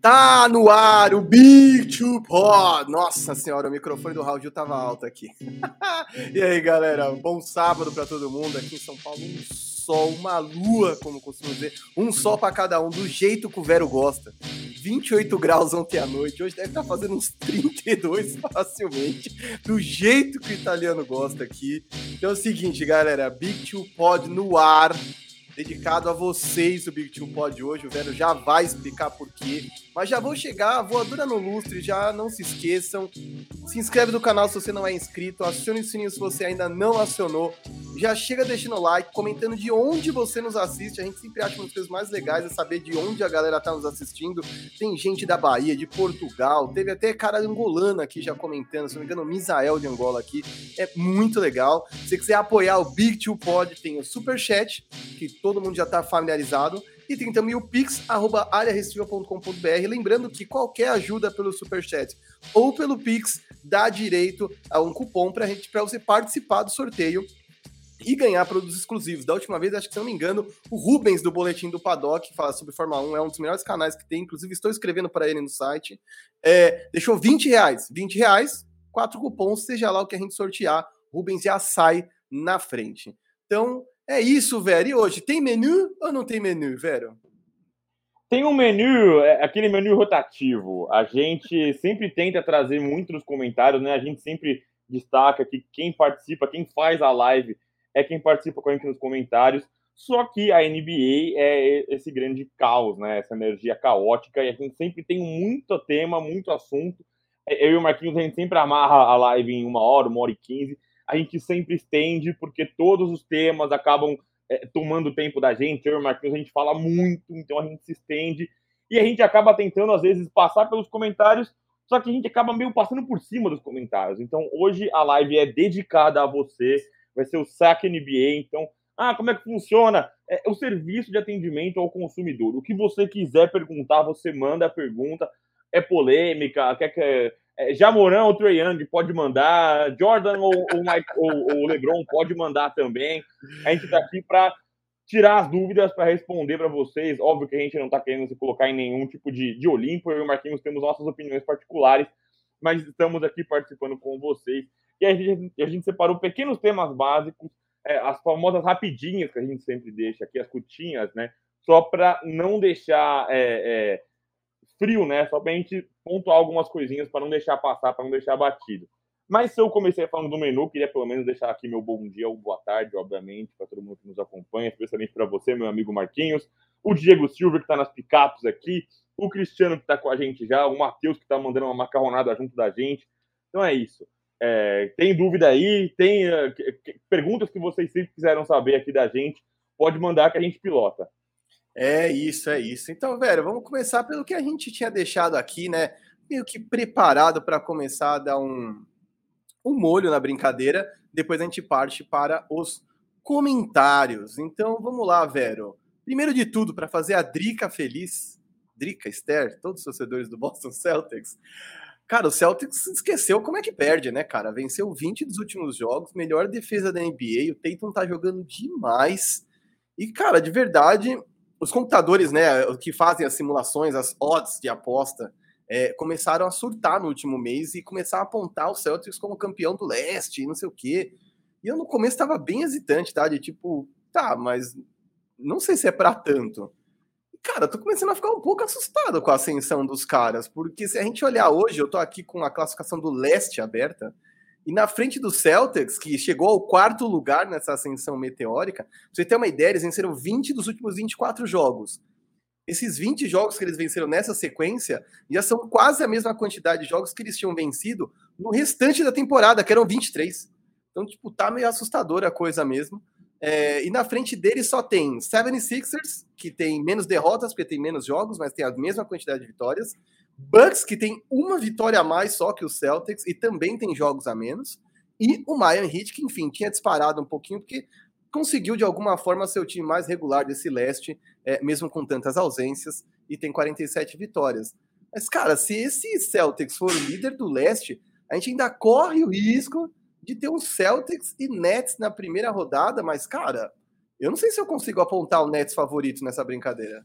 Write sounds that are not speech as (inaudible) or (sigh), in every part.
Tá no ar o Big Two Pod. Nossa senhora, o microfone do Raul tava alto aqui. (laughs) e aí, galera, bom sábado para todo mundo. Aqui em São Paulo, um sol, uma lua, como costumo dizer. Um sol para cada um, do jeito que o Vero gosta. 28 graus ontem à noite. Hoje deve estar tá fazendo uns 32 (laughs) facilmente. Do jeito que o italiano gosta aqui. Então é o seguinte, galera. Big Two Pod no ar dedicado a vocês o Big Two Pod hoje. O Vero já vai explicar por quê. Mas já vou chegar, voadora no lustre, já não se esqueçam. Se inscreve no canal se você não é inscrito, acione o sininho se você ainda não acionou. Já chega deixando o like, comentando de onde você nos assiste. A gente sempre acha uma das coisas mais legais é saber de onde a galera tá nos assistindo. Tem gente da Bahia, de Portugal, teve até cara angolana aqui já comentando, se não me engano, Misael de Angola aqui. É muito legal. Se você quiser apoiar o Big Two Pod, tem o Super Chat, que todo mundo já tá familiarizado. E tem também o pix, arroba arearestiva.com.br. Lembrando que qualquer ajuda pelo Superchat ou pelo Pix dá direito a um cupom para você participar do sorteio e ganhar produtos exclusivos. Da última vez, acho que se não me engano, o Rubens do Boletim do Paddock, que fala sobre Fórmula 1, é um dos melhores canais que tem, inclusive estou escrevendo para ele no site. É, deixou 20 reais. 20 reais, quatro cupons, seja lá o que a gente sortear, Rubens já sai na frente. Então, é isso, velho. E hoje, tem menu ou não tem menu, velho? Tem um menu, é, aquele menu rotativo. A gente sempre tenta trazer muito nos comentários, né? A gente sempre destaca que quem participa, quem faz a live, é quem participa com a gente nos comentários. Só que a NBA é esse grande caos, né? Essa energia caótica, e a gente sempre tem muito tema, muito assunto. É, eu e o Marquinhos, a gente sempre amarra a live em uma hora, uma hora e quinze a gente sempre estende, porque todos os temas acabam é, tomando tempo da gente. Eu e o Marquinhos, a gente fala muito, então a gente se estende. E a gente acaba tentando, às vezes, passar pelos comentários, só que a gente acaba meio passando por cima dos comentários. Então, hoje a live é dedicada a você, vai ser o SAC NBA. Então, ah, como é que funciona? É o serviço de atendimento ao consumidor. O que você quiser perguntar, você manda a pergunta. É polêmica, quer que é, Jamorão ou Trey Young pode mandar, Jordan ou, Mike, ou, ou LeBron pode mandar também. A gente está aqui para tirar as dúvidas, para responder para vocês. Óbvio que a gente não está querendo se colocar em nenhum tipo de, de Olimpo, eu e o Marquinhos temos nossas opiniões particulares, mas estamos aqui participando com vocês. E a gente, a gente separou pequenos temas básicos, é, as famosas rapidinhas que a gente sempre deixa aqui, as cutinhas, né? Só para não deixar. É, é, frio, né? Só para a gente pontuar algumas coisinhas para não deixar passar, para não deixar batido. Mas se eu comecei falando do menu, queria pelo menos deixar aqui meu bom dia ou boa tarde, obviamente, para todo mundo que nos acompanha, especialmente para você, meu amigo Marquinhos, o Diego Silva, que está nas picapes aqui, o Cristiano, que está com a gente já, o Matheus, que está mandando uma macarronada junto da gente. Então é isso. É, tem dúvida aí, tem uh, perguntas que vocês sempre quiseram saber aqui da gente, pode mandar que a gente pilota. É isso, é isso. Então, velho, vamos começar pelo que a gente tinha deixado aqui, né? Meio que preparado para começar a dar um, um molho na brincadeira. Depois a gente parte para os comentários. Então, vamos lá, Vero. Primeiro de tudo, para fazer a Drica feliz, Drica, Esther, todos os torcedores do Boston Celtics. Cara, o Celtics esqueceu como é que perde, né, cara? Venceu 20 dos últimos jogos, melhor defesa da NBA. O Tatum tá jogando demais. E, cara, de verdade, os computadores, né, que fazem as simulações, as odds de aposta, é, começaram a surtar no último mês e começaram a apontar o Celtics como campeão do leste, não sei o quê. E eu no começo estava bem hesitante, tá? De tipo, tá, mas não sei se é para tanto. Cara, tô começando a ficar um pouco assustado com a ascensão dos caras, porque se a gente olhar hoje, eu tô aqui com a classificação do leste aberta, e na frente do Celtics, que chegou ao quarto lugar nessa ascensão meteórica, pra você ter uma ideia, eles venceram 20 dos últimos 24 jogos. Esses 20 jogos que eles venceram nessa sequência já são quase a mesma quantidade de jogos que eles tinham vencido no restante da temporada, que eram 23. Então, tipo, tá meio assustadora a coisa mesmo. É, e na frente deles só tem 76ers, que tem menos derrotas, porque tem menos jogos, mas tem a mesma quantidade de vitórias. Bucks, que tem uma vitória a mais só que o Celtics e também tem jogos a menos. E o Miami Heat, que enfim tinha disparado um pouquinho, porque conseguiu de alguma forma ser o time mais regular desse leste, é, mesmo com tantas ausências, e tem 47 vitórias. Mas, cara, se esse Celtics for o líder do leste, a gente ainda corre o risco de ter um Celtics e Nets na primeira rodada, mas, cara, eu não sei se eu consigo apontar o Nets favorito nessa brincadeira.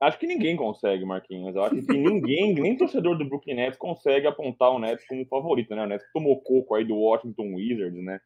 Acho que ninguém consegue, Marquinhos. Eu acho que ninguém, (laughs) nem torcedor do Brooklyn Nets consegue apontar o Nets como favorito, né? O Nets tomou coco aí do Washington Wizards, né?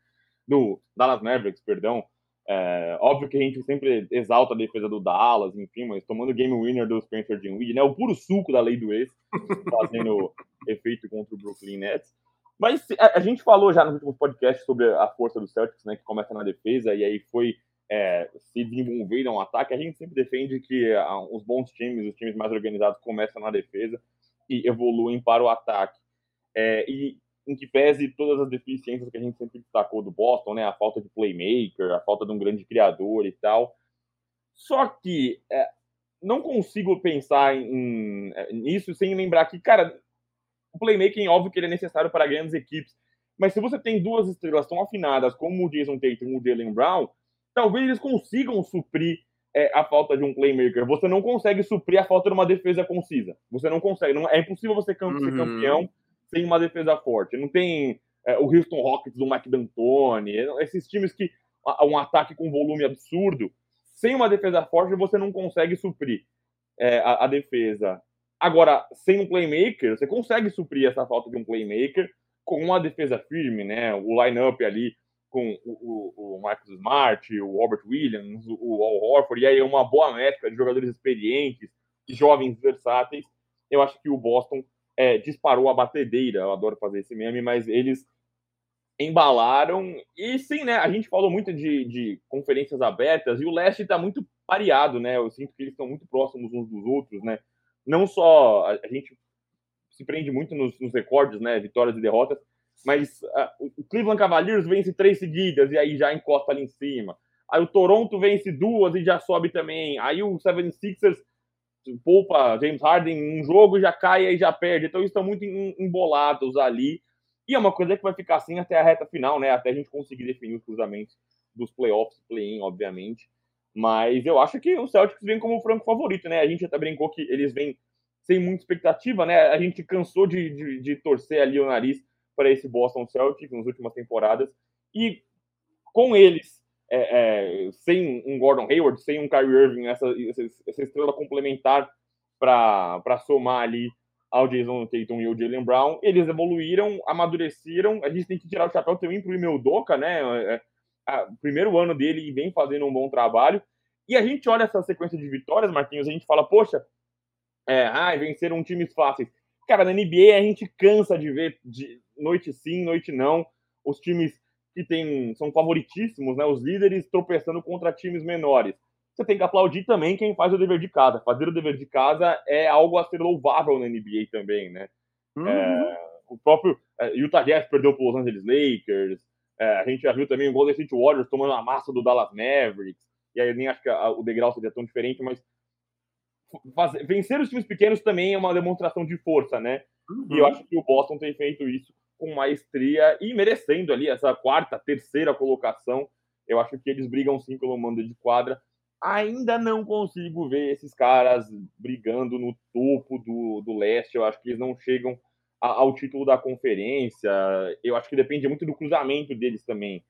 Do Dallas Mavericks, perdão. É, óbvio que a gente sempre exalta a defesa do Dallas, enfim, mas tomando game winner do Spencer Dinwiddie, né? O puro suco da lei do ex, (laughs) fazendo efeito contra o Brooklyn Nets. Mas a, a, gente falou já nos últimos podcasts sobre a força do Celtics, né? Que começa na defesa e aí foi é, se desenvolver no ataque, a gente sempre defende que ah, os bons times, os times mais organizados, começam na defesa e evoluem para o ataque. É, e em que pese todas as deficiências que a gente sempre destacou do Boston, né, a falta de playmaker, a falta de um grande criador e tal. Só que é, não consigo pensar em, é, nisso sem lembrar que, cara, o playmaking, óbvio que ele é necessário para grandes equipes, mas se você tem duas estrelas tão afinadas como o Jason Tatum e o Jalen Brown, talvez eles consigam suprir é, a falta de um playmaker. Você não consegue suprir a falta de uma defesa concisa. Você não consegue. Não, é impossível você ser uhum. campeão sem uma defesa forte. Não tem é, o Houston Rockets do Mike D'Antoni, esses times que um ataque com volume absurdo. Sem uma defesa forte, você não consegue suprir é, a, a defesa. Agora, sem um playmaker, você consegue suprir essa falta de um playmaker com uma defesa firme, né? O line-up ali com o, o, o, Marcus Smart, o Robert Williams, o, o Al Horford, e aí uma boa métrica de jogadores experientes, jovens versáteis, eu acho que o Boston é, disparou a batedeira, eu adoro fazer esse meme, mas eles embalaram, e sim, né, a gente falou muito de, de conferências abertas, e o leste está muito pareado, né, eu sinto que eles estão muito próximos uns dos outros, né, não só, a, gente se prende muito nos, nos recordes, né, vitórias e derrotas, mas uh, o Cleveland Cavaliers vence três seguidas e aí já encosta ali em cima. Aí o Toronto vence duas e já sobe também. Aí o 76ers poupa James Harden um jogo e já cai e já perde. Então eles estão muito embolados ali. E é uma coisa que vai ficar assim até a reta final, né? Até a gente conseguir definir os cruzamentos dos playoffs, play-in, obviamente. Mas eu acho que o Celtics vem como o franco favorito, né? A gente até brincou que eles vêm sem muita expectativa, né? A gente cansou de, de, de torcer ali o nariz para esse Boston Celtics nas últimas temporadas. E com eles, é, é, sem um Gordon Hayward, sem um Kyrie Irving, essa, essa estrela complementar para somar ali ao Jason Tatum e ao Jalen Brown, eles evoluíram, amadureceram. A gente tem que tirar o chapéu também para o Doca, né? É, é, primeiro ano dele e vem fazendo um bom trabalho. E a gente olha essa sequência de vitórias, Marquinhos, a gente fala, poxa, é, ai, venceram times fáceis. Cara, na NBA a gente cansa de ver de, noite sim, noite não, os times que tem, são favoritíssimos, né, os líderes tropeçando contra times menores. Você tem que aplaudir também quem faz o dever de casa. Fazer o dever de casa é algo a ser louvável na NBA também, né? Uhum. É, o próprio é, Utah Jazz perdeu para os Los Angeles Lakers. É, a gente já viu também o Golden State Warriors tomando a massa do Dallas Mavericks. E aí eu nem acho que a, o degrau seria tão diferente, mas fazer, vencer os times pequenos também é uma demonstração de força, né? Uhum. E eu uhum. acho que o Boston tem feito isso com maestria e merecendo ali essa quarta, terceira colocação. Eu acho que eles brigam sim pelo mando de quadra. Ainda não consigo ver esses caras brigando no topo do, do leste. Eu acho que eles não chegam a, ao título da conferência. Eu acho que depende muito do cruzamento deles também.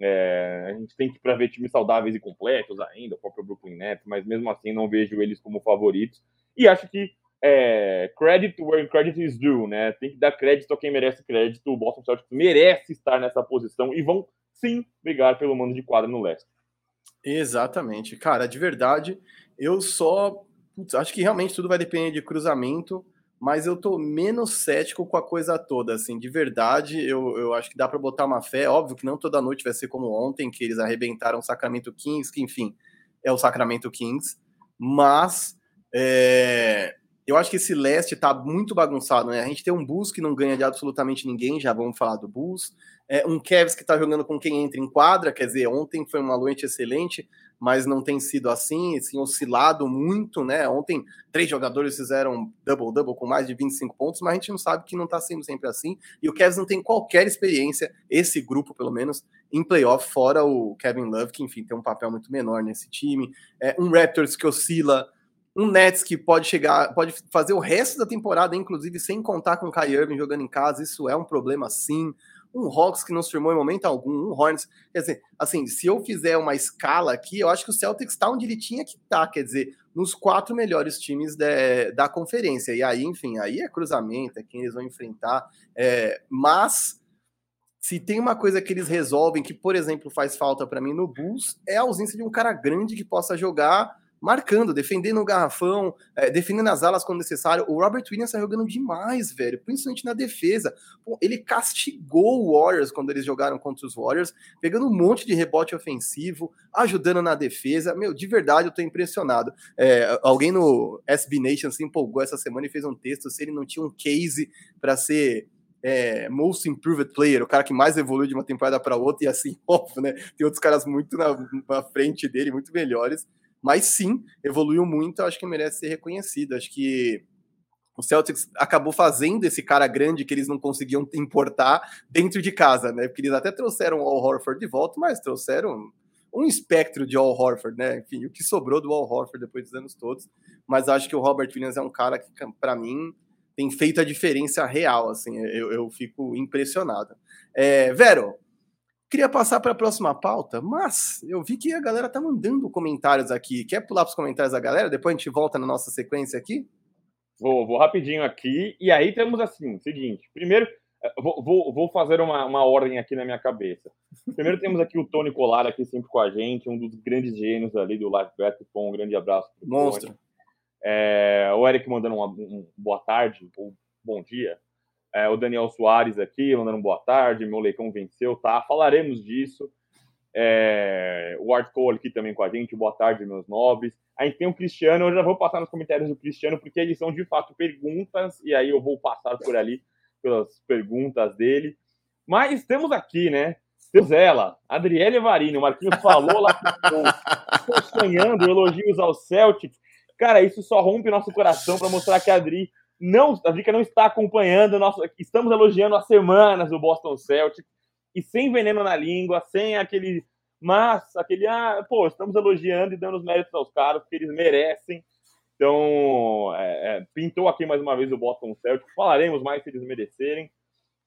É, a gente tem que para ver times saudáveis e completos ainda, o próprio Brooklyn Nets, mas mesmo assim não vejo eles como favoritos. E acho que é, credit where credit is due, né? Tem que dar crédito a quem merece crédito. O Boston Celtics merece estar nessa posição e vão sim brigar pelo mando de quadra no leste. Exatamente, cara, de verdade, eu só putz, acho que realmente tudo vai depender de cruzamento, mas eu tô menos cético com a coisa toda, assim, de verdade, eu, eu acho que dá para botar uma fé, óbvio que não toda noite vai ser como ontem, que eles arrebentaram o Sacramento Kings, que enfim, é o Sacramento Kings, mas é, eu acho que esse leste tá muito bagunçado, né? A gente tem um Bulls que não ganha de absolutamente ninguém, já vamos falar do Bulls. É, um Cavs que tá jogando com quem entra em quadra, quer dizer, ontem foi uma noite excelente, mas não tem sido assim, assim, oscilado muito, né? Ontem, três jogadores fizeram double-double com mais de 25 pontos, mas a gente não sabe que não tá sendo sempre assim. E o Cavs não tem qualquer experiência, esse grupo, pelo menos, em playoff, fora o Kevin Love, que, enfim, tem um papel muito menor nesse time. É, um Raptors que oscila um Nets que pode chegar, pode fazer o resto da temporada, inclusive sem contar com o Kai Irving jogando em casa, isso é um problema sim. um Hawks que não se firmou em momento algum, um Hornets. Quer dizer, assim, se eu fizer uma escala aqui, eu acho que o Celtics está onde ele tinha que estar, tá, quer dizer, nos quatro melhores times de, da conferência. E aí, enfim, aí é cruzamento, é quem eles vão enfrentar. É, mas se tem uma coisa que eles resolvem, que, por exemplo, faz falta para mim no Bulls, é a ausência de um cara grande que possa jogar marcando, defendendo o garrafão, é, defendendo as alas quando necessário. O Robert Williams tá jogando demais, velho, principalmente na defesa. Ele castigou o Warriors quando eles jogaram contra os Warriors, pegando um monte de rebote ofensivo, ajudando na defesa. Meu, de verdade, eu tô impressionado. É, alguém no SB Nation se empolgou essa semana e fez um texto se ele não tinha um case para ser é, most improved player, o cara que mais evoluiu de uma temporada para outra, e assim, (laughs) óbvio, né? Tem outros caras muito na, na, frente dele, muito melhores, mas sim, evoluiu muito, acho que merece ser reconhecido. Acho que o Celtics acabou fazendo esse cara grande que eles não conseguiam importar dentro de casa, né? Porque eles até trouxeram o Al Horford de volta, mas trouxeram um espectro de Al Horford, né? Enfim, o que sobrou do Al Horford depois dos anos todos. Mas acho que o Robert Williams é um cara que, para mim, tem feito a diferença real, assim, eu, eu fico impressionado. É, Vero, queria passar para a próxima pauta, mas eu vi que a galera tá mandando comentários aqui. Quer pular para os comentários da galera? Depois a gente volta na nossa sequência aqui? Vou, vou rapidinho aqui. E aí temos assim, seguinte. Primeiro, eh, vou, vou, vou fazer uma, uma ordem aqui na minha cabeça. Primeiro temos aqui o Tony Colar aqui sempre com a gente, um dos grandes gênios ali do Live Bet. Um grande abraço. Monstro. É, o Eric mandando uma, um boa tarde ou bom dia. É, o Daniel Soares aqui mandando boa tarde. Meu leicão venceu, tá? Falaremos disso. É, o Art Cole aqui também com a gente. Boa tarde, meus nobres. A gente tem o Cristiano. Eu já vou passar nos comentários do Cristiano, porque eles são de fato perguntas, e aí eu vou passar por ali pelas perguntas dele. Mas temos aqui, né? Temos ela, Adriele Varini. O Marquinhos falou lá. Estou sonhando elogios ao Celtic. Cara, isso só rompe nosso coração para mostrar que a Adri não, a Drica não está acompanhando nosso, estamos elogiando as semanas do Boston Celtics e sem veneno na língua, sem aquele mas aquele ah, pô, estamos elogiando e dando os méritos aos caras que eles merecem. Então, é, é, pintou aqui mais uma vez o Boston Celtics. Falaremos mais se eles merecerem.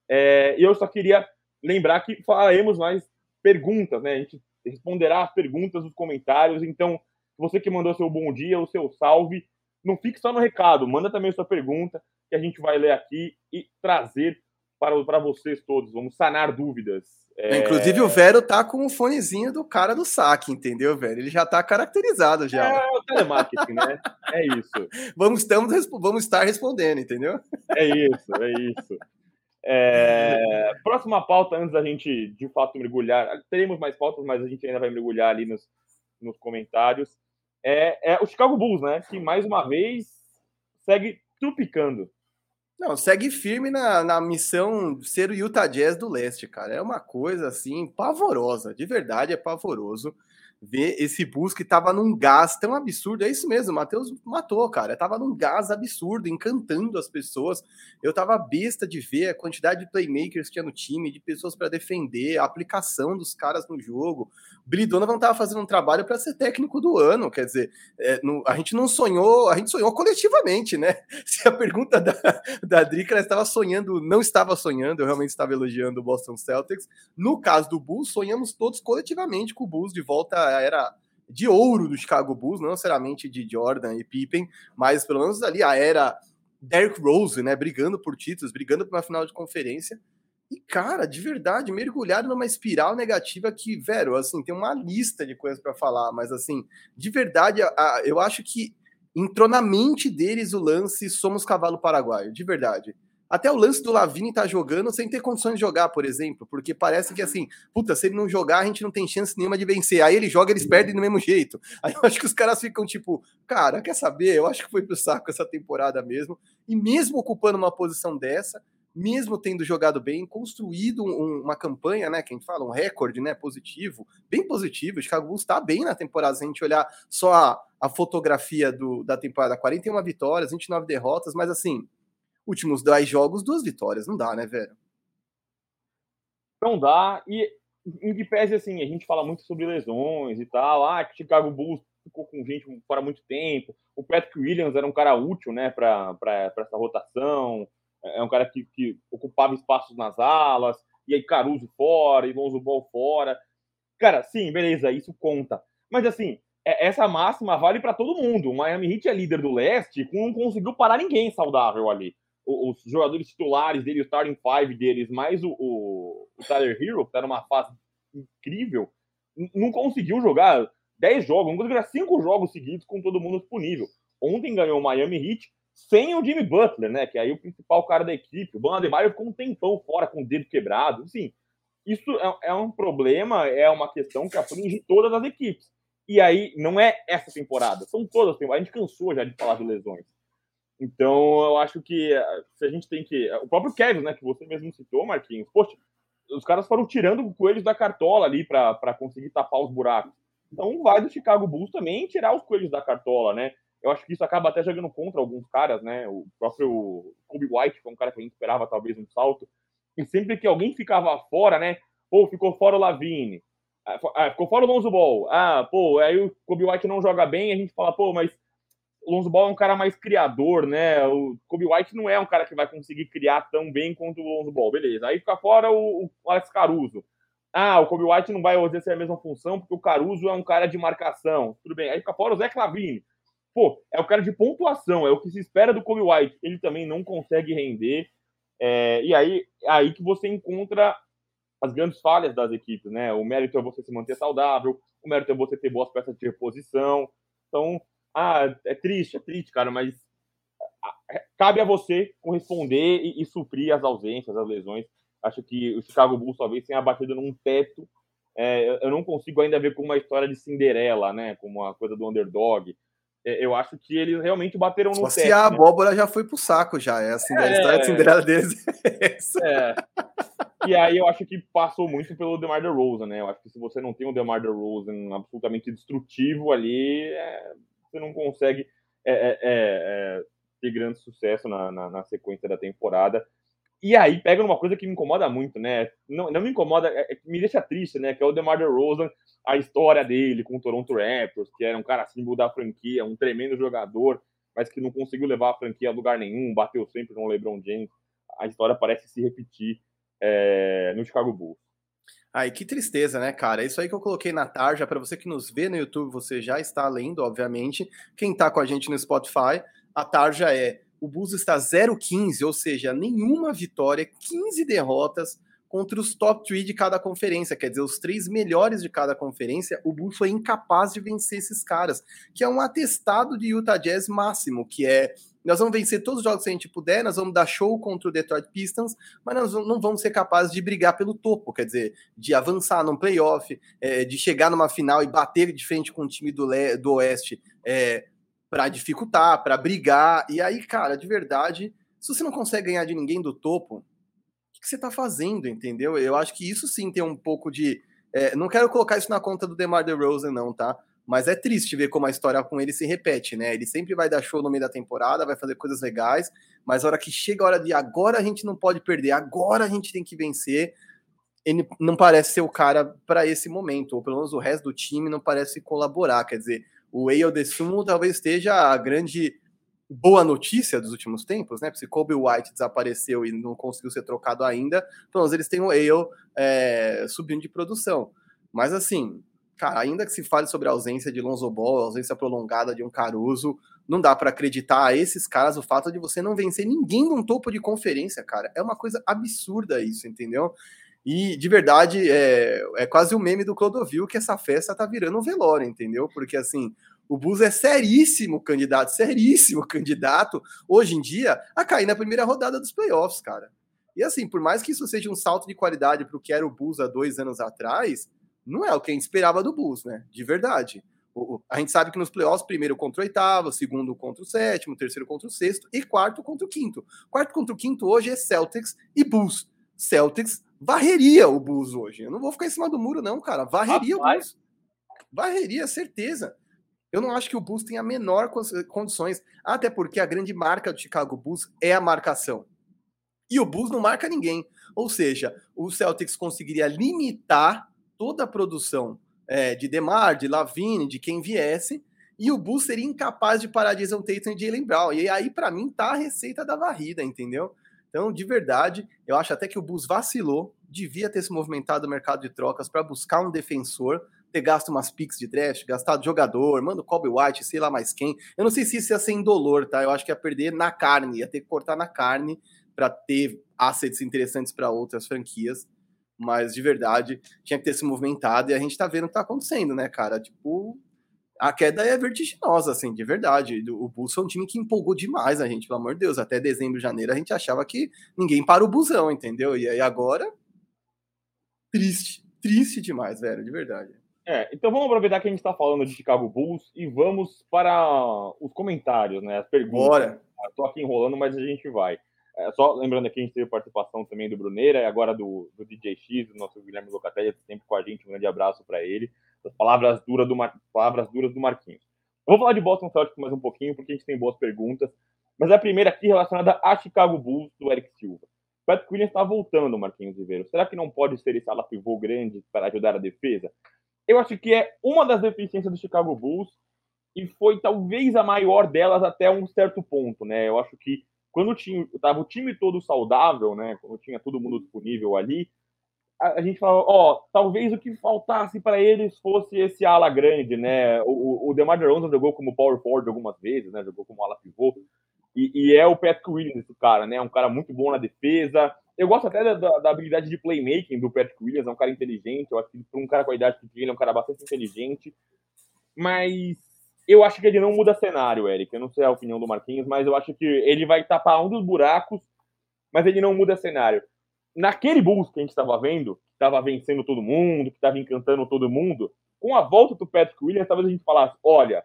É, e eu só queria lembrar que falaremos mais perguntas, né? A gente responderá as perguntas dos comentários. Então, você que mandou seu bom dia, o seu salve, não fique só no recado, manda também a sua pergunta, que a gente vai ler aqui e trazer para, para vocês todos. Vamos sanar dúvidas. É... Inclusive, o Vero tá com o fonezinho do cara do saque, entendeu, velho? Ele já tá caracterizado já. É o telemarketing, né? É isso. vamos, estamos, vamos estar respondendo, entendeu? É isso, é isso. É... Próxima pauta, antes da gente de fato mergulhar. Teremos mais pautas, mas a gente ainda vai mergulhar ali nos, nos comentários é, é o Chicago Bulls, né? Que mais uma vez segue trupicando. Não, segue firme na, na missão ser o Utah Jazz do leste, cara. É uma coisa assim pavorosa, de verdade é pavoroso ver esse Bulls que tava num gás tão absurdo. É isso mesmo, o Matheus matou, cara. Tava num gás absurdo, encantando as pessoas. Eu tava besta de ver a quantidade de playmakers que tinha no time, de pessoas para defender, a aplicação dos caras no jogo. O Billy Donovan tava fazendo um trabalho para ser técnico do ano, quer dizer, é, no, a gente não sonhou, a gente sonhou coletivamente, né? (laughs) Se a pergunta da, da Drica, ela estava sonhando, não estava sonhando, eu realmente estava elogiando o Boston Celtics. No caso do Bulls, sonhamos todos coletivamente com o Bulls de volta era de ouro do Chicago Bulls, não necessariamente de Jordan e Pippen, mas pelo menos ali a era Derrick Rose, né, brigando por títulos, brigando por uma final de conferência. E, cara, de verdade, mergulhado numa espiral negativa que, velho, assim, tem uma lista de coisas para falar, mas, assim, de verdade, a, a, eu acho que entrou na mente deles o lance somos cavalo paraguaio, de verdade. Até o lance do Lavini tá jogando sem ter condições de jogar, por exemplo, porque parece que assim, puta, se ele não jogar, a gente não tem chance nenhuma de vencer. Aí ele joga, eles perdem do mesmo jeito. (laughs) Aí eu acho que os caras ficam tipo, cara, quer saber? Eu acho que foi pro saco essa temporada mesmo. E mesmo ocupando uma posição dessa, mesmo tendo jogado bem, construído um, uma campanha, né, quem fala, um recorde, né, positivo, bem positivo, o Chicago Bulls tá bem na temporada, se a gente olhar só a, a fotografia do, da temporada, 41 vitórias, 29 derrotas, mas assim, últimos 10 jogos, duas vitórias. Não dá, né, velho? Não dá. E em que pese, assim, a gente fala muito sobre lesões e tal. Ah, Chicago Bulls ficou com gente fora muito tempo. O Patrick Williams era um cara útil, né, para essa rotação. É um cara que, que ocupava espaços nas alas. e aí Caruso fora, e Lonzo Ball fora. Cara, sim, beleza, isso conta. Mas assim, é, essa máxima vale para todo mundo. O Miami Heat é líder do leste, não conseguiu parar ninguém saudável ali. Os jogadores titulares dele, o starting five deles, mais o, o, o Tyler Hero, que tá numa fase incrível, não conseguiu jogar 10 jogos, não conseguiu jogar 5 jogos seguidos com todo mundo disponível. Ontem ganhou o Miami Heat sem o Jimmy Butler, né? Que é aí o principal cara da equipe. O Bam Adebayo ficou um tempão fora com o dedo quebrado. Assim, isso é, é um problema, é uma questão que aflige todas as equipes. E aí, não é essa temporada, são todas. A gente cansou já de falar de lesões. Então, eu acho que eh, se a gente tem que. O próprio Kevin, né, que você mesmo citou, Marquinhos, poxa, os caras foram tirando coelhos da cartola ali para conseguir tapar os buracos. Então, vai do Chicago Bulls também tirar os coelhos da cartola, né? Eu acho que isso acaba até jogando contra alguns caras, né? O próprio Kobe White, que é um cara que a gente esperava talvez um salto. E sempre que alguém ficava fora, né? Pô, ficou fora o Lavine. Ah, ah, ficou fora o Lonzo Ball. Ah, pô, aí o Kobe White não joga bem, a gente fala, pô, mas o Lonzo Ball é um cara mais criador, né? O Kobe White não é um cara que vai conseguir criar tão bem quanto o Lonzo Ball, beleza. Aí fica fora o, o Alex Caruso. Ah, o Kobe White não vai exercer a mesma função porque o Caruso é um cara de marcação. Tudo bem. Aí fica fora o Zé Clavini pô, é o cara de pontuação, é o que se espera do Kobe White. Ele também não consegue render. É, e aí, é aí que você encontra as grandes falhas das equipes, né? O mérito é você se manter saudável, o mérito é você ter boas peças de reposição. Então, ah, é triste, é triste, cara, mas é, cabe a você corresponder e, e suprir as ausências, as lesões. Acho que o Chicago Bulls talvez tenha batido num teto. É, eu não consigo ainda ver como uma história de Cinderela, né? Como uma coisa do underdog. É, eu acho que eles realmente bateram no Só Se a né? abóbora já foi pro saco, já. É assim, é, a história de Cinderela deles é. É. E aí eu acho que passou muito pelo DeMar DeRozan, né? Eu acho que se você não tem um DeMar DeRozan absolutamente destrutivo ali, é, você não consegue é, é, ter grande sucesso na, na, na sequência da temporada. E aí pega numa coisa que me incomoda muito, né? Não, não me incomoda, é, é, me deixa triste, né? Que é o DeMar DeRozan, a história dele com o Toronto Raptors, que era um cara símbolo da franquia, um tremendo jogador, mas que não conseguiu levar a franquia a lugar nenhum, bateu sempre no LeBron James. A história parece se repetir é, no Chicago Bulls. Ai, que tristeza, né, cara? Isso aí que eu coloquei na tarja. Para você que nos vê no YouTube, você já está lendo, obviamente. Quem está com a gente no Spotify, a tarja é o Bulls está 0-15, ou seja, nenhuma vitória, 15 derrotas contra os top 3 de cada conferência, quer dizer, os três melhores de cada conferência, o Bulls foi incapaz de vencer esses caras, que é um atestado de Utah Jazz máximo, que é nós vamos vencer todos os jogos que a gente puder, nós vamos dar show contra o Detroit Pistons, mas nós não vamos ser capazes de brigar pelo topo, quer dizer, de avançar num playoff, é, de chegar numa final e bater de frente com o time do, do Oeste é, para dificultar, para brigar. E aí, cara, de verdade, se você não consegue ganhar de ninguém do topo, o que, você tá fazendo, entendeu? Eu acho que isso sim tem um pouco de. É, não quero colocar isso na conta do DeMar DeRozan, não, tá? Mas é triste ver como a história com ele se repete, né? Ele sempre vai dar show no meio da temporada, vai fazer coisas legais, mas a hora que chega a hora de agora a gente não pode perder, agora a gente tem que vencer, ele não parece ser o cara para esse momento, ou pelo menos o resto do time não parece colaborar. Quer dizer, o Eiel de Sumo talvez esteja a grande boa notícia dos últimos tempos, né? Se Kobe White desapareceu e não conseguiu ser trocado ainda, pelo menos eles têm o Eiel é, subindo de produção. Mas assim, cara, ainda que se fale sobre a ausência de Lonzo Ball, a ausência prolongada de um Caruso, não dá para acreditar a esses caras o fato de você não vencer ninguém num topo de conferência, cara. É uma coisa absurda isso, entendeu? E de verdade, é, é quase o um meme do Clodovil que essa festa tá virando um velório, entendeu? Porque assim, o Bus é seríssimo candidato, seríssimo (laughs) candidato, hoje em dia, a cair na primeira rodada dos playoffs, cara. E assim, por mais que isso seja um salto de qualidade para o que era o Bulls há dois anos atrás, não é o que a gente esperava do Bulls, né? De verdade. O, a gente sabe que nos playoffs, primeiro contra o oitavo, segundo contra o sétimo, terceiro contra o sexto e quarto contra o quinto. Quarto contra o quinto hoje é Celtics e Bulls. Celtics varreria o Bulls hoje. Eu não vou ficar em cima do muro, não, cara. Varreria Rapaz. o Bulls. Varreria, certeza. Eu não acho que o Bulls tenha a menor condições, até porque a grande marca do Chicago Bulls é a marcação. E o Bulls não marca ninguém. Ou seja, o Celtics conseguiria limitar toda a produção é, de Demar, de Lavine, de quem viesse, e o Bulls seria incapaz de parar Jason Tatum e Jalen Brown. E aí, para mim, tá a receita da varrida, entendeu? Então, de verdade, eu acho até que o Bus vacilou devia ter se movimentado o mercado de trocas para buscar um defensor, ter gasto umas picks de draft, gastado jogador, manda o Kobe White, sei lá mais quem. Eu não sei se isso ia ser indolor, tá? Eu acho que ia perder na carne, ia ter que cortar na carne para ter assets interessantes para outras franquias. Mas de verdade, tinha que ter se movimentado e a gente tá vendo o que tá acontecendo, né, cara? Tipo, a queda é vertiginosa, assim, de verdade. O Bulls é um time que empolgou demais a gente, pelo amor de Deus. Até dezembro, janeiro, a gente achava que ninguém para o busão, entendeu? E aí agora, triste, triste demais, velho, de verdade. É, então vamos aproveitar que a gente está falando de Chicago Bulls e vamos para os comentários, né? As perguntas. Bora. Estou aqui enrolando, mas a gente vai. É, só lembrando aqui, a gente teve participação também do Bruneira e agora do, do DJ X, do nosso Guilherme Locatelli, sempre com a gente. Um grande abraço para ele. As palavras duras do, Mar... palavras duras do Marquinhos. Eu vou falar de Boston Celtics mais um pouquinho, porque a gente tem boas perguntas. Mas a primeira aqui relacionada a Chicago Bulls, do Eric Silva. Patrick Williams está voltando, Marquinhos Ribeiro. Será que não pode ser esse ala pivô grande para ajudar a defesa? Eu acho que é uma das deficiências do Chicago Bulls e foi talvez a maior delas até um certo ponto, né? Eu acho que quando estava o time todo saudável, né, quando tinha todo mundo disponível ali, a, a gente falava, ó, talvez o que faltasse para eles fosse esse ala grande, né? O, o DeMar DeRozan jogou como power forward algumas vezes, né? Jogou como ala pivô. E, e, é o Patrick Williams esse cara, né? Um cara muito bom na defesa. Eu gosto até da, da habilidade de playmaking do Patrick Williams, é um cara inteligente. Eu acho que para um cara com a idade que ele é um cara bastante inteligente. Mas eu acho que ele não muda cenário, Eric. Eu não sei a opinião do Marquinhos, mas eu acho que ele vai tapar um dos buracos, mas ele não muda cenário. Naquele Bulls que a gente estava vendo, que estava vencendo todo mundo, que estava encantando todo mundo, com a volta do Patrick Williams, talvez a gente falasse: olha,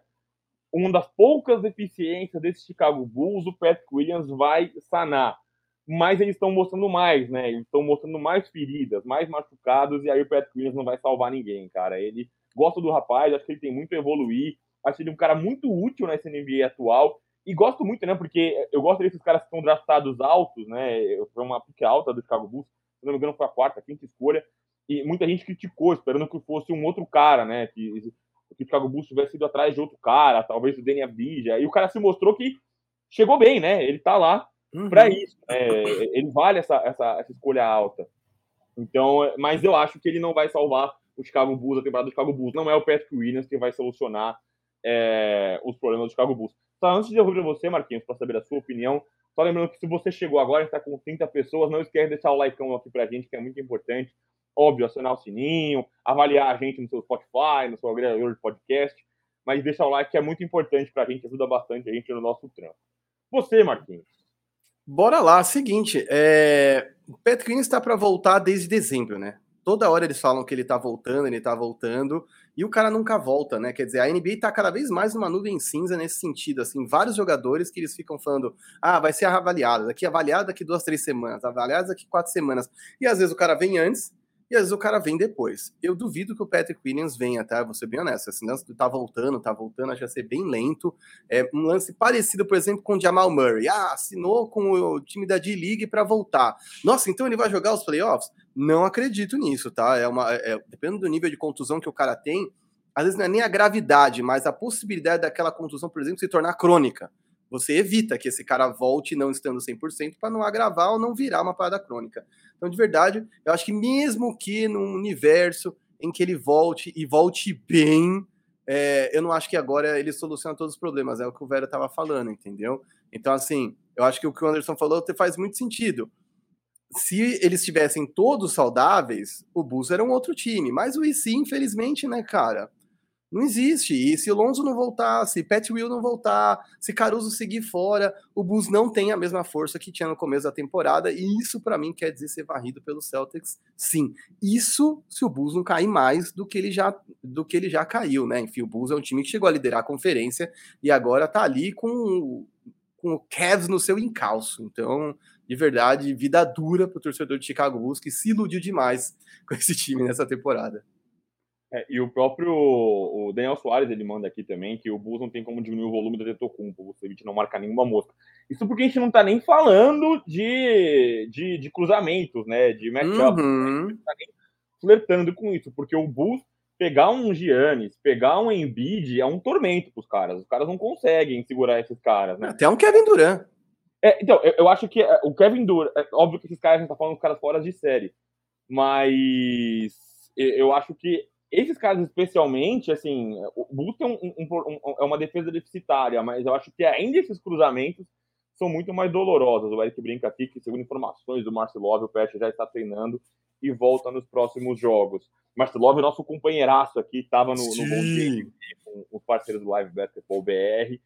uma das poucas deficiências desse Chicago Bulls, o Patrick Williams vai sanar. Mas eles estão mostrando mais, né? Eles estão mostrando mais feridas, mais machucados, e aí o Patrick Williams não vai salvar ninguém, cara. Ele gosta do rapaz, acho que ele tem muito a evoluir Acho ele um cara muito útil nessa NBA atual. E gosto muito, né? Porque eu gosto desses caras que são draftados altos, né? Foi uma pique alta do Chicago Bulls. Se não me engano, foi a quarta, a quinta escolha. E muita gente criticou, esperando que fosse um outro cara, né? Que, que o Chicago Bulls tivesse ido atrás de outro cara, talvez o Danny Abdija. E o cara se mostrou que chegou bem, né? Ele tá lá uhum. para isso. É, ele vale essa, essa, essa escolha alta. Então, mas eu acho que ele não vai salvar o Chicago Bulls, a temporada do Chicago Bulls. Não é o Patrick Williams que vai solucionar é, os problemas do Chicago Bulls. Só antes de eu ouvir você, Marquinhos, para saber a sua opinião, só lembrando que se você chegou agora, está com 30 pessoas, não esquece de deixar o like aqui para a gente, que é muito importante. Óbvio, acionar o sininho, avaliar a gente no seu Spotify, no seu agregador de podcast, mas deixar o like que é muito importante para a gente, ajuda bastante a gente no nosso trampo. Você, Marquinhos. Bora lá, seguinte, é... o Patrick está para voltar desde dezembro, né? Toda hora eles falam que ele tá voltando, ele tá voltando, e o cara nunca volta, né? Quer dizer, a NBA tá cada vez mais numa nuvem cinza nesse sentido, assim, vários jogadores que eles ficam falando, ah, vai ser avaliado, daqui avaliado daqui duas, três semanas, avaliado daqui quatro semanas, e às vezes o cara vem antes, e às vezes o cara vem depois. Eu duvido que o Patrick Williams venha, tá? Vou ser bem honesto. Esse lance tá voltando, tá voltando, que vai ser bem lento. É um lance parecido, por exemplo, com o Jamal Murray. Ah, assinou com o time da D-League para voltar. Nossa, então ele vai jogar os playoffs? Não acredito nisso, tá? É uma, é, dependendo do nível de contusão que o cara tem, às vezes não é nem a gravidade, mas a possibilidade daquela contusão, por exemplo, se tornar crônica você evita que esse cara volte não estando 100% para não agravar ou não virar uma parada crônica. Então, de verdade, eu acho que mesmo que num universo em que ele volte e volte bem, é, eu não acho que agora ele soluciona todos os problemas, é o que o Vera estava falando, entendeu? Então, assim, eu acho que o que o Anderson falou faz muito sentido. Se eles estivessem todos saudáveis, o Bulls era um outro time. Mas o IC, infelizmente, né, cara? Não existe. E se Lonzo não voltar, se Pat Will não voltar, se Caruso seguir fora, o Bulls não tem a mesma força que tinha no começo da temporada. E isso, para mim, quer dizer ser varrido pelo Celtics, sim. Isso se o Bulls não cair mais do que ele já, do que ele já caiu, né? Enfim, o Bulls é um time que chegou a liderar a conferência e agora tá ali com, com o Cavs no seu encalço. Então, de verdade, vida dura pro torcedor de Chicago Bulls, que se iludiu demais (laughs) com esse time nessa temporada. É, e o próprio o Daniel Soares ele manda aqui também que o Bulls não tem como diminuir o volume da Tetocumpo, o Vucevic não marca nenhuma mosca. Isso porque a gente não tá nem falando de, de, de cruzamentos, né? De matchup. Uhum. A gente tá nem flertando com isso, porque o Bulls pegar um Giannis, pegar um Embiid é um tormento pros caras. Os caras não conseguem segurar esses caras, né? Até um Kevin Durant. É, então, eu, eu, acho que é, o Kevin Durant, é óbvio que esses caras, a gente tá falando dos caras fora de série. mas eu acho que esses caras, especialmente, assim, o Bulls tem um, um, um, é uma defesa deficitária, mas eu acho que ainda esses cruzamentos são muito mais dolorosos. O Eric brinca aqui que, segundo informações do Marcelov, o Pet já está treinando e volta nos próximos jogos. Marcelov, nosso companheiraço aqui, estava no, no Bom com os parceiros do Live Basketball BR.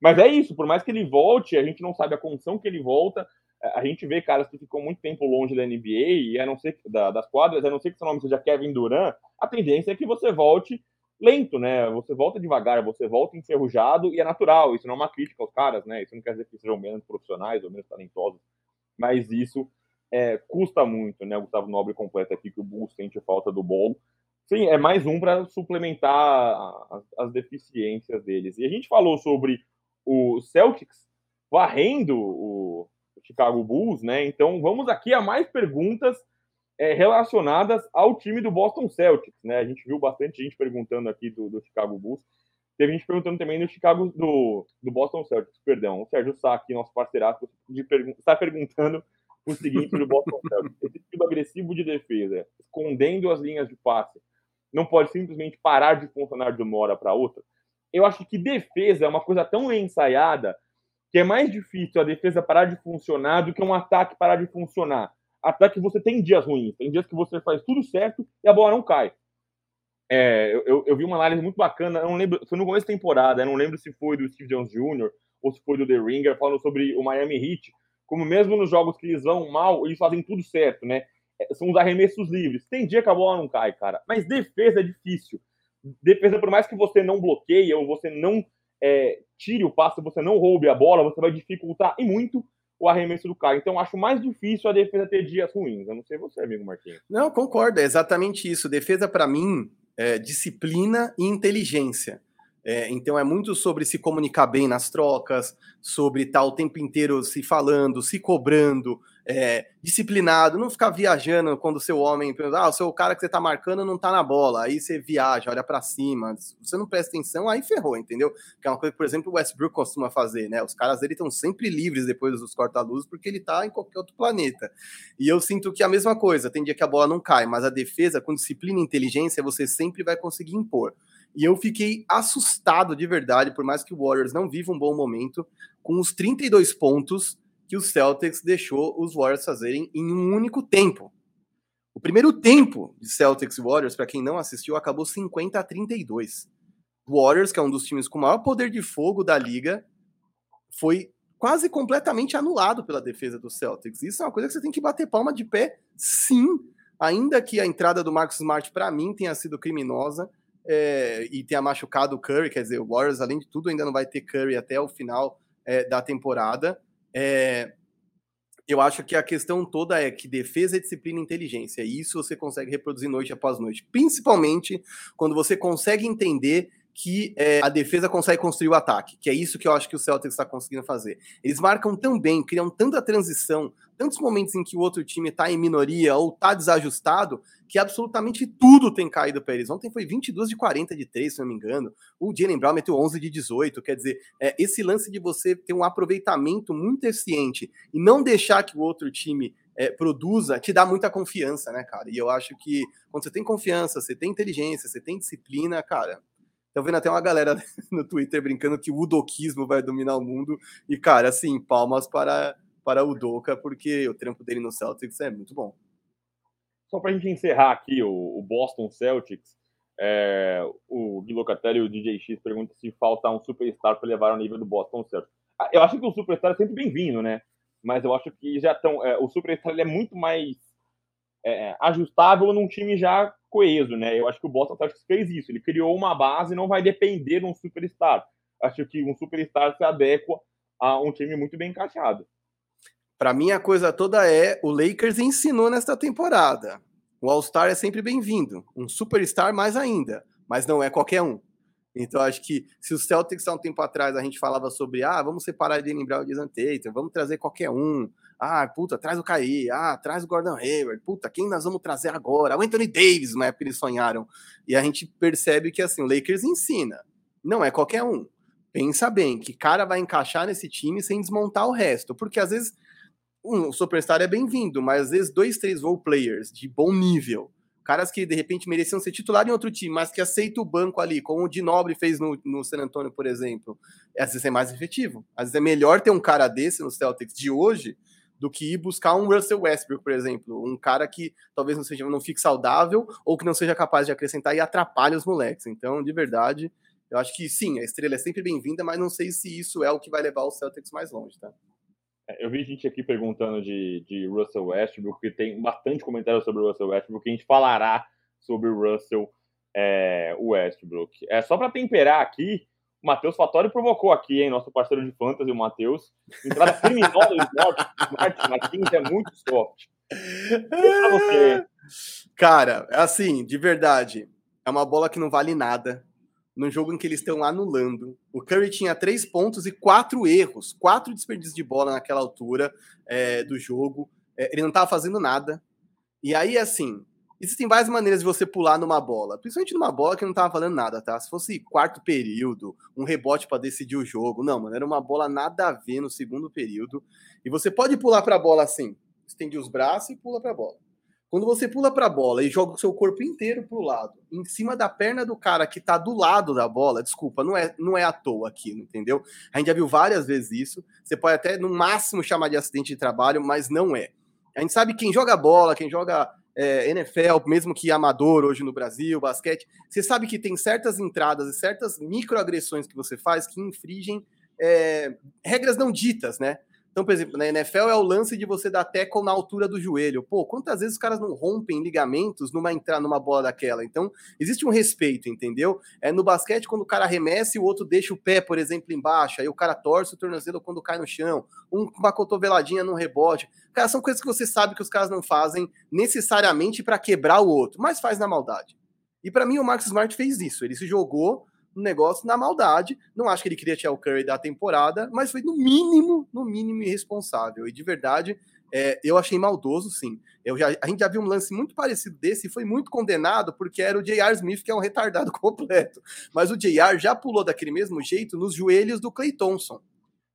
Mas é isso, por mais que ele volte, a gente não sabe a condição que ele volta. A gente vê caras que ficam muito tempo longe da NBA e a não ser da, das quadras, a não ser que seu nome seja Kevin Durant, a tendência é que você volte lento, né? Você volta devagar, você volta enferrujado e é natural. Isso não é uma crítica aos caras, né? Isso não quer dizer que sejam menos profissionais ou menos talentosos, mas isso é, custa muito, né? O Gustavo Nobre completa aqui que o Bulls sente falta do bolo. Sim, é mais um para suplementar as, as, deficiências deles. E a gente falou sobre o Celtics varrendo o Chicago Bulls, né? Então vamos aqui a mais perguntas é, relacionadas ao time do Boston Celtics, né? A gente viu bastante gente perguntando aqui do, do Chicago Bulls. Teve gente perguntando também do Chicago do, do Boston Celtics, perdão. O Sérgio Sá, aqui, nosso parceiraço, está perguntando o seguinte do Boston Celtics: esse estilo agressivo de defesa, escondendo as linhas de passe, não pode simplesmente parar de funcionar de uma hora para outra. Eu acho que defesa é uma coisa tão ensaiada que é mais difícil a defesa parar de funcionar do que um ataque parar de funcionar até que você tem dias ruins, tem dias que você faz tudo certo e a bola não cai. É, eu, eu, vi uma análise muito bacana, não lembro, foi no começo da temporada, não lembro se foi do Steve Jones Jr. ou se foi do The Ringer, falando sobre o Miami Heat, como mesmo nos jogos que eles vão mal, eles fazem tudo certo, né? É, são os arremessos livres. Tem dia que a bola não cai, cara, mas defesa é difícil. Defesa, por mais que você não bloqueie ou você não é, tire o passe, você não roube a bola, você vai dificultar e muito o arremesso do cara. Então, acho mais difícil a defesa ter dias ruins. Eu não sei você, amigo Marquinhos. Não, concordo, é exatamente isso. Defesa, para mim, é disciplina e inteligência. É, então é muito sobre se comunicar bem nas trocas, sobre estar o tempo inteiro se falando, se cobrando, é, disciplinado, não ficar viajando quando o seu homem, ah, o seu cara que você tá marcando não tá na bola, aí você viaja, olha para cima, você não presta atenção, aí ferrou, entendeu? Que é uma coisa que, por exemplo, o Westbrook costuma fazer, né? Os caras dele estão sempre livres depois dos corta-luz porque ele tá em qualquer outro planeta. E eu sinto que é a mesma coisa, tem dia que a bola não cai, mas a defesa, com disciplina e inteligência, você sempre vai conseguir impor. E eu fiquei assustado de verdade, por mais que o Warriors não viva um bom momento, com os 32 pontos que o Celtics deixou os Warriors fazerem em um único tempo. O primeiro tempo de Celtics Warriors, para quem não assistiu, acabou 50 a 32. O Warriors, que é um dos times com maior poder de fogo da liga, foi quase completamente anulado pela defesa do Celtics. Isso é uma coisa que você tem que bater palma de pé, sim. Ainda que a entrada do Marcus Smart, para mim, tenha sido criminosa, é, e tenha machucado o Curry, quer dizer, o Warriors, além de tudo, ainda não vai ter Curry até o final é, da temporada. É, eu acho que a questão toda é que defesa é disciplina e inteligência, e isso você consegue reproduzir noite após noite, principalmente quando você consegue entender que é, a defesa consegue construir o ataque, que é isso que eu acho que o Celtics está conseguindo fazer. Eles marcam tão bem, criam tanta transição, tantos momentos em que o outro time está em minoria ou está desajustado, que absolutamente tudo tem caído para eles. Ontem foi 22 de 40 de 3, se não me engano. O Jalen Brown meteu 11 de 18. Quer dizer, é, esse lance de você ter um aproveitamento muito eficiente e não deixar que o outro time é, produza, te dá muita confiança, né, cara? E eu acho que quando você tem confiança, você tem inteligência, você tem disciplina, cara, Tô vendo até uma galera (laughs) no Twitter brincando que o udoquismo vai dominar o mundo. E, cara, assim, palmas para, para o Udoka, porque o trampo dele no Celtics é muito bom. Só para a gente encerrar aqui o, o Boston Celtics, é, o Gui Locatelli e o DJ X perguntam se falta um superstar para levar ao nível do Boston Celtics. Ah, eu acho que o superstar é sempre bem-vindo, né? Mas eu acho que já estão. É, o superstar ele é muito mais é, ajustável num time já coeso, né? Eu acho que o Boston Celtics fez isso. Ele criou uma base e não vai depender de um superstar. Acho que um superstar se adequa a um time muito bem encaixado. Para mim, a coisa toda é o Lakers ensinou nesta temporada. O All-Star é sempre bem-vindo. Um superstar mais ainda. Mas não é qualquer um. Então, acho que se o Celtics há um tempo atrás a gente falava sobre, ah, vamos separar de lembrar o Jason vamos trazer qualquer um, ah, puta, traz o Caí, ah, traz o Gordon Hayward, puta, quem nós vamos trazer agora? O Anthony Davis, na época eles sonharam. E a gente percebe que, assim, o Lakers ensina, não é qualquer um. Pensa bem, que cara vai encaixar nesse time sem desmontar o resto, porque às vezes um superstar é bem-vindo, mas às vezes dois, três role players de bom nível, caras que de repente mereciam ser titular em outro time, mas que aceita o banco ali, como o Di Nobre fez no, no San Antonio, por exemplo, às vezes é mais efetivo. Às vezes é melhor ter um cara desse no Celtics de hoje do que ir buscar um Russell Westbrook, por exemplo, um cara que talvez não seja não fique saudável ou que não seja capaz de acrescentar e atrapalhe os moleques. Então, de verdade, eu acho que sim, a estrela é sempre bem-vinda, mas não sei se isso é o que vai levar o Celtics mais longe, tá? É, eu vi gente aqui perguntando de, de Russell Westbrook, que tem bastante comentário sobre o Russell Westbrook, que a gente falará sobre o Russell é, Westbrook. É só para temperar aqui, o Matheus Fatori provocou aqui, hein, nosso parceiro de fantasy, o Matheus. Entrada criminosa do esporte, Martins Martins é muito soft. Cara, assim, de verdade, é uma bola que não vale nada. Num jogo em que eles estão anulando. O Curry tinha três pontos e quatro erros, quatro desperdícios de bola naquela altura é, do jogo. É, ele não estava fazendo nada. E aí, assim, Existem várias maneiras de você pular numa bola, principalmente numa bola que não tava falando nada, tá? Se fosse quarto período, um rebote para decidir o jogo, não, mano, era uma bola nada a ver no segundo período. E você pode pular para a bola assim, estende os braços e pula para a bola. Quando você pula para a bola e joga o seu corpo inteiro pro lado, em cima da perna do cara que tá do lado da bola, desculpa, não é, não é à toa aqui, entendeu? A gente já viu várias vezes isso. Você pode até no máximo chamar de acidente de trabalho, mas não é. A gente sabe quem joga bola, quem joga é, NFL, mesmo que amador hoje no Brasil, basquete, você sabe que tem certas entradas e certas microagressões que você faz que infringem é, regras não ditas, né? Então, por exemplo, na NFL é o lance de você dar tackle na altura do joelho. Pô, quantas vezes os caras não rompem ligamentos numa entrar numa bola daquela? Então, existe um respeito, entendeu? É no basquete quando o cara arremessa e o outro deixa o pé, por exemplo, embaixo, aí o cara torce o tornozelo quando cai no chão, uma cotoveladinha no rebote. Cara, são coisas que você sabe que os caras não fazem necessariamente para quebrar o outro, mas faz na maldade. E para mim o Marcus Smart fez isso. Ele se jogou um negócio na maldade. Não acho que ele queria tirar o Curry da temporada, mas foi no mínimo, no mínimo irresponsável. E de verdade, é, eu achei maldoso, sim. Eu já, a gente já viu um lance muito parecido desse e foi muito condenado porque era o J.R. Smith, que é um retardado (laughs) completo. Mas o J.R. já pulou daquele mesmo jeito nos joelhos do Clay Thompson.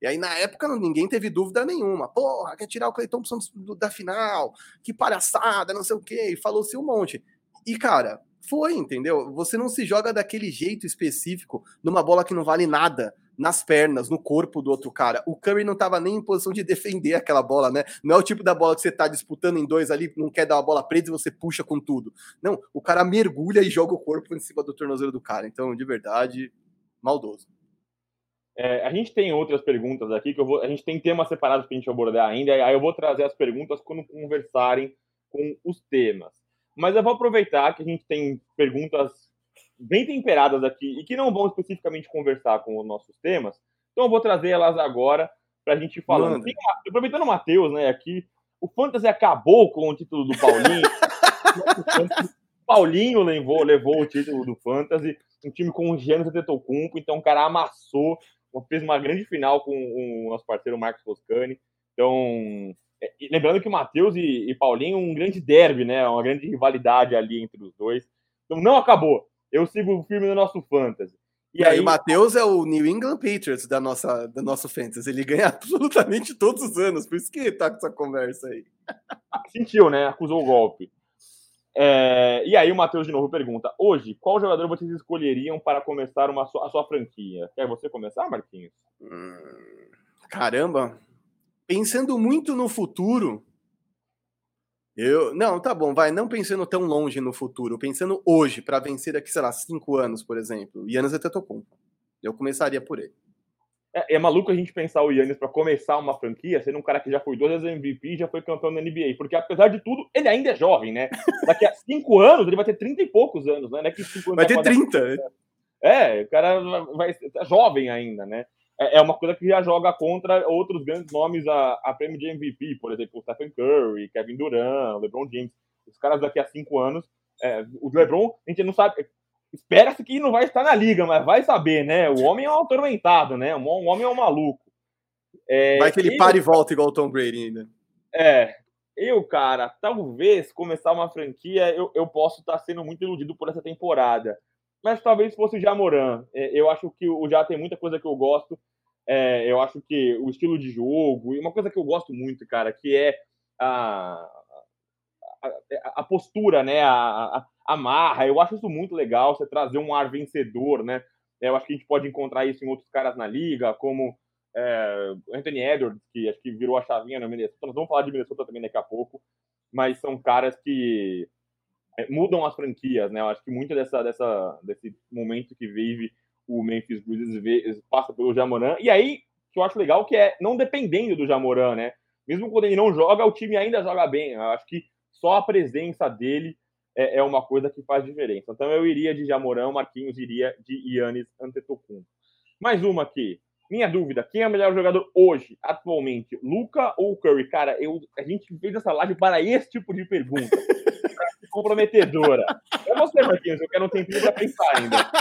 E aí, na época, ninguém teve dúvida nenhuma. Porra, quer tirar o Clay Thompson da final? Que palhaçada, não sei o quê. E falou-se um monte. E, cara, foi, entendeu? Você não se joga daquele jeito específico numa bola que não vale nada nas pernas, no corpo do outro cara. O Curry não estava nem em posição de defender aquela bola, né? Não é o tipo da bola que você está disputando em dois ali, não quer dar uma bola presa e você puxa com tudo. Não, o cara mergulha e joga o corpo em cima do tornozelo do cara. Então, de verdade, maldoso. É, a gente tem outras perguntas aqui que eu vou. A gente tem temas separados para a gente abordar ainda. Aí eu vou trazer as perguntas quando conversarem com os temas. Mas eu vou aproveitar que a gente tem perguntas bem temperadas aqui e que não vão especificamente conversar com os nossos temas. Então eu vou trazer elas agora para a gente ir falando. Tem, aproveitando o Matheus, né, aqui, o Fantasy acabou com o título do Paulinho. (laughs) Paulinho levou, levou o título do Fantasy, um time com o Giannis Antetokounmpo, então o cara amassou, fez uma grande final com o nosso parceiro Marcos Toscani. Então, lembrando que o Matheus e, e Paulinho um grande derby, né? Uma grande rivalidade ali entre os dois. Então não acabou. Eu sigo firme no nosso fantasy. E, aí, o Matheus é o New England Patriots da nossa, da nosso fantasy. Ele ganha (laughs) absolutamente todos os anos, por isso que tá com essa conversa aí. Sentiu, né? Acusou o golpe. É, e aí o Matheus de novo pergunta: hoje, qual jogador vocês escolheriam para começar uma, a sua franquia? Quer você começar, Marquinhos? Hum, caramba, pensando muito no futuro, eu. Não, tá bom, vai. Não pensando tão longe no futuro, pensando hoje, para vencer daqui, sei lá, cinco anos, por exemplo. Yannis Antetokounmpo. Eu começaria por ele. É, é, maluco a gente pensar o Yannis para começar uma franquia, sendo um cara que já foi duas vezes MVP e já foi campeão da NBA. Porque apesar de tudo, ele ainda é jovem, né? Daqui a (laughs) cinco anos, ele vai ter trinta e poucos anos, né? Cinco anos vai ter trinta. É, o cara vai, ser tá jovem ainda, né? É, é uma coisa que já joga contra outros grandes nomes a, a prêmio de MVP, por exemplo, o Stephen Curry, Kevin Durant, LeBron James. Os caras daqui a cinco anos, é, o LeBron, a gente não sabe, espera-se que não vai estar na liga, mas vai saber, né? O homem é um atormentado, né? O homem é um maluco. É, vai que ele para e volta igual o Tom Brady ainda. É, eu, cara, talvez começar uma franquia, eu, eu posso estar sendo muito iludido por essa temporada. Mas talvez fosse o Jamoran. É, eu acho que o Já tem muita coisa que eu gosto. É, eu acho que o estilo de jogo, e uma coisa que eu gosto muito, cara, que é a, a, a postura, né? A, a, marra. Eu acho isso muito legal, você trazer um ar vencedor, né? Eu acho que a gente pode encontrar isso em outros caras na liga, como é, Anthony Edwards, que acho que virou a chavinha no Minnesota. Nós vamos falar de Minnesota também daqui a pouco, mas são caras que é, mudam as franquias, né? Eu acho que muito dessa, dessa, desse momento que vive o Memphis Grizzlies passa pelo Jamoran. E aí, que eu acho legal, que é não dependendo do Jamoran, né? Mesmo quando ele não joga, o time ainda joga bem. Eu acho que só a presença dele é, é uma coisa que faz diferença. Então eu iria de Jamoran, Marquinhos iria de Yannis Antetokounmpo. Mais uma aqui. Minha dúvida, quem é o melhor jogador hoje, atualmente, Luca ou Curry? Cara, eu, a gente fez essa live para esse tipo de pergunta. (laughs) comprometedora. (laughs) É você, Marquinhos, eu quero um tempinho para pensar ainda.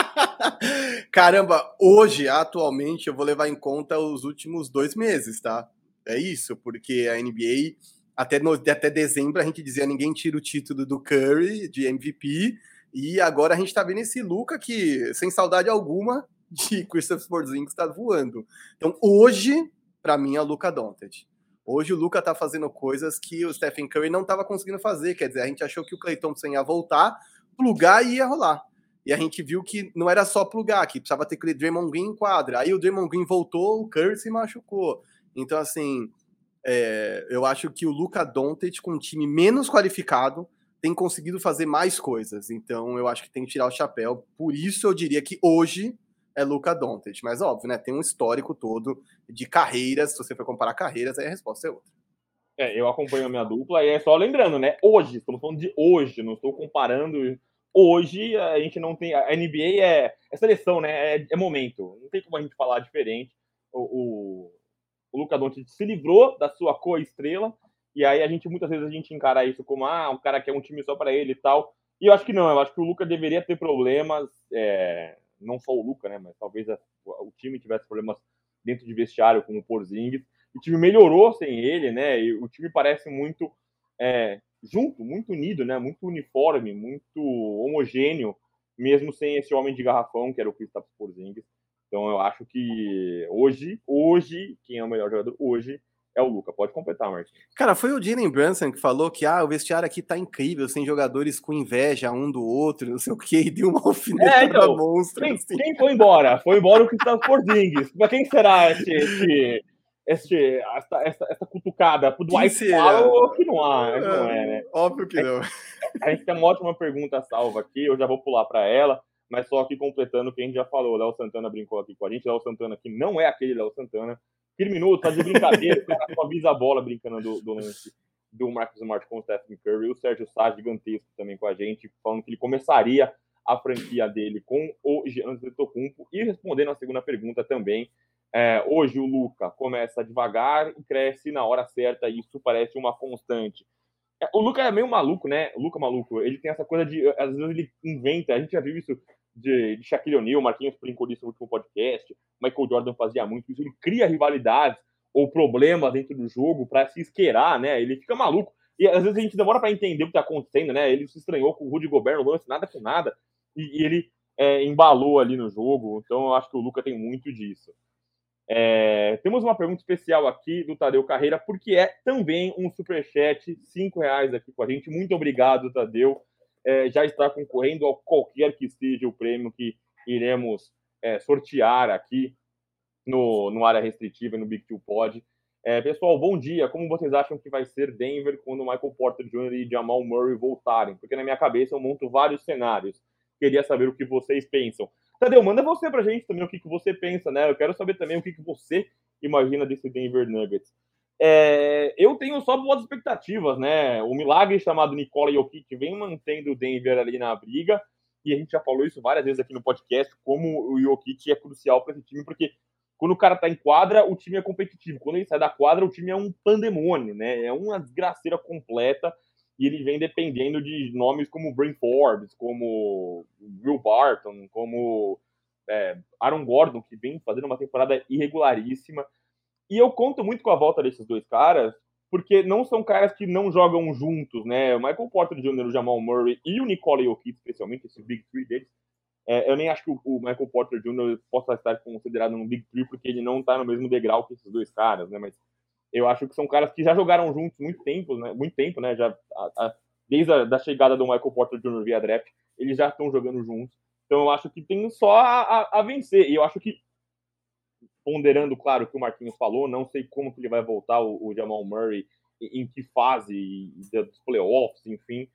(laughs) Caramba, hoje, atualmente, eu vou levar em conta os últimos dois meses, tá? É isso, porque a NBA, até, no, até dezembro, a gente dizia ninguém tira o título do Curry, de MVP, e agora a gente tá vendo esse Luca que, sem saudade alguma, de Christopher Porzingis está voando. Então, hoje, para mim, é o Luca Doncic. Hoje o Luca tá fazendo coisas que o Stephen Curry não estava conseguindo fazer. Quer dizer, a gente achou que o Clay Thompson ia voltar, plugar e ia rolar. E a gente viu que não era só plugar, que precisava ter aquele Draymond Green em quadra. Aí o Draymond Green voltou, o Curry se machucou. Então, assim, é, eu acho que o Luca Doncic, com um time menos qualificado, tem conseguido fazer mais coisas. Então, eu acho que tem que tirar o chapéu. Por isso, eu diria que hoje é Luca Doncic. Mas óbvio, né? Tem um histórico todo de carreiras. Se você for comparar carreiras, aí a resposta é outra. É, eu acompanho a minha dupla e é só lembrando, né? Hoje, estamos falando de hoje, não estou comparando. Hoje a gente não tem. A NBA é, é seleção, né? É, é, momento. Não tem como a gente falar diferente. O, o, o Luca Doncic se livrou da sua co-estrela. E aí a gente, muitas vezes, a gente encara isso como, ah, um cara que é um time só para ele e tal. E eu acho que não, eu acho que o Luca deveria ter problemas. É, não só o Luca, né, mas talvez a, o time tivesse problemas dentro de vestiário com o Porzingis. O time melhorou sem ele, né? E o time parece muito é, junto, muito unido, né? Muito uniforme, muito homogêneo, mesmo sem esse homem de garrafão que era o Kristaps Porzingis. Então eu acho que hoje, hoje, quem é o melhor jogador hoje é o Luca. Pode completar, Marquinhos. Cara, foi o Jalen Brunson que falou que ah, o vestiário aqui tá incrível, sem jogadores com inveja um do outro, não sei o que, (laughs) e deu uma alfinetada é, então, monstra. Quem, assim. quem, foi embora? Foi embora o Gustavo Porzingis. Mas quem será esse, esse, esse, essa, essa, essa cutucada? Pro Dwight Powell que não há, é, não é, né? Óbvio que não. A gente tem uma ótima pergunta salva aqui, eu já vou pular para ela mas só aqui completando o que a gente já falou. Léo Santana brincou aqui com a gente. Léo Santana que não é aquele Léo Santana criminoso, tá de brincadeira, com a bisa bola brincando do, do lance do Marcus Smart com o Stephen Curry, o Sérgio Sá, gigantesco também com a gente, falando que ele começaria a franquia dele com o Giannis Antetokounmpo e respondendo a segunda pergunta também, é, hoje o Luca começa devagar e cresce na hora certa e isso parece uma constante. É, o Luca é meio maluco, né? O Luca maluco, ele tem essa coisa de, às vezes ele inventa, a gente já viu isso de, de Shaquille O'Neal, Marquinhos brincou disso no último podcast, Michael Jordan fazia muito isso, ele cria rivalidades ou problemas dentro do jogo para se esquerar, né? Ele fica maluco. E às vezes a gente demora para entender o que está acontecendo, né? Ele se estranhou com o Rudy Gobert no lance, nada com nada, e, e ele é, embalou ali no jogo. Então eu acho que o Luca tem muito disso. É, temos uma pergunta especial aqui do Tadeu Carreira, porque é também um superchat, cinco reais aqui com a gente. Muito obrigado, Tadeu é, já está concorrendo a qualquer que seja o prêmio que iremos é, sortear aqui no, no área restritiva no Big Two Pod. É, pessoal, bom dia. Como vocês acham que vai ser Denver quando Michael Porter Jr. e Jamal Murray voltarem? Porque na minha cabeça eu monto vários cenários. Queria saber o que vocês pensam. Tadeu, manda você pra gente também o que, que você pensa, né? Eu quero saber também o que, que você imagina desse Denver Nuggets. É, eu tenho só boas expectativas, né? O milagre chamado Nikola Jokic vem mantendo o Denver ali na briga, e a gente já falou isso várias vezes aqui no podcast, como o Jokic é crucial para esse time, porque quando o cara tá em quadra, o time é competitivo. Quando ele sai da quadra, o time é um pandemônio, né? É uma desgraceira completa, e ele vem dependendo de nomes como Brain Forbes, como Will Barton, como é, Aaron Gordon, que vem fazendo uma temporada irregularíssima. E eu conto muito com a volta desses dois caras, porque não são caras que não jogam juntos, né? O Michael Porter Jr., o Jamal Murray e o Nicole Jokic, especialmente, esse Big Three deles, É, eu nem acho que o, Michael Porter Jr. possa estar considerado no Big Three, porque ele não está no mesmo degrau que esses dois caras, né? Mas eu acho que são caras que já jogaram juntos muito tempo, né? Muito tempo, né? Já, a, a, desde a da chegada do Michael Porter Jr. via draft, eles já estão jogando juntos. Então eu acho que tem só a, a vencer. E eu acho que ponderando, claro, o que o Marquinhos falou, não sei como que ele vai voltar, o, o Jamal Murray, em, em que fase dos playoffs, enfim,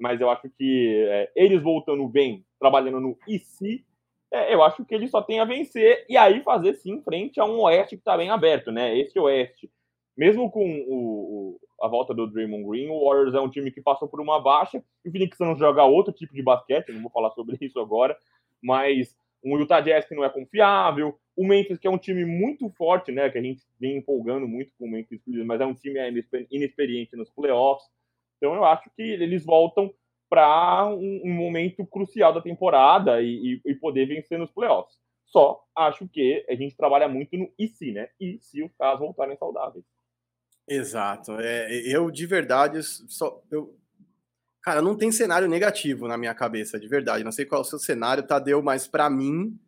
mas eu acho que é, eles voltando bem, trabalhando no se, é, eu acho que eles só tem a vencer e aí fazer sim frente a um Oeste que está bem aberto, né? Esse Oeste, mesmo com o, o, a volta do Draymond Green, o Warriors é um time que passou por uma baixa, e o Phoenix Suns joga outro tipo de basquete, não vou falar sobre (laughs) isso agora, mas um Utah Jazz que não é confiável, o Memphis que é um time muito forte, né, que a gente vem empolgando muito com o Memphis, mas é um time inexperiente nos playoffs. Então eu acho que eles voltam para um, um, momento crucial da temporada e, e, e, poder vencer nos playoffs. Só acho que a gente trabalha muito no e se, né? E se os caras voltarem saudáveis. Exato. É, eu, de verdade, só, eu, Cara, não tem cenário negativo na minha cabeça, de verdade. Não sei qual é o seu cenário, Tadeu, mas para mim,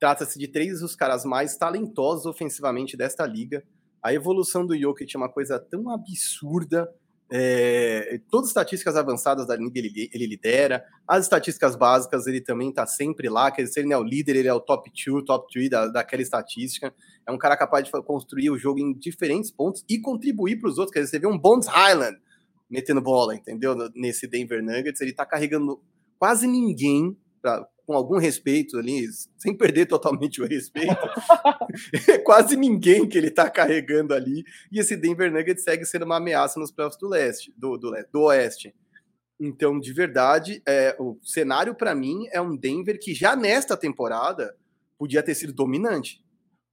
trata-se de três dos caras mais talentosos ofensivamente desta liga. A evolução do Jokic é uma coisa tão absurda. É, todas as estatísticas avançadas da liga ele, ele, lidera. As estatísticas básicas ele também está sempre lá. Quer dizer, ele é o líder, ele é o top 2, top 3 da, daquela estatística. É um cara capaz de construir o jogo em diferentes pontos e contribuir para os outros. Quer dizer, você vê um Bones Highland metendo bola, entendeu? Nesse Denver Nuggets, ele tá carregando quase ninguém, pra, com algum respeito ali, sem perder totalmente o respeito, (laughs) (laughs) quase ninguém que ele tá carregando ali, e esse Denver Nuggets segue sendo uma ameaça nos playoffs do leste, do, do, do oeste. Então, de verdade, é, o cenário para mim é um Denver que já nesta temporada podia ter sido dominante.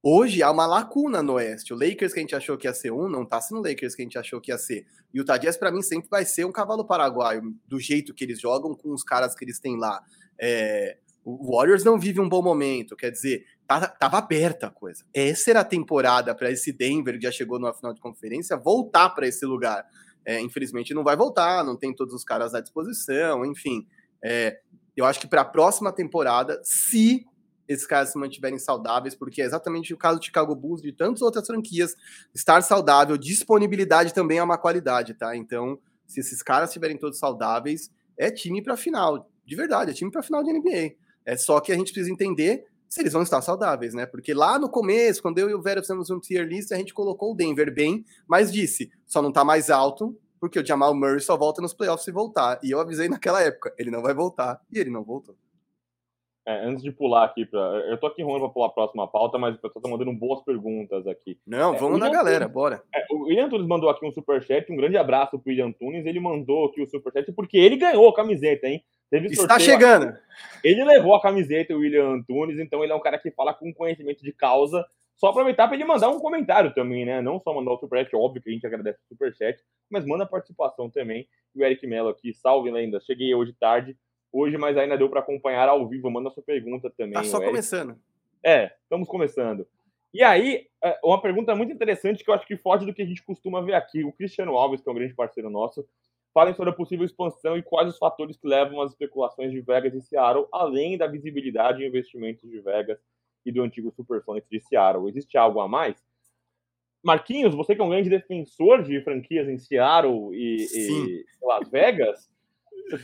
Hoje há uma lacuna no Oeste. O Lakers que a gente achou que ia ser um, não tá sendo o Lakers que a gente achou que ia ser. E o Jazz, para mim, sempre vai ser um cavalo paraguaio, do jeito que eles jogam, com os caras que eles têm lá. É, o Warriors não vive um bom momento, quer dizer, tava, tava aberta a coisa. Essa era a temporada para esse Denver, que já chegou numa final de conferência, voltar para esse lugar. É, infelizmente não vai voltar, não tem todos os caras à disposição, enfim. É, eu acho que para a próxima temporada, se esses caras se mantiverem saudáveis, porque é exatamente o caso do Chicago Bulls e de tantas outras franquias. Estar saudável, disponibilidade também é uma qualidade, tá? Então, se esses caras estiverem todos saudáveis, é time para final, de verdade, é time para final de NBA. É só que a gente precisa entender se eles vão estar saudáveis, né? Porque lá no começo, quando eu e o Vera fizemos um tier list, a gente colocou o Denver bem, mas disse, só não tá mais alto, porque o Jamal Murray só volta nos playoffs se voltar. E eu avisei naquela época, ele não vai voltar, e ele não voltou. É, antes de pular aqui, pra, eu tô aqui rolando para pular a próxima pauta, mas o pessoal tá mandando boas perguntas aqui. Não, é, vamos na galera, bora. É, o William Tunes mandou aqui um superchat, um grande abraço pro William Tunes, ele mandou aqui o superchat porque ele ganhou a camiseta, hein? Teve Está chegando. Aqui. Ele levou a camiseta, o William Antunes, então ele é um cara que fala com conhecimento de causa. Só aproveitar para ele mandar um comentário também, né? Não só mandar o superchat, óbvio que a gente agradece o superchat, mas manda a participação também. E o Eric Mello aqui, salve lenda, cheguei hoje tarde, hoje, mas ainda deu para acompanhar ao vivo. Manda sua pergunta também. Tá só começando. É, estamos começando. E aí, é, uma pergunta muito interessante que eu acho que foge do que a gente costuma ver aqui. O Cristiano Alves, que é um grande parceiro nosso, falem sobre a possível expansão e quais os fatores que levam às especulações de Vegas e Seattle, além da visibilidade e investimentos de Vegas e do antigo Supersonics de Seattle. Existe algo a mais? Marquinhos, você que é um grande defensor de franquias em Seattle e, e Las Vegas,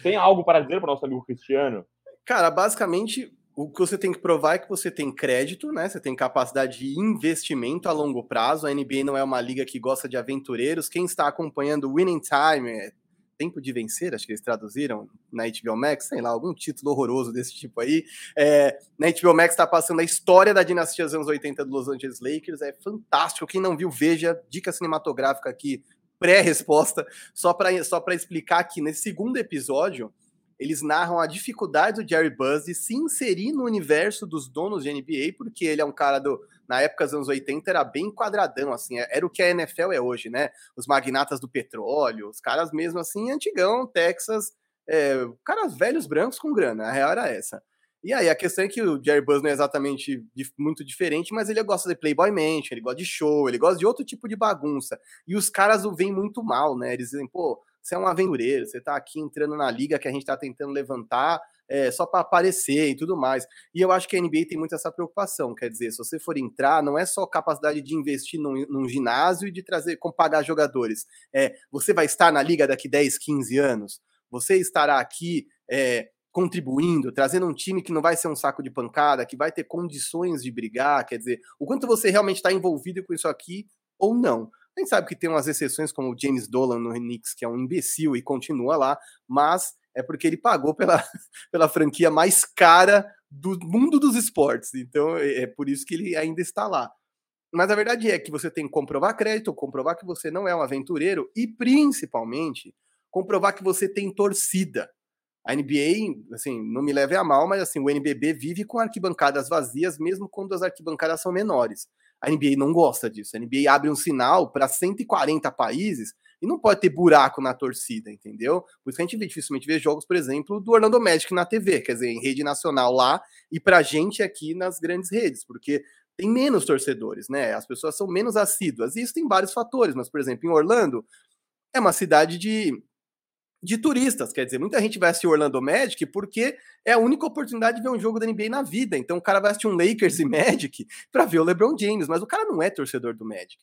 tem algo para dizer para o nosso amigo Cristiano? Cara, basicamente, o que você tem que provar é que você tem crédito, né? Você tem capacidade de investimento a longo prazo. A NBA não é uma liga que gosta de aventureiros. Quem está acompanhando Winning Time, é Tempo de Vencer, acho que eles traduziram na HBO Max, sei lá, algum título horroroso desse tipo aí. É, na HBO Max está passando a história da dinastia dos anos 80 do Los Angeles Lakers. É fantástico. Quem não viu, veja. Dica cinematográfica aqui pré-resposta, só para só explicar que nesse segundo episódio, eles narram a dificuldade do Jerry Buzz de se inserir no universo dos donos de NBA, porque ele é um cara do. Na época dos anos 80 era bem quadradão, assim, é, era o que a NFL é hoje, né? Os magnatas do petróleo, os caras mesmo assim, antigão, Texas, é, caras velhos brancos com grana, a real era essa. E aí, a questão é que o Jerry Buzz não é exatamente muito diferente, mas ele gosta de Playboy Mansion, ele gosta de show, ele gosta de outro tipo de bagunça. E os caras o veem muito mal, né? Eles dizem, pô, você é um aventureiro, você tá aqui entrando na liga que a gente tá tentando levantar, é, só para aparecer e tudo mais. E eu acho que a NBA tem muito essa preocupação. Quer dizer, se você for entrar, não é só capacidade de investir num, num ginásio e de trazer, como pagar jogadores. É, você vai estar na liga daqui 10, 15 anos. Você estará aqui é, contribuindo, trazendo um time que não vai ser um saco de pancada, que vai ter condições de brigar, quer dizer, o quanto você realmente está envolvido com isso aqui ou não. A gente sabe que tem umas exceções, como o James Dolan no Knicks, que é um imbecil e continua lá, mas é porque ele pagou pela, (laughs) pela franquia mais cara do mundo dos esportes. Então é, é por isso que ele ainda está lá. Mas a verdade é que você tem que comprovar crédito, comprovar que você não é um aventureiro e, principalmente, comprovar que você tem torcida. A NBA, assim, não me leve a mal, mas assim, o NBB vive com arquibancadas vazias, mesmo quando as arquibancadas são menores. A NBA não gosta disso. A NBA abre um sinal para 140 países e não pode ter buraco na torcida, entendeu? Por isso que a gente dificilmente vê jogos, por exemplo, do Orlando Magic na TV, quer dizer, em rede nacional lá e pra gente aqui nas grandes redes, porque tem menos torcedores, né? As pessoas são menos assíduas. E isso tem vários fatores, mas, por exemplo, em Orlando, é uma cidade de de turistas. Quer dizer, muita gente vai assistir Orlando Magic porque é a única oportunidade de ver um jogo da NBA na vida. Então o cara vai assistir um Lakers e Magic para ver o LeBron James, mas o cara não é torcedor do Magic.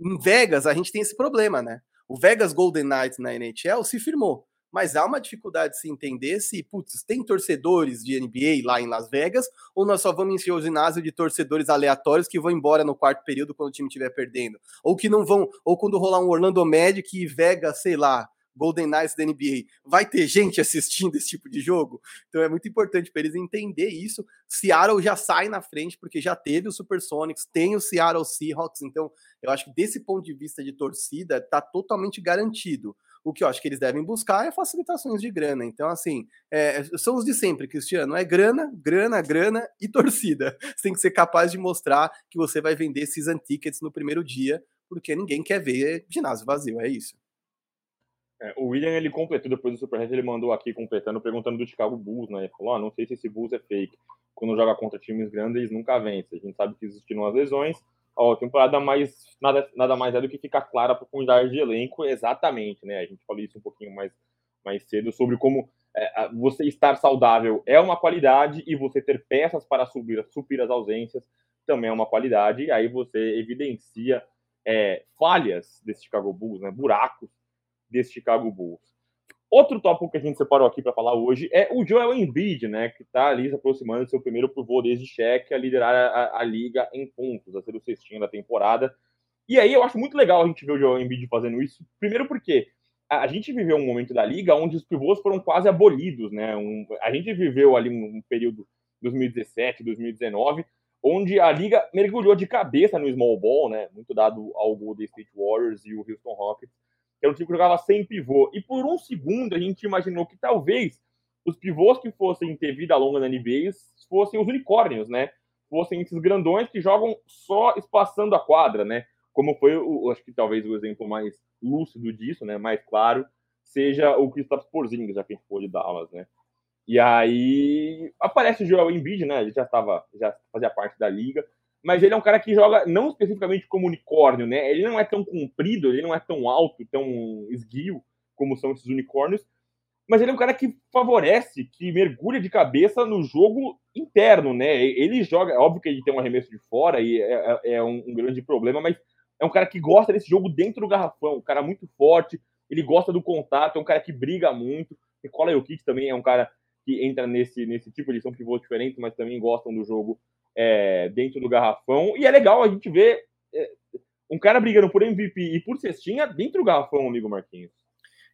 Em Vegas, a gente tem esse problema, né? O Vegas Golden Knights na NHL se firmou, mas há uma dificuldade de se entender se, putz, tem torcedores de NBA lá em Las Vegas ou nós só vamos encher o ginásio de torcedores aleatórios que vão embora no quarto período quando o time estiver perdendo. Ou que não vão, ou quando rolar um Orlando Magic e Vegas, sei lá, Golden Knights da NBA, vai ter gente assistindo esse tipo de jogo? Então é muito importante para eles entender isso. Seattle já sai na frente, porque já teve o Supersonics, tem o Seattle Seahawks, então eu acho que desse ponto de vista de torcida, está totalmente garantido. O que eu acho que eles devem buscar é facilitações de grana. Então, assim, é, são os de sempre, Cristiano. É grana, grana, grana e torcida. Você tem que ser capaz de mostrar que você vai vender season tickets no primeiro dia, porque ninguém quer ver ginásio vazio. É isso. É, o William, ele completou depois do Superchat, ele mandou aqui completando, perguntando do Chicago Bulls, né? Ele falou, ah, não sei se esse Bulls é fake. Quando joga contra times grandes, nunca vencem. A gente sabe que existiram as lesões. Ó, temporada mais, nada, nada mais é do que ficar clara a profundidade de elenco, exatamente, né? A gente falou isso um pouquinho mais, mais cedo, sobre como é, você estar saudável é uma qualidade e você ter peças para subir, suprir as ausências também é uma qualidade. E aí você evidencia é, falhas desse Chicago Bulls, né? Buracos desse Chicago Bulls. Outro tópico que a gente separou aqui para falar hoje é o Joel Embiid, né, que está ali se aproximando do seu primeiro pivô desde Shaq a liderar a, a, liga em pontos, a ser o cestinho da temporada. E aí eu acho muito legal a gente ver o Joel Embiid fazendo isso, primeiro porque a, a gente viveu um momento da liga onde os pivôs foram quase abolidos, né? Um, a gente viveu ali um, um período 2017, 2019, onde a liga mergulhou de cabeça no small ball, né? Muito dado ao Golden State Warriors e o Houston Rockets era um time que jogava sem pivô. E por um segundo a gente imaginou que talvez os pivôs que fossem ter vida longa na NBA fossem os unicórnios, né? Fossem esses grandões que jogam só espaçando a quadra, né? Como foi, o, acho que talvez o exemplo mais lúcido disso, né? Mais claro, seja o Kristaps Porzingis, já que a gente de Dallas, né? E aí aparece o Joel Embiid, né? Ele já estava, já fazia parte da liga mas ele é um cara que joga não especificamente como unicórnio, né? Ele não é tão comprido, ele não é tão alto, tão esguio como são esses unicórnios, mas ele é um cara que favorece, que mergulha de cabeça no jogo interno, né? Ele joga, óbvio que ele tem um arremesso de fora e é, é, é um, um, grande problema, mas é um cara que gosta desse jogo dentro do garrafão, um cara muito forte, ele gosta do contato, é um cara que briga muito. Nicola Jokic também é um cara que entra nesse, nesse tipo de são pivôs diferentes, mas também gostam do jogo é, dentro do garrafão. E é legal a gente ver é, um cara brigando por MVP e por cestinha dentro do garrafão, amigo Marquinhos.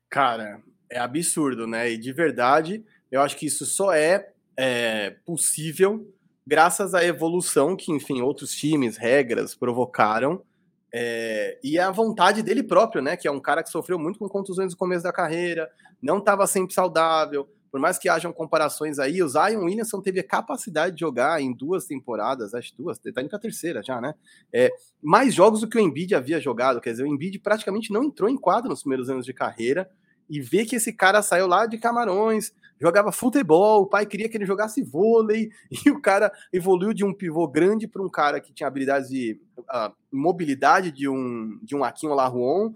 Cara, é absurdo, né? E de verdade, eu acho que isso só é, é possível graças à evolução que, enfim, outros times, regras provocaram. É, e a vontade dele próprio, né? Que é um cara que sofreu muito com contusões no começo da carreira, não estava sempre saudável, por mais que hajam comparações aí, o Zion Williamson teve a capacidade de jogar em duas temporadas, acho duas, tá indo pra terceira já, né? É, mais jogos do que o Embiid havia jogado, quer dizer, o Embiid praticamente não entrou em quadro nos primeiros anos de carreira, e ver que esse cara saiu lá de Camarões, jogava futebol, o pai queria que ele jogasse vôlei, (laughs) e o cara evoluiu de um pivô grande para um cara que tinha habilidades de uh, mobilidade de um, de um Akin Olajuwon,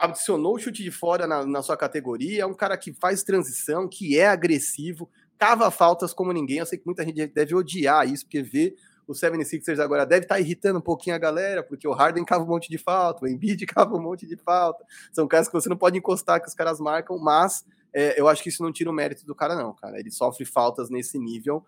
adicionou o chute de fora na, na, sua categoria, é um cara que faz transição, que é agressivo, cava faltas como ninguém. Eu sei que muita gente deve odiar isso, porque vê o 76ers agora deve estar tá irritando um pouquinho a galera, porque o Harden cava um monte de falta, o Embiid (laughs) cava um monte de falta. São caras que você não pode encostar, que os caras marcam, mas é, eu acho que isso não tira o mérito do cara, não, cara. Ele sofre faltas nesse nível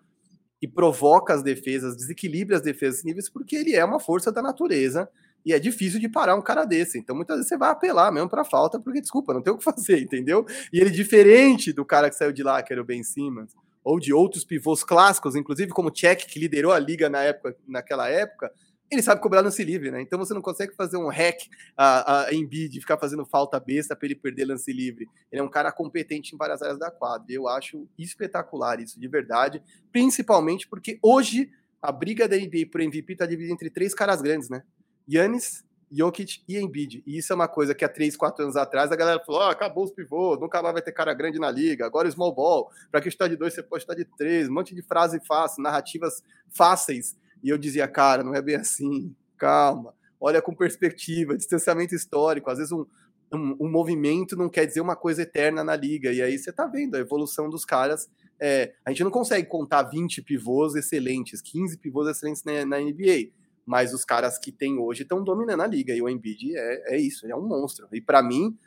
e provoca as defesas, desequilibra as defesas níveis, porque ele é uma força da natureza e é difícil de parar um cara desse. Então, muitas vezes você vai apelar mesmo para falta, porque, desculpa, não tem o que (laughs) fazer, entendeu? E ele, diferente do cara que saiu de lá, que era o Ben Simmons, ou de outros pivôs clássicos, inclusive como o Check, que liderou a liga na época, naquela época, ele sabe cobrar lance livre, né? Então você não consegue fazer um hack a, a Embiid, ficar fazendo falta besta para ele perder lance livre. Ele é um cara competente em várias áreas da quadra. Eu acho espetacular isso, de verdade, principalmente porque hoje a briga da NBA por MVP está dividida entre três caras grandes, né? Yannis, Jokic e Embiid. E isso é uma coisa que há 3, 4 anos atrás a galera falou: oh, acabou os pivôs, nunca mais vai ter cara grande na liga, agora small ball, para que estar de dois você pode estar de três, um monte de frase fácil, narrativas fáceis. E eu dizia, cara, não é bem assim, calma, olha com perspectiva, distanciamento histórico, às vezes um, um, um movimento não quer dizer uma coisa eterna na liga, e aí você tá vendo a evolução dos caras. É, a gente não consegue contar 20 pivôs excelentes, 15 pivôs excelentes na, na NBA mas os caras que tem hoje estão dominando a liga, e o Embiid é, é isso, é um monstro. E para mim,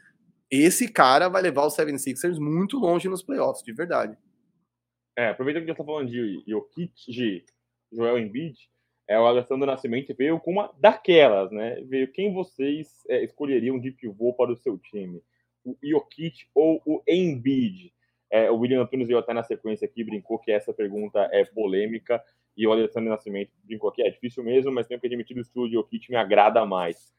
esse cara vai levar os 76ers muito longe nos playoffs, de verdade. É, aproveitando que já está falando de Jokic, de Joel Embiid, é, o Alessandro Nascimento veio com uma daquelas, né? Veio quem vocês é, escolheriam de pivô para o seu time? O Jokic ou o Embiid? É, o William Antunes veio até na sequência aqui, brincou que essa pergunta é polêmica. E o Alexandre Nascimento brincou aqui, é difícil mesmo, mas tenho que admitir o de Jokic me agrada mais.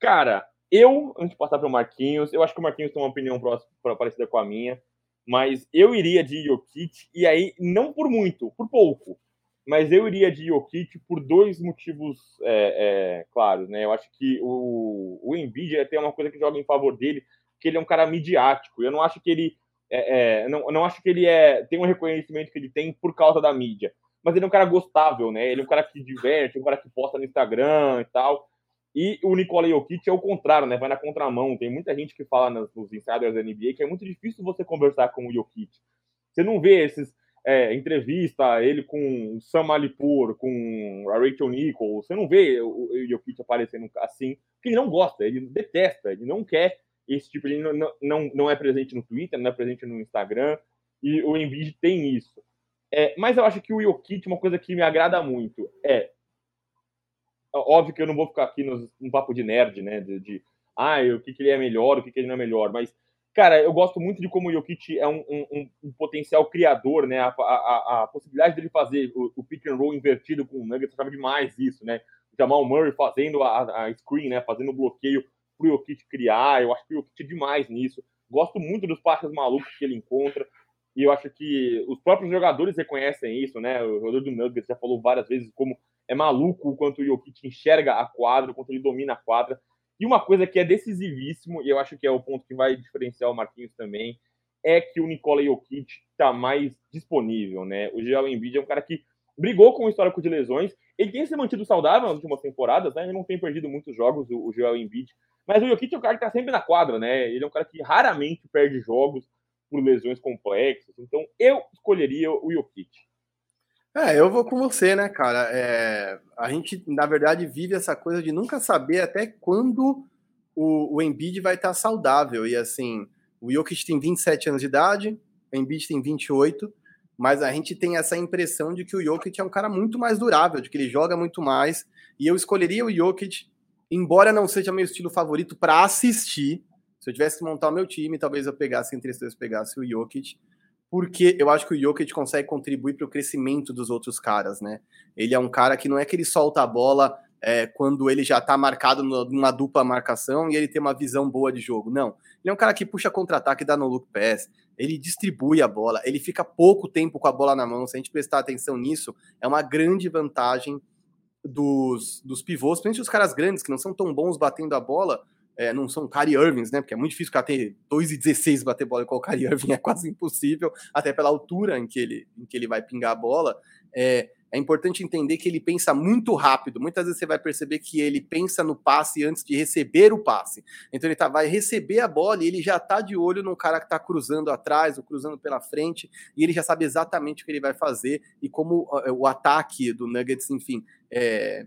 Cara, eu, antes de passar para o Marquinhos, eu acho que o Marquinhos tem uma opinião próxima, parecida com a minha, mas eu iria de Jokic, e aí, não por muito, por pouco, mas eu iria de Jokic por dois motivos é, é, claros, né? Eu acho que o, o Embiid tem uma coisa que joga em favor dele, que ele é um cara midiático, eu não acho que ele é, é, não, não acho que ele é, tem um reconhecimento que ele tem por causa da mídia mas ele é um cara gostável, né? Ele é um cara que diverte, um cara que posta no Instagram e tal. E o Nikola Jokic é o contrário, né? Vai na contramão. Tem muita gente que fala nos, nos insiders da NBA que é muito difícil você conversar com o Jokic. Você não vê esses é, entrevista ele com o Sam Alipur, com a Rachel Nichols. Você não vê o, o Jokic aparecendo assim, porque ele não gosta, ele detesta, ele não quer esse tipo. Ele não, não, não é presente no Twitter, não é presente no Instagram. E o Embiid tem isso. É, mas eu acho que o Jokic, uma coisa que me agrada muito é. Óbvio que eu não vou ficar aqui no, papo de nerd, né? De, de ah, o que, que ele é melhor, o que, que ele não é melhor. Mas, cara, eu gosto muito de como o Jokic é um, um, um potencial criador, né? A, a, a, possibilidade dele fazer o, o pick and roll invertido com o Nuggets, eu demais isso, né? O Jamal Murray fazendo a, a screen, né? Fazendo o bloqueio pro Jokic criar. Eu acho que o Jokic é demais nisso. Gosto muito dos passes malucos que ele encontra. E eu acho que os próprios jogadores reconhecem isso, né? O jogador do Nuggets já falou várias vezes como é maluco o quanto o Jokic enxerga a quadra, o quanto ele domina a quadra. E uma coisa que é decisivíssimo, e eu acho que é o ponto que vai diferenciar o Marquinhos também, é que o Nikola Jokic está mais disponível, né? O Joel Embiid é um cara que brigou com o histórico de lesões, ele tem se mantido saudável nas últimas temporadas, né? Ele não tem perdido muitos jogos, o Joel Embiid, mas o Jokic é um cara que está sempre na quadra, né? Ele é um cara que raramente perde jogos, por lesões complexas. Então, eu escolheria o Jokic. É, eu vou com você, né, cara? É, a gente, na verdade, vive essa coisa de nunca saber até quando o, o Embiid vai estar saudável. E assim, o Jokic tem 27 anos de idade, o Embiid tem 28, mas a gente tem essa impressão de que o Jokic é um cara muito mais durável, de que ele joga muito mais. E eu escolheria o Jokic, embora não seja meu estilo favorito para assistir, se eu tivesse que montar o meu time, talvez eu pegasse entre esses dois, pegasse o Jokic, porque eu acho que o Jokic consegue contribuir para o crescimento dos outros caras, né? Ele é um cara que não é que ele solta a bola é, quando ele já está marcado numa dupla marcação e ele tem uma visão boa de jogo. Não. Ele é um cara que puxa contra-ataque, dá no look pass, ele distribui a bola, ele fica pouco tempo com a bola na mão. Se a gente prestar atenção nisso, é uma grande vantagem dos, dos pivôs, principalmente os caras grandes que não são tão bons batendo a bola, é, não são Kyrie Irvings, né? Porque é muito difícil o cara ter 2,16 bater bola igual o Kyrie Irving, (laughs) é quase impossível, até pela altura em que ele, em que ele vai pingar a bola. É, é importante entender que ele pensa muito rápido. Muitas vezes você vai perceber que ele pensa no passe antes de receber o passe. Então ele tá, vai receber a bola e ele já tá de olho no cara que tá cruzando atrás ou cruzando pela frente, e ele já sabe exatamente o que ele vai fazer e como o ataque do Nuggets, enfim, é,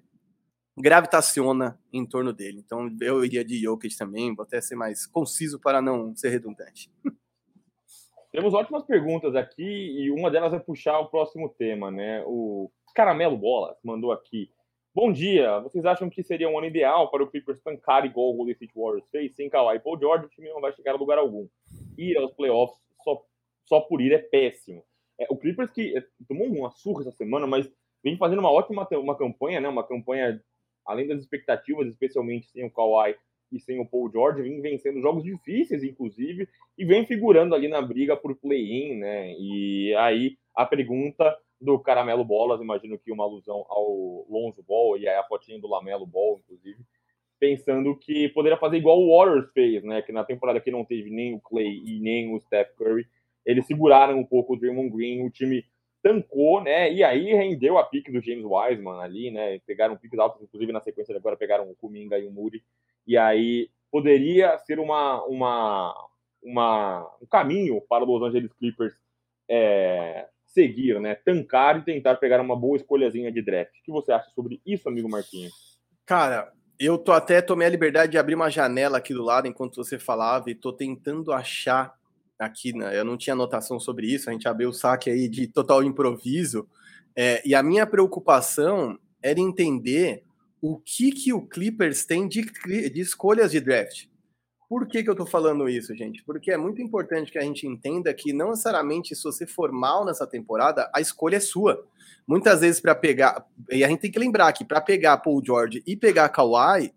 gravitaciona em torno dele. Então eu iria de Jokic também, vou até ser mais conciso para não ser redundante. (laughs) Temos ótimas perguntas aqui e uma delas é puxar o próximo tema, né? O Caramelo Bolas mandou aqui. Bom dia, vocês acham que seria um ano ideal para o Clippers tancar igual o Golden State Warriors fez? Sem Kawhi e Paul George, o time não vai chegar a lugar algum. Ir aos playoffs só, só por ir é péssimo. É, o Clippers que é, tomou uma surra essa semana, mas vem fazendo uma ótima uma campanha, né? Uma campanha além das expectativas, especialmente sem o Kawhi e sem o Paul George, vem vencendo jogos difíceis, inclusive, e vem figurando ali na briga por play-in, né? E aí a pergunta do Caramelo Bolas, imagino que uma alusão ao Lonzo Ball e aí a fotinha do Lamelo Ball, inclusive, pensando que poderia fazer igual o Warriors fez, né? Que na temporada que não teve nem o Clay e nem o Steph Curry, eles seguraram um pouco o Draymond Green, o time tancou, né? E aí rendeu a pique do James Wiseman ali, né? Pegaram piques altos, inclusive na sequência agora pegaram o Kuminga e o Muri. E aí poderia ser uma, uma, uma, um caminho para os Los Angeles Clippers é, seguir, né? Tancar e tentar pegar uma boa escolhazinha de draft. O que você acha sobre isso, amigo Marquinhos? Cara, eu tô até tomei a liberdade de abrir uma janela aqui do lado enquanto você falava e tô tentando achar aqui, né, eu não tinha anotação sobre isso, a gente abriu o saque aí de total improviso, é, e a minha preocupação era entender o que, que o Clippers tem de, de escolhas de draft. Por que, que eu tô falando isso, gente? Porque é muito importante que a gente entenda que não necessariamente se você for mal nessa temporada, a escolha é sua. Muitas vezes para pegar, e a gente tem que lembrar que para pegar Paul George e pegar Kawhi,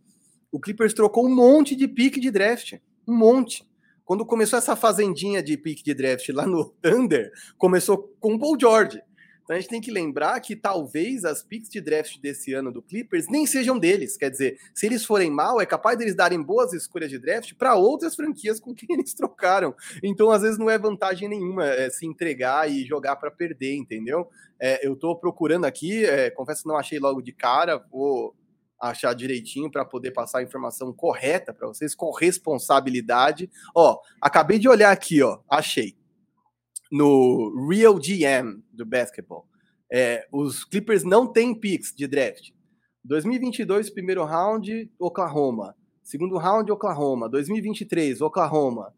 o Clippers trocou um monte de pique de draft, um monte. Quando começou essa fazendinha de pick de draft lá no (laughs) Thunder, começou com o Paul George. Então a gente tem que lembrar que talvez as picks de draft desse ano do Clippers nem sejam deles. Quer dizer, se eles forem mal, é capaz deles darem boas escolhas de draft para outras franquias com quem (laughs) eles trocaram. Então, às vezes, não é vantagem nenhuma é, se entregar e jogar para perder, entendeu? É, eu estou procurando aqui, é, confesso que não achei logo de cara, vou achar direitinho para poder passar a informação correta para vocês, com responsabilidade. Ó, acabei de olhar aqui, ó, achei. No Real GM do basketball. É, os Clippers não têm picks de draft. 2022, primeiro round, Oklahoma. Segundo round, Oklahoma. 2023, Oklahoma.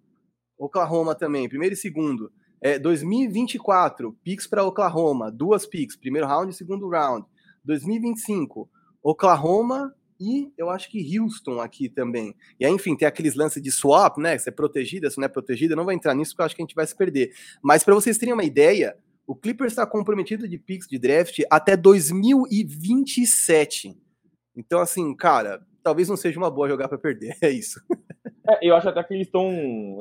Oklahoma também, primeiro e segundo. É, 2024, picks para Oklahoma, duas picks, primeiro round e segundo round. 2025, Oklahoma e eu acho que Houston aqui também. E aí, enfim, tem aqueles lances de swap, né? Se é protegida, se não é protegida, não vai entrar nisso porque eu acho que a gente vai se perder. Mas para vocês terem uma ideia, o Clippers está comprometido de picks de draft até 2027. Então, assim, cara, talvez não seja uma boa jogar para perder. (laughs) É isso. É, eu acho até que eles estão.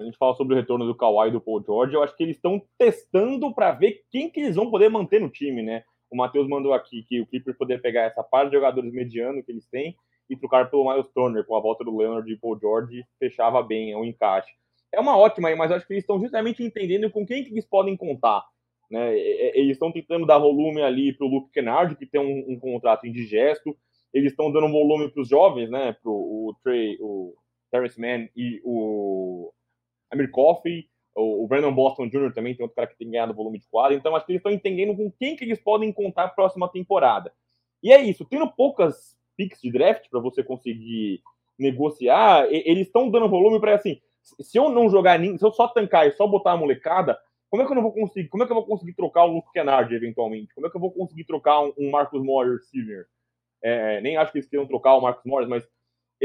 A gente fala sobre o retorno do Kawhi e do Paul George. Eu acho que eles estão testando para ver quem que eles vão poder manter no time, né? O Matheus mandou aqui que o Clippers poderia pegar essa parte de jogadores medianos que eles têm e trocar pelo Miles Turner com a volta do Leonard e Paul George fechava bem, é um encaixe. É uma ótima mas acho que eles estão justamente entendendo com quem que eles podem contar. Né? Eles estão tentando dar volume ali para o Luke Kennard, que tem um, um contrato indigesto. Eles estão dando volume para os jovens, né? Para o Trey, o Terrence Mann e o Amir Coffey. O, Brandon Boston Jr. também tem outro cara que tem ganhado volume de quadra. Então, acho que eles estão entendendo com quem que eles podem contar a próxima temporada. E é isso. Tendo poucas picks de draft para você conseguir negociar, eles estão dando volume para assim. Se eu não jogar, se eu só tancar e só botar a molecada, como é que eu não vou conseguir? Como é que eu vou conseguir trocar o Luke Kennard eventualmente? Como é que eu vou conseguir trocar um, um Marcus Morris Sr.? É, nem acho que eles queiram trocar o Marcus Morris, mas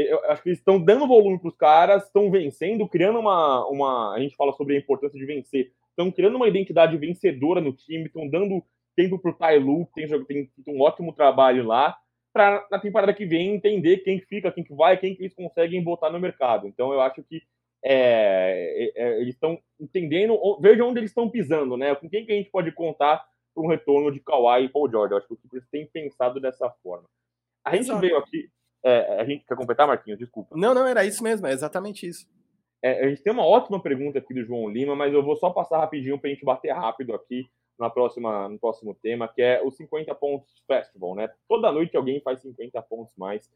eu acho que eles estão dando volume para os caras, estão vencendo, criando uma, uma. A gente fala sobre a importância de vencer. Estão criando uma identidade vencedora no time, estão dando tempo para o Tailu, que tem, tem, tem um ótimo trabalho lá, para na temporada que vem entender quem fica, quem que vai, quem que eles conseguem botar no mercado. Então eu acho que é, é, é eles estão entendendo, veja onde eles estão pisando, né? Com quem que a gente pode contar para um retorno de Kawhi e Paul George. Eu acho que o Clippers tem pensado dessa forma. A gente Exato. veio aqui, é, a gente quer completar, Marquinhos? Desculpa. Não, não, era isso mesmo, é exatamente isso. É, a gente tem uma ótima pergunta aqui do João Lima, mas eu vou só passar rapidinho para a gente bater rápido aqui na próxima, no próximo tema, que é o 50 pontos festival, né? Toda noite alguém faz 50 pontos mais.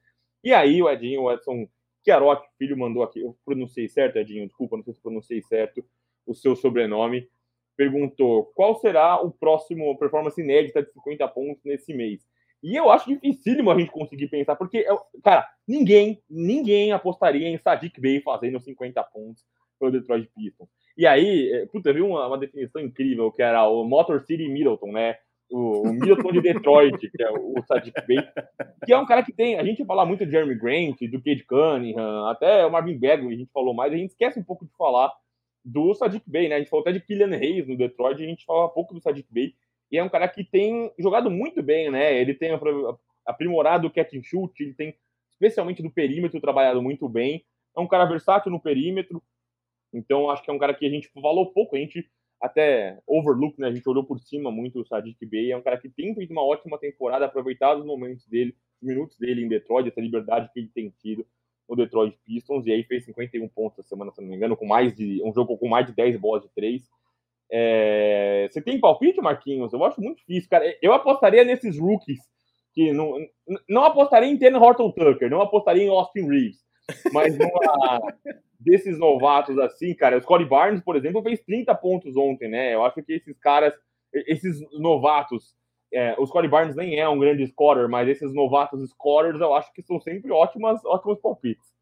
E aí o Edinho, o Edson Chiarotti, filho, mandou aqui, eu pronunciei certo, Edinho, desculpa, não sei se pronunciei certo o seu sobrenome, perguntou qual será o próximo performance inédita de 50 pontos nesse mês. E eu acho dificílimo a gente conseguir pensar, porque, cara, ninguém, ninguém apostaria em Sadiq Bey fazendo 50 pontos pelo Detroit Pistons. E aí, é, puta, eu vi uma, uma definição incrível, que era o Motor City Middleton, né? O, o Middleton de Detroit, que é o, o Sadiq Bey, que é um cara que tem. A gente fala muito de Jeremy Grant, do Cade Cunningham, até o Marvin Bagley, a gente falou mais, a gente esquece um pouco de falar do Sadiq Bey, né? A gente falou até de Killian Hayes no Detroit, a gente fala pouco do Sadiq Bey, e é um cara que tem jogado muito bem, né? Ele tem aprimorado o catch and shoot, ele tem, especialmente do perímetro, trabalhado muito bem. É um cara versátil no perímetro, então, acho que é um cara que a gente falou pouco, a gente até overlook, né? A gente olhou por cima muito o Sadiq Bey. É um cara que tem feito uma ótima temporada, aproveitado os momentos dele, os minutos dele em Detroit, essa liberdade que ele tem tido no Detroit Pistons. E aí fez 51 pontos essa semana, se não me engano, com mais de um jogo com mais de 10 bolas de 3. É... Você tem palpite, Marquinhos? Eu acho muito difícil, cara. Eu apostaria nesses rookies que não, não apostaria em Tanner Horton Tucker, não apostaria em Austin Reeves, mas numa, (laughs) desses novatos assim, cara, o Scottie Barnes, por exemplo, fez 30 pontos ontem, né? Eu acho que esses caras, esses novatos, é, o Scottie Barnes nem é um grande scorer, mas esses novatos scorers eu acho que são sempre ótimas, ótimos palpites.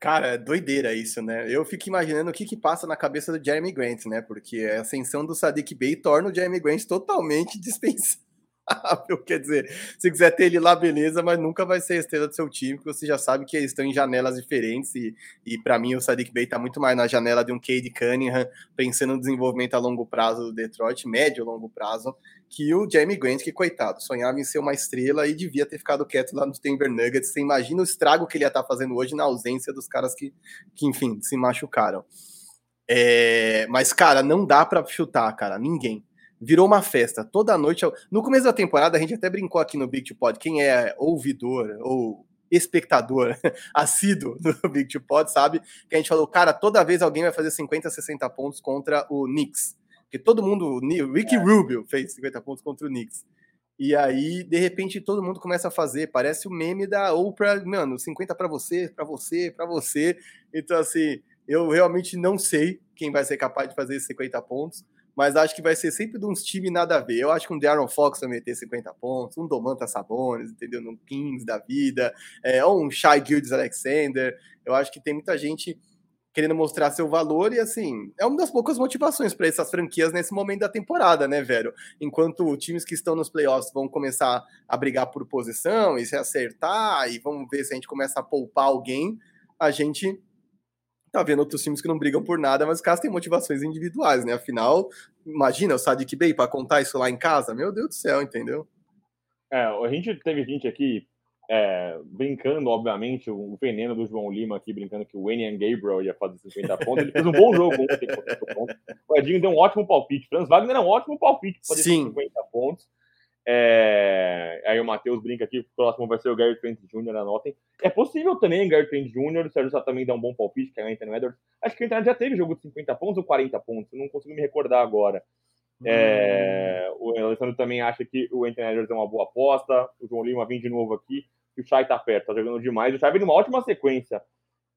Cara, é doideira isso, né? Eu fico imaginando o que que passa na cabeça do Jeremy Grant, né? Porque a ascensão do Sadiq Bey torna o Jeremy Grant totalmente (laughs) dispensável (laughs) Quer dizer, se quiser ter ele lá, beleza, mas nunca vai ser a estrela do seu time, porque você já sabe que eles estão em janelas diferentes. E, e para mim, o Sadiq Bey está muito mais na janela de um Cade Cunningham, pensando no desenvolvimento a longo prazo do Detroit, médio longo prazo, que o Jamie Grant, que coitado, sonhava em ser uma estrela e devia ter ficado quieto lá no Denver Nuggets. Você imagina o estrago que ele ia estar tá fazendo hoje na ausência dos caras que, que enfim, se machucaram. É, mas, cara, não dá para chutar, cara, ninguém virou uma festa. Toda noite. No começo da temporada, a gente até brincou aqui no Big Two Pod. Quem é ouvidor ou espectador (laughs) assíduo (laughs) do Big Two Pod sabe que a gente falou, cara, toda vez alguém vai fazer 50, 60 pontos contra o Knicks. Porque todo mundo. O Ricky é. Rubio fez 50 pontos contra o Knicks. E aí, de repente, todo mundo começa a fazer. Parece o meme da Oprah, mano, 50 para você, para você, para você. Então, assim, eu realmente não sei quem vai ser capaz de fazer esses 50 pontos mas acho que vai ser sempre de uns times nada a ver. Eu acho que um Darren Fox vai meter 50 pontos, um Domantas Sabonis, entendeu? No Kings da vida, é, ou um Shai Gildes Alexander. Eu acho que tem muita gente querendo mostrar seu valor e assim, é uma das poucas motivações para essas franquias nesse momento da temporada, né, velho? Enquanto times que estão nos playoffs vão começar a brigar por posição e se acertar e vamos ver se a gente começa a poupar alguém, a gente tá vendo outros times que não brigam por nada, mas os caras têm motivações individuais, né? Afinal, imagina o Sadiq Bey para contar isso lá em casa, meu Deus do céu, entendeu? É, a gente teve gente aqui é, brincando, obviamente, o veneno do João Lima aqui, brincando que o Wayne Gabriel ia fazer 50 pontos. Ele fez um bom jogo ontem, O Edinho deu um ótimo palpite. Franz Wagner é um ótimo palpite para fazer Sim. 50 pontos. É... Aí o Matheus brinca aqui, o próximo vai ser o Gary Trent Jr., anotem. É possível também, Gary Trent Jr., o Sérgio Sá também dá um bom palpite, que é o Anthony Edwards. Acho que o Anthony já teve jogo de 50 pontos ou 40 pontos, não consigo me recordar agora. É... Hum. O Alessandro também acha que o Anthony Edwards é uma boa aposta, o João Lima vem de novo aqui, que o Chay tá perto, tá jogando demais, o Chay vem numa ótima sequência.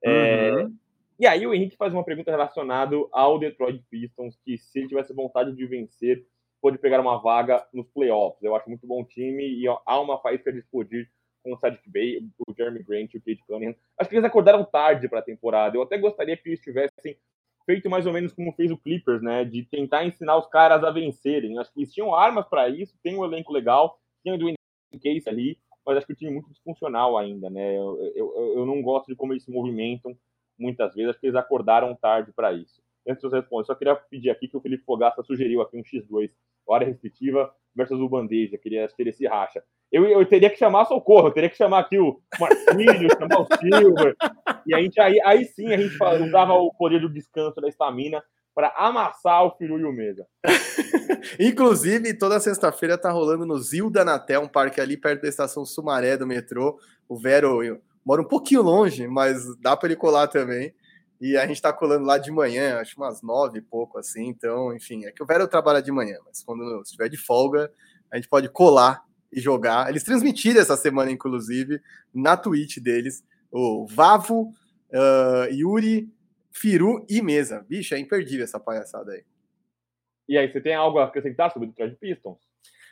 É... Uhum. E aí o Henrique faz uma pergunta relacionada ao Detroit Pistons, que se ele tivesse vontade de vencer, pode pegar uma vaga nos playoffs. Eu acho muito bom time e há uma faísca de explodir com o Sadiq Bey, o Jeremy Grant e o Kate Cunningham. Acho que eles acordaram tarde para a temporada. Eu até gostaria que eles tivessem feito mais ou menos como fez o Clippers, né? De tentar ensinar os caras a vencerem. Acho que eles tinham armas para isso, tem um elenco legal, tem o Dwayne Case ali, mas acho que o time é muito disfuncional ainda, né? Eu, eu, eu não gosto de como eles se movimentam muitas vezes. Acho que eles acordaram tarde para isso. Antes de você responder, só queria pedir aqui que o Felipe Fogaça sugeriu aqui um X2 hora restritiva versus o bandeja, queria ter esse racha. Eu, eu teria que chamar socorro, eu teria que chamar aqui o Marquinhos, (laughs) chamar o Silver, e a gente, aí, aí sim a gente usava o poder do descanso da estamina para amassar o Firu e o Mesa. (laughs) Inclusive, toda sexta-feira tá rolando no Zilda Natel, um parque ali perto da estação Sumaré do metrô. O Vero mora um pouquinho longe, mas dá para ele colar também. E a gente tá colando lá de manhã, acho umas nove e pouco, assim. Então, enfim, é que o Vero trabalha de manhã, mas quando estiver de folga, a gente pode colar e jogar. Eles transmitiram essa semana, inclusive, na Twitch deles, o Vavo, uh, Yuri, Firu e Mesa. Bicho, é imperdível essa palhaçada aí. E aí, você tem algo a acrescentar sobre o Detroit Pistons?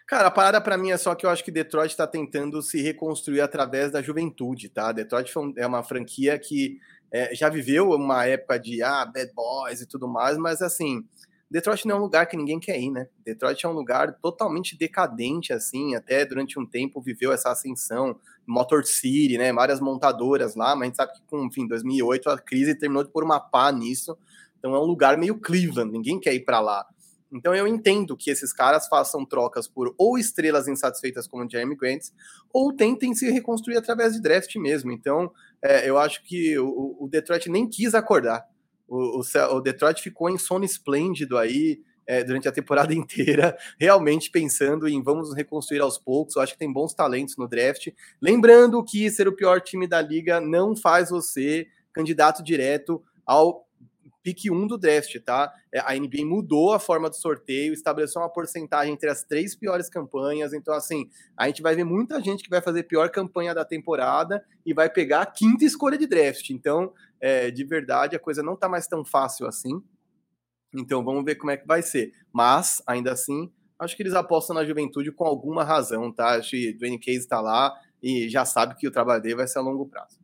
Cara, a parada para mim é só que eu acho que Detroit está tentando se reconstruir através da juventude, tá? Detroit é uma franquia que é, já viveu uma época de ah, bad boys e tudo mais, mas assim, Detroit não é um lugar que ninguém quer ir, né? Detroit é um lugar totalmente decadente, assim, até durante um tempo viveu essa ascensão, Motor City, né? Várias montadoras lá, mas a gente sabe que com, enfim, 2008 a crise terminou de pôr uma pá nisso. Então é um lugar meio Cleveland, ninguém quer ir para lá. Então eu entendo que esses caras façam trocas por ou estrelas insatisfeitas como Jeremy Grant, ou tentem se reconstruir através de draft mesmo. Então é, eu acho que o, o Detroit nem quis acordar. O, o, o Detroit ficou em sono esplêndido aí é, durante a temporada (laughs) inteira, realmente pensando em vamos reconstruir aos poucos. Eu acho que tem bons talentos no draft. Lembrando que ser o pior time da liga não faz você candidato direto ao pique 1 do draft, tá? É, a NBA mudou a forma do sorteio, estabeleceu uma porcentagem entre as três piores campanhas. Então, assim, a gente vai ver muita gente que vai fazer pior campanha da temporada e vai pegar a quinta escolha de draft. Então, é, de verdade, a coisa não tá mais tão fácil assim. Então, vamos ver como é que vai ser. Mas, ainda assim, acho que eles apostam na juventude com alguma razão, tá? Acho que o Dwayne Case está lá e já sabe que o trabalho dele vai ser a longo prazo.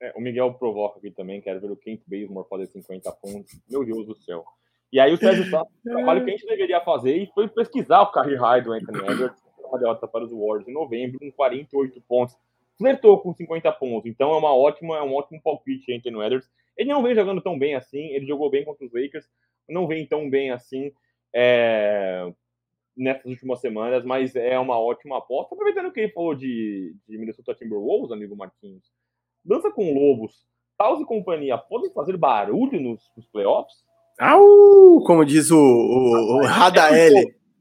É, o Miguel provoca aqui também, quero ver o Kent Bazemore fazer 50 pontos. Meu Deus do céu. E aí o Sérgio (laughs) Santos, o trabalho que a gente deveria fazer e foi pesquisar o career high do Anthony Edwards, uma derrota para os Warriors em novembro, com 48 pontos. Flertou com 50 pontos, então é uma ótima, é um ótimo palpite Anthony Edwards. Ele não vem jogando tão bem assim, ele jogou bem contra os Lakers, não vem tão bem assim é, nessas últimas semanas, mas é uma ótima aposta. Aproveitando que ele falou de, de Minnesota Timberwolves, amigo Marquinhos, Dança com Lobos, Taos e companhia podem fazer barulho nos, nos playoffs? Au! Como diz o, o, o Radael.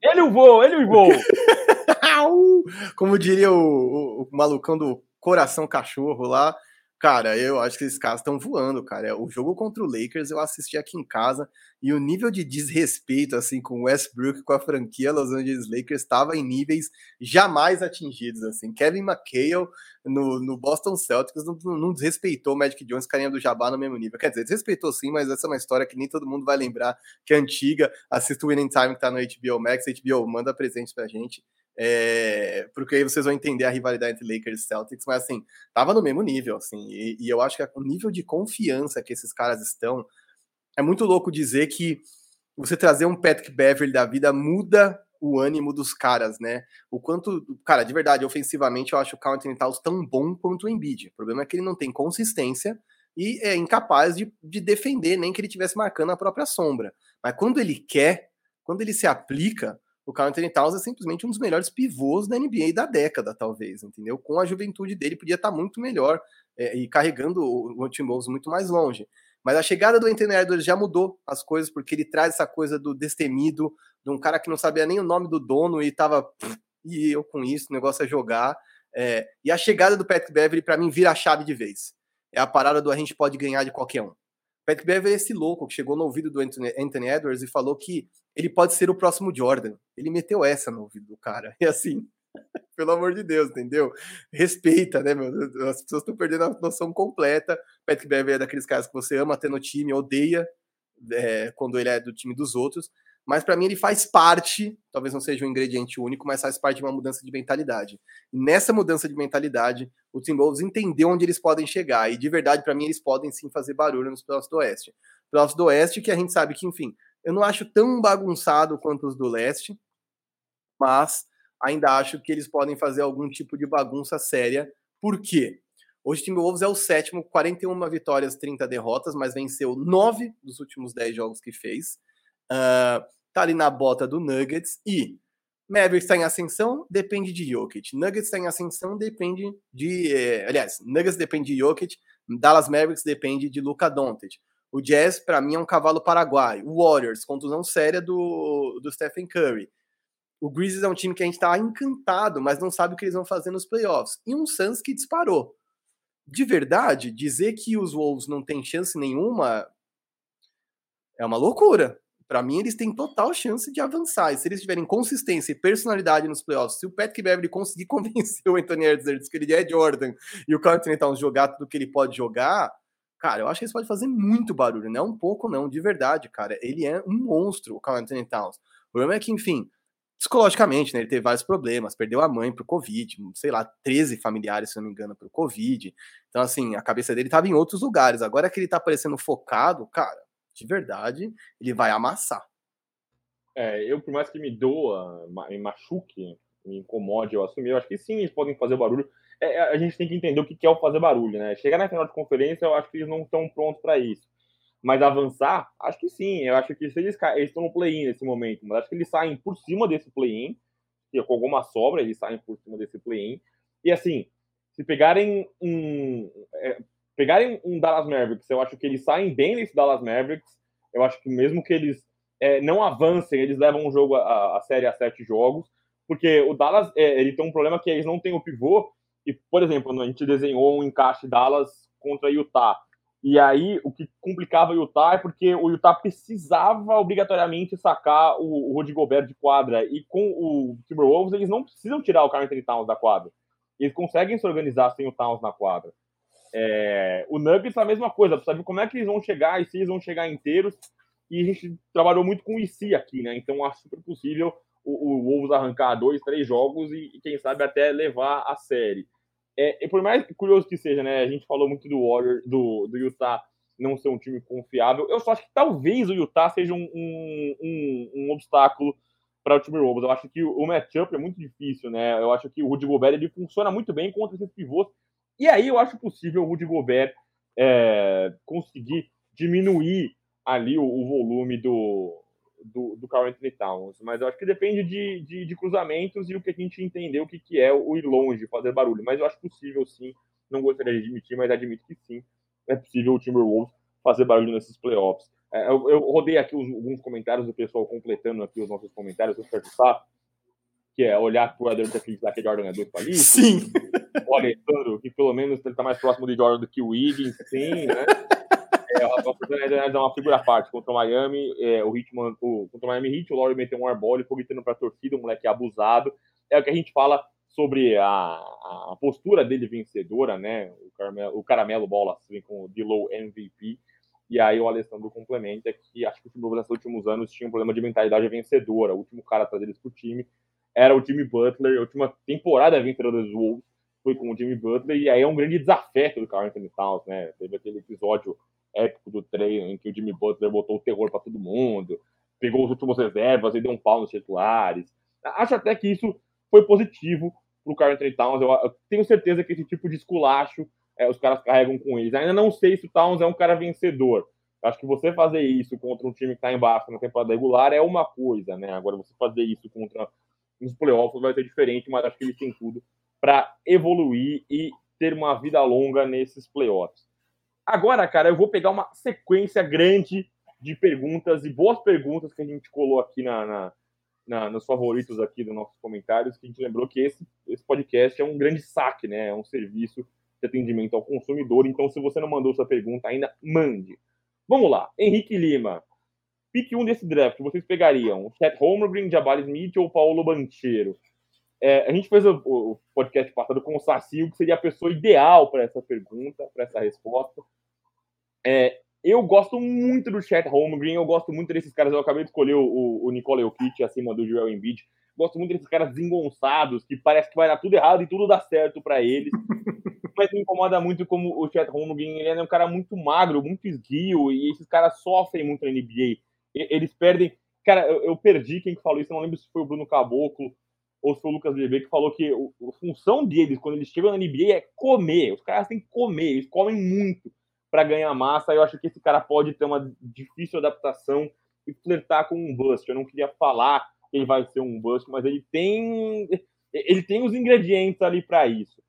Ele o voo, ele o voo. (laughs) Como diria o, o, o malucão do coração cachorro lá, Cara, eu acho que esses caras estão voando, cara. O jogo contra o Lakers eu assisti aqui em casa e o nível de desrespeito assim com o Westbrook, com a franquia Los Angeles Lakers estava em níveis jamais atingidos assim. Kevin McHale no, no Boston Celtics não, não desrespeitou o Magic Jones, carinha do Jabá no mesmo nível. Quer dizer, desrespeitou sim, mas essa é uma história que nem todo mundo vai lembrar, que é antiga. Assista o Winning Time que tá no HBO Max, HBO manda presente pra gente. É, porque aí vocês vão entender a rivalidade entre Lakers e Celtics, mas assim, tava no mesmo nível, assim, e, e, eu acho que o nível de confiança que esses caras estão é muito louco dizer que você trazer um Patrick Beverly da vida muda o ânimo dos caras, né? O quanto, cara, de verdade, ofensivamente eu acho o Anthony Towns tão bom quanto o Embiid. O problema é que ele não tem consistência e é incapaz de, de defender, nem que ele estivesse marcando a própria sombra. Mas quando ele quer, quando ele se aplica, o Carl Anthony Towns é simplesmente um dos melhores pivôs da NBA da década, talvez, entendeu? Com a juventude dele, podia estar muito melhor é, e carregando o, o Timberwolves muito mais longe. Mas a chegada do Anthony Edwards já mudou as coisas, porque ele traz essa coisa do destemido, de um cara que não sabia nem o nome do dono e tava. E eu com isso, o negócio é jogar. É, e a chegada do Patrick Beverly, para mim, vira a chave de vez. É a parada do a gente pode ganhar de qualquer um. Patrick Beverly é esse louco que chegou no ouvido do Anthony, Anthony Edwards e falou que ele pode ser o próximo Jordan. Ele meteu essa no ouvido do cara. (laughs) E assim, pelo amor de Deus, entendeu? Respeita, né, meu? As pessoas estão perdendo a noção completa. Patrick Beverly é daqueles caras que você ama ter no time, odeia é, quando ele é do time dos outros. Mas para mim ele faz parte, talvez não seja um ingrediente único, mas faz parte de uma mudança de mentalidade. E nessa mudança de mentalidade, o Timberwolves entendeu onde eles podem chegar. E de verdade, para mim, eles podem sim fazer barulho nos playoffs do Oeste. Playoffs do Oeste, que a gente sabe que, enfim, eu não acho tão bagunçado quanto os do leste, mas ainda acho que eles podem fazer algum tipo de bagunça séria. Por quê? Hoje o Timberwolves é o sétimo, 41 vitórias, 30 derrotas, mas venceu 9 dos últimos 10 jogos que fez. Uh, tá ali na bota do Nuggets e Mavericks está em ascensão, depende de Jokic. Nuggets está em ascensão, depende de. Eh, aliás, Nuggets depende de Jokic, Dallas Mavericks depende de Luca Doncic. O Jazz, para mim, é um cavalo paraguaio. O Warriors, contusão séria do, do Stephen Curry. O Grizzlies é um time que a gente está encantado, mas não sabe o que eles vão fazer nos playoffs. E um Suns que disparou. de verdade, dizer que os Wolves não têm chance nenhuma é uma loucura. Para mim, eles têm total chance de avançar. E se eles tiverem consistência e personalidade nos playoffs, se o Patrick Beverly conseguir (laughs) convencer o Anthony Edwards que ele é Jordan e o Carl Anthony Towns jogar tudo que ele pode jogar, cara, eu acho que eles podem fazer muito barulho. Não é um pouco, não, de verdade, cara. Ele é um monstro, o Carl Anthony Towns. O problema é que, enfim, psicologicamente, né? Ele teve vários problemas, perdeu a mãe pro Covid, sei lá, 13 familiares, se não me engano, pro Covid. Então, assim, a cabeça dele tava em outros lugares. Agora que ele tá parecendo focado, cara, de verdade, ele vai amassar. É, eu, por mais que me doa, me machuque, me incomode eu assumir, eu acho que sim, eles podem fazer barulho. É, a gente tem que entender o que é o fazer barulho, né? Chegar na final de conferência, eu acho que eles não estão prontos para isso. Mas avançar, acho que sim. Eu acho que se eles, eles estão no play-in nesse momento, mas acho que eles saem por cima desse play-in, com alguma sobra, eles saem por cima desse play-in. E assim, se pegarem um. É, pegarem um Dallas Mavericks, eu acho que eles saem bem nesse Dallas Mavericks. Eu acho que mesmo que eles é, não avancem, eles levam o jogo a, a série a sete jogos, porque o Dallas é, ele tem um problema que eles não têm o pivô. E, por exemplo, a gente desenhou um encaixe Dallas contra Utah. E aí, o que complicava o Utah é porque o Utah precisava obrigatoriamente sacar o, o Rudy Gobert de quadra. E com o Timberwolves, eles não precisam tirar o Carl Anthony Towns da quadra. Eles conseguem se organizar sem o Towns na quadra. É, o Nuggets é a mesma coisa, sabe como é que eles vão chegar e se eles vão chegar inteiros. E a gente trabalhou muito com o IC aqui, né? Então acho super possível o, o Wolves arrancar dois, três jogos e, e, quem sabe até levar a série. É, por mais curioso que seja, né? A gente falou muito do Warrior, do, do Utah não ser um time confiável. Eu só acho que talvez o Utah seja um, um, um, um obstáculo para o time Timberwolves. Eu acho que o matchup é muito difícil, né? Eu acho que o Rudy Gobert ele funciona muito bem contra esses pivôs. E aí eu acho possível o Rudy Gobert é, conseguir diminuir ali o, o volume do, do, do Carl Anthony Towns, mas eu acho que depende de, de, de, cruzamentos e o que a gente entender o que, que é o ir longe, fazer barulho. Mas eu acho possível sim, não gostaria de admitir, mas admito que sim, é possível o Timberwolves fazer barulho nesses playoffs. É, eu, eu, rodei aqui os, alguns comentários do pessoal completando aqui os nossos comentários, eu perguntar, que é olhar para o Eder acreditar que Jordan é dois palitos. Sim. O Alessandro, que pelo menos ele está mais próximo de Jordan do que o Wiggins, sim, né? (laughs) É, o Rafael é uma figura à parte contra o Miami, é, o Hitman, o, contra o Miami Heat, o Laurie meteu um airball, ele ficou gritando pra torcida, o moleque abusado. É o que a gente fala sobre a, a postura dele vencedora, né? O Caramelo, o Caramelo Bola vem com o Dilow MVP. E aí o Alessandro complementa que acho que o time nos últimos anos tinha um problema de mentalidade vencedora. O último cara a trazer eles pro time era o Jimmy Butler. A última temporada vencedora dos Wolves foi com o Jimmy Butler. E aí é um grande desafeto do Carl Anthony Towns, né? Teve aquele episódio épico do treino, em que o Jimmy Butler botou o terror para todo mundo, pegou os últimos reservas e deu um pau nos titulares. Acho até que isso foi positivo para o Carl Anthony Towns. Eu, eu, tenho certeza que esse tipo de esculacho é, os caras carregam com eles. Ainda não sei se o Towns é um cara vencedor. Acho que você fazer isso contra um time que está embaixo na temporada regular é uma coisa, né? Agora, você fazer isso contra os playoffs vai ser diferente, mas acho que ele tem tudo para evoluir e ter uma vida longa nesses playoffs. Agora, cara, eu vou pegar uma sequência grande de perguntas e boas perguntas que a gente colou aqui na, na, na, nos favoritos aqui dos nossos comentários, que a gente lembrou que esse, esse podcast é um grande saque, né? É um serviço de atendimento ao consumidor. Então, se você não mandou sua pergunta ainda, mande. Vamos lá. Henrique Lima. Pique um desse draft, vocês pegariam Chet Holmgren, Jabari Smith ou Paulo Banchero? É, a gente fez o, o, podcast passado com o Sacio, que seria a pessoa ideal para essa pergunta, para essa resposta. É, eu gosto muito do Chet Holmgren, eu gosto muito desses caras. Eu acabei de escolher o, o Nicole Jokic acima do Joel Embiid. Gosto muito desses caras desengonçados, que parece que vai dar tudo errado e tudo dá certo para eles. (laughs) Mas me incomoda muito como o Chet Holmgren ele é um cara muito magro, muito esguio, e esses caras sofrem muito na NBA. Eles perdem. Cara, eu, eu perdi quem que falou isso, não lembro se foi o Bruno Caboclo ou se foi o Lucas Bebê que falou que a função deles, quando eles chegam na NBA, é comer. Os caras têm que comer, eles comem muito para ganhar massa. Eu acho que esse cara pode ter uma difícil adaptação e flertar com um bust. Eu não queria falar que ele vai ser um bust, mas ele tem ele tem os ingredientes ali para isso.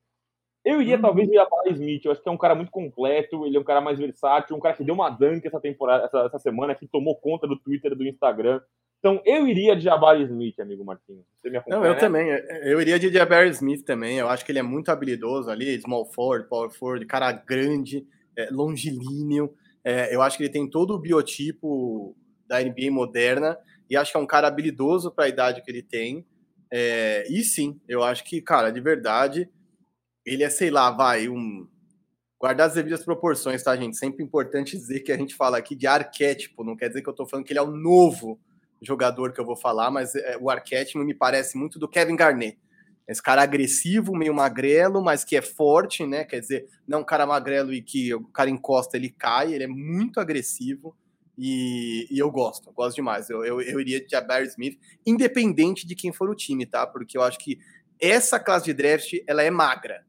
Eu iria uhum. talvez ir a Smith, eu acho que é um cara muito completo, ele é um cara mais versátil, um cara que deu uma dunk essa temporada, essa, essa semana, que tomou conta do Twitter e do Instagram. Então eu iria de Jabari Smith, amigo Martins. Você me acompanha? Não, eu né? também. Eu iria de Jabari Smith também. Eu acho que ele é muito habilidoso ali, small forward, power forward, cara grande, é, longilíneo. É, eu acho que ele tem todo o biotipo da NBA moderna e acho que é um cara habilidoso para a idade que ele tem. É, e sim, eu acho que, cara, de verdade, ele é, sei lá, vai, um. Guardar as devidas proporções, tá, gente? Sempre importante dizer que a gente fala aqui de arquétipo, não quer dizer que eu tô falando que ele é o novo jogador que eu vou falar, mas é, o arquétipo me parece muito do Kevin Garnett. Esse cara agressivo, meio magrelo, mas que é forte, né? Quer dizer, não é um cara magrelo e que o cara encosta, ele cai, ele é muito agressivo. E, e, eu gosto, gosto demais. Eu, eu, eu iria de Jabari Smith, independente de quem for o time, tá? Porque eu acho que essa classe de draft ela é magra.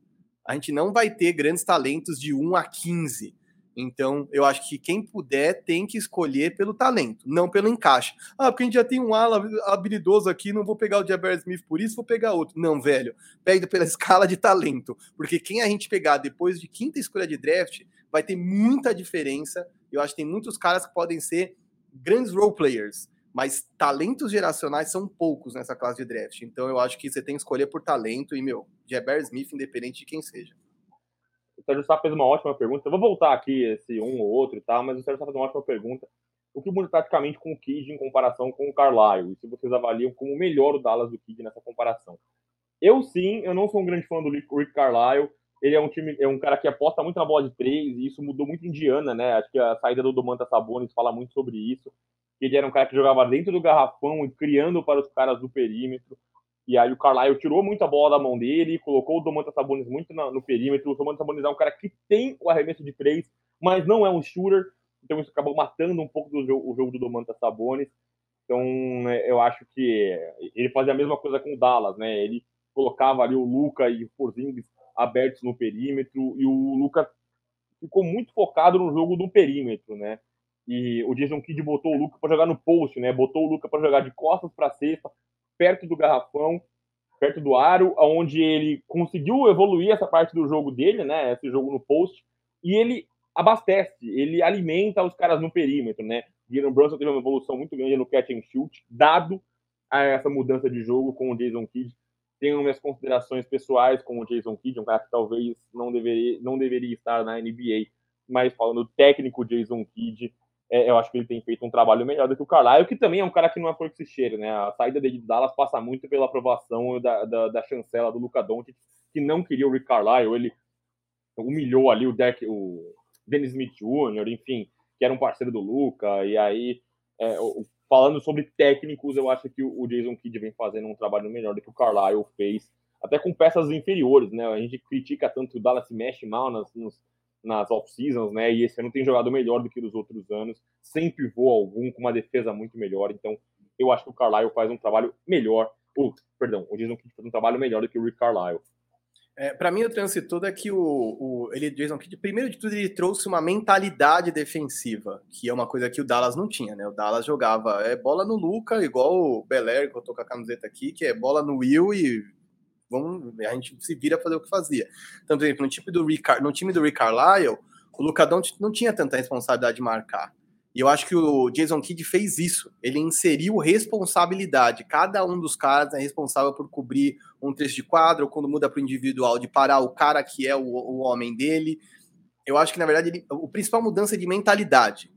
A gente não vai ter grandes talentos de 1 a 15. Então, eu acho que quem puder tem que escolher pelo talento, não pelo encaixe. Ah, porque a gente já tem um ala habilidoso aqui, não vou pegar o Jabari Smith por isso, vou pegar outro. Não, velho. Pega pela (laughs) escala de talento. Porque quem a gente pegar depois de quinta escolha de draft vai ter muita diferença eu acho que tem muitos caras que podem ser grandes role players, mas talentos geracionais são poucos nessa classe de draft. Então eu acho que você tem que escolher por talento e, meu, Jabber Smith, independente de quem seja. Sérgio Sá fez uma ótima pergunta. Eu vou voltar aqui esse um ou outro e tal, mas o Sérgio Sá fez uma ótima pergunta. O que muda praticamente com o Kid em comparação com o Carlisle? E se vocês avaliam como melhor o Dallas do Kid nessa comparação? Eu sim, eu não sou um grande fã do Rick Carlisle ele é um time, é um cara que aposta muito na bola de três, e isso mudou muito em Indiana, né? Acho que a saída do Domantas Sabonis fala muito sobre isso. Ele era um cara que jogava dentro do garrafão e criando para os caras do perímetro. E aí o Carlisle tirou muito a bola da mão dele, colocou o Domantas Sabonis muito no, no perímetro. O Domantas Sabonis é um cara que tem o arremesso de três, mas não é um shooter. Então isso acabou matando um pouco do o jogo do Domantas Sabonis. Então é, eu acho que ele fazia a mesma coisa com o Dallas, né? Ele colocava ali o Luca e o Porzingis abertos no perímetro, e o Luca ficou muito focado no jogo do perímetro, né? E o Jason Kidd botou o Luca para jogar no post, né? Botou o Luca para jogar de costas para cesta, perto do garrafão, perto do aro, onde ele conseguiu evoluir essa parte do jogo dele, né? Esse jogo no post, e ele abastece, ele alimenta os caras no perímetro, né? Jalen Brunson teve uma evolução muito grande no catch and shoot, dado a essa mudança de jogo com o Jason Kidd tenho minhas considerações pessoais com o Jason Kidd, um cara que talvez não deveria, não deveria estar na NBA, mas falando técnico Jason Kidd, é, eu acho que ele tem feito um trabalho melhor do que o Carlisle, que também é um cara que não é flor que né? A saída dele de Dallas passa muito pela aprovação da, da, da chancela do Luca Doncic, que não queria o Rick Carlisle, ele humilhou ali o, Deck, o Dennis Smith Jr., enfim, que era um parceiro do Luca, e aí é, falando sobre técnicos, eu acho que o Jason Kidd vem fazendo um trabalho melhor do que o Carlisle fez, até com peças inferiores, né? A gente critica tanto o Dallas se mexe mal nas, nas off-seasons, né? E esse ano tem jogado melhor do que nos outros anos, sem pivô algum, com uma defesa muito melhor. Então, eu acho que o Carlisle faz um trabalho melhor. Uh, perdão, o Jason Kidd faz um trabalho melhor do que o Rick Carlisle. É, para mim, o trânsito todo é que o, o ele, Jason Kidd, primeiro de tudo, ele trouxe uma mentalidade defensiva, que é uma coisa que o Dallas não tinha, né? O Dallas jogava é, bola no Luca, igual o Belair, que eu tô com a camiseta aqui, que é bola no Will e vamos, a gente se vira fazer o que fazia. Então, por exemplo, no time do Rick, no time do Rick Carlisle, o Luca Doncic não tinha tanta responsabilidade de marcar. E eu acho que o Jason Kidd fez isso. Ele inseriu responsabilidade. Cada um dos caras é responsável por cobrir um trecho de quadro, quando muda para o individual, de parar o cara que é o, o homem dele. Eu acho que, na verdade, ele, o principal mudança é de mentalidade.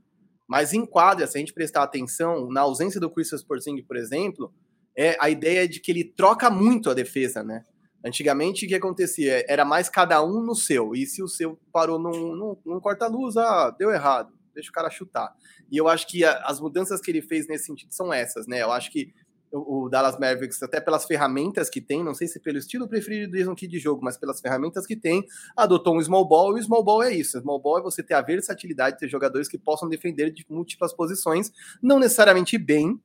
Mas em quadra, se a gente prestar atenção, na ausência do Christopher Porzingis, por exemplo, é a ideia de que ele troca muito a defesa, né? Antigamente, o que acontecia? Era mais cada um no seu. E se o seu parou num, num, num corta-luz, ah, deu errado deixa o cara chutar. E eu acho que a, as mudanças que ele fez nesse sentido são essas, né? Eu acho que o, o Dallas Mavericks, até pelas ferramentas que tem, não sei se pelo estilo preferido do Jason Kidd de jogo, mas pelas ferramentas que tem, adotou um small ball, e o small ball é isso. O small ball é você ter a versatilidade de ter jogadores que possam defender de múltiplas posições, não necessariamente bem,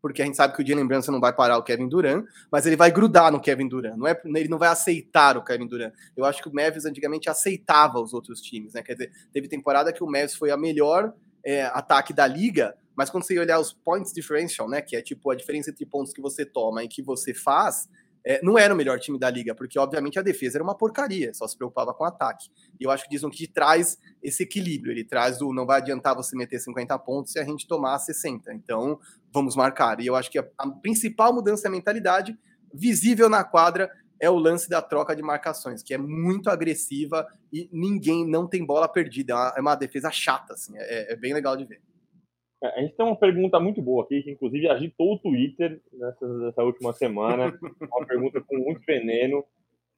porque a gente sabe que o Jalen Brunson não vai parar o Kevin Durant, mas ele vai grudar no Kevin Durant, não é, ele não vai aceitar o Kevin Durant. Eu acho que o Mavis antigamente aceitava os outros times, né? Quer dizer, teve temporada que o Mavis foi a melhor é, ataque da liga, mas quando você olhar os points differential, né, que é tipo a diferença entre pontos que você toma e que você faz, é, não era o melhor time da liga, porque obviamente a defesa era uma porcaria, só se preocupava com o ataque. E eu acho que o que traz esse equilíbrio, ele traz o não vai adiantar você meter 50 pontos se a gente tomar 60. Então, vamos marcar. E eu acho que a, a principal mudança da mentalidade, visível na quadra, é o lance da troca de marcações, que é muito agressiva e ninguém não tem bola perdida. É uma, é uma defesa chata, assim, é, é bem legal de ver. É, a gente tem uma pergunta muito boa aqui, que inclusive agitou o Twitter nessa, nessa última semana. (laughs) uma pergunta com muito veneno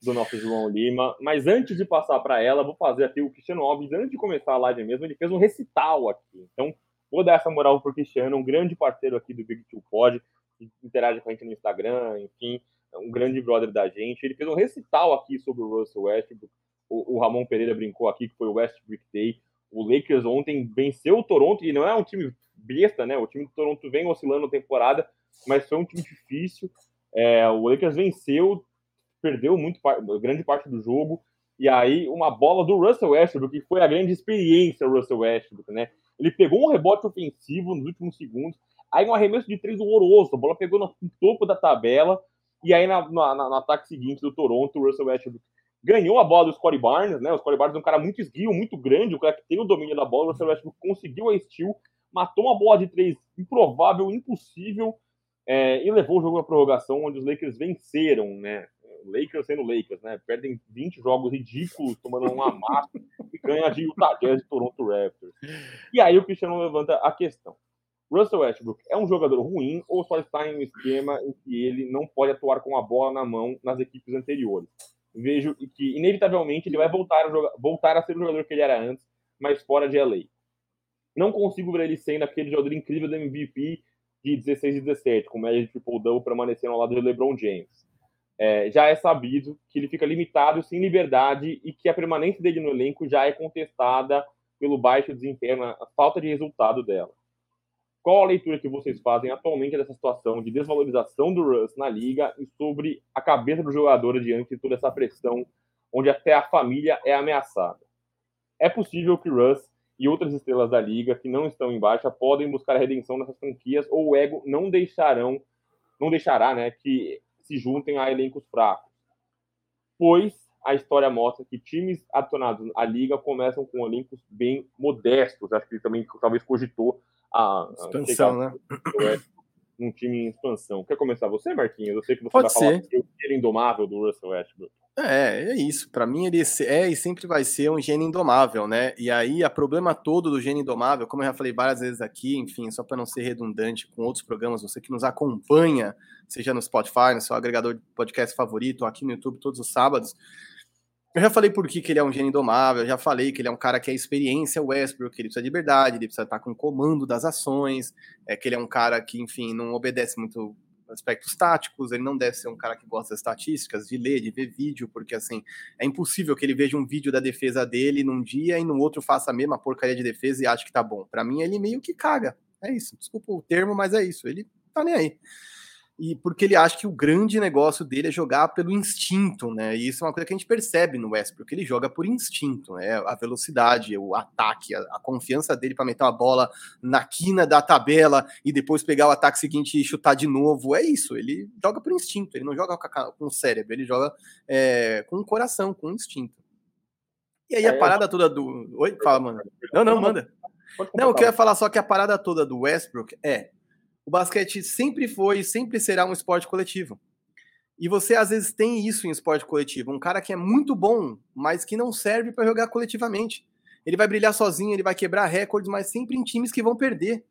do nosso João Lima. Mas antes de passar para ela, vou fazer aqui o Cristiano Alves, antes de começar a live mesmo, ele fez um recital aqui. Então, vou dar essa moral pro Cristiano, um grande parceiro aqui do Big Two Pod, que interage com a gente no Instagram, enfim, um grande brother da gente. Ele fez um recital aqui sobre o Russell Westbrook. O, o Ramon Pereira brincou aqui que foi o Westbrook Day. O Lakers ontem venceu o Toronto e não é um time besta, né? O time do Toronto vem oscilando a temporada, mas foi um time difícil. É, o Lakers venceu, perdeu muito grande parte do jogo. E aí, uma bola do Russell Westbrook, que foi a grande experiência Russell Westbrook, né? Ele pegou um rebote ofensivo nos últimos segundos, aí um arremesso de três horroroso, a bola pegou no topo da tabela, e aí na, na, no ataque seguinte do Toronto, o Russell Westbrook ganhou a bola do Scottie Barnes, né? O Scottie Barnes é um cara muito esguio, muito grande, o cara que tem o domínio da bola, o Russell Westbrook conseguiu a steal, matou uma bola de três improvável, impossível, é, e levou o jogo à prorrogação, onde os Lakers venceram, né? Lakers sendo Lakers, né? Perdem 20 jogos ridículos, tomando uma massa e ganha de Utah Jazz e Toronto Raptors. E aí o Cristiano levanta a questão. Russell Westbrook é um jogador ruim ou só está em um esquema em que ele não pode atuar com a bola na mão nas equipes anteriores? Vejo que, inevitavelmente, ele vai voltar a, jogar, voltar a ser o jogador que ele era antes, mas fora de LA. Não consigo ver ele sendo aquele jogador incrível do MVP de 16 e 17, com média de triple-double permanecendo ao lado de LeBron James. É, já é sabido que ele fica limitado, sem liberdade, e que a permanência dele no elenco já é contestada pelo baixo desempenho, a falta de resultado dela. Qual a leitura que vocês fazem atualmente dessa situação de desvalorização do Russ na liga e sobre a cabeça do jogador diante de toda essa pressão, onde até a família é ameaçada? É possível que Russ e outras estrelas da liga que não estão em baixa podem buscar a redenção nessas franquias ou o ego não deixarão, não deixará, né, que se juntem a elencos fracos. Pois a história mostra que times adicionados à liga começam com elencos bem modestos. Acho que ele também talvez cogitou a, expansão, né? Um time em expansão. Quer começar você, Marquinhos? Eu sei que você Pode vai ser. falar do indomável do Russell Westbrook. É, é isso. Para mim, ele é e sempre vai ser um gênio indomável, né? E aí, o problema todo do gênio indomável, como eu já falei várias vezes aqui, enfim, só para não ser redundante com outros programas, você que nos acompanha, seja no Spotify, no seu agregador de podcast favorito, aqui no YouTube todos os sábados, eu já falei por que, que ele é um gênio indomável, eu já falei que ele é um cara que é experiência Westbrook, que ele precisa de liberdade, ele precisa estar com o comando das ações, é que ele é um cara que, enfim, não obedece muito aspectos táticos, ele não deve ser um cara que gosta das estatísticas, de ler, de ver vídeo, porque assim, é impossível que ele veja um vídeo da defesa dele num dia e no outro faça a mesma porcaria de defesa e ache que tá bom. Para mim, ele meio que caga. É isso. Desculpa o termo, mas é isso. Ele tá nem aí e porque ele acha que o grande negócio dele é jogar pelo instinto, né? E isso é uma coisa que a gente percebe no Westbrook, ele joga por instinto, né? A velocidade, o ataque, a, a confiança dele para meter uma bola na quina da tabela e depois pegar o ataque seguinte e chutar de novo, é isso. Ele joga por instinto, ele não joga com o cérebro, ele joga é, com o coração, com o instinto. E aí a é, parada toda do. Oi, fala, mano. Não, não, manda. Não, eu queria falar só que a parada toda do Westbrook é o basquete sempre foi e sempre será um esporte coletivo. E você às vezes tem isso em esporte coletivo, um cara que é muito bom, mas que não serve para jogar coletivamente. Ele vai brilhar sozinho, ele vai quebrar recordes, mas sempre em times que vão perder.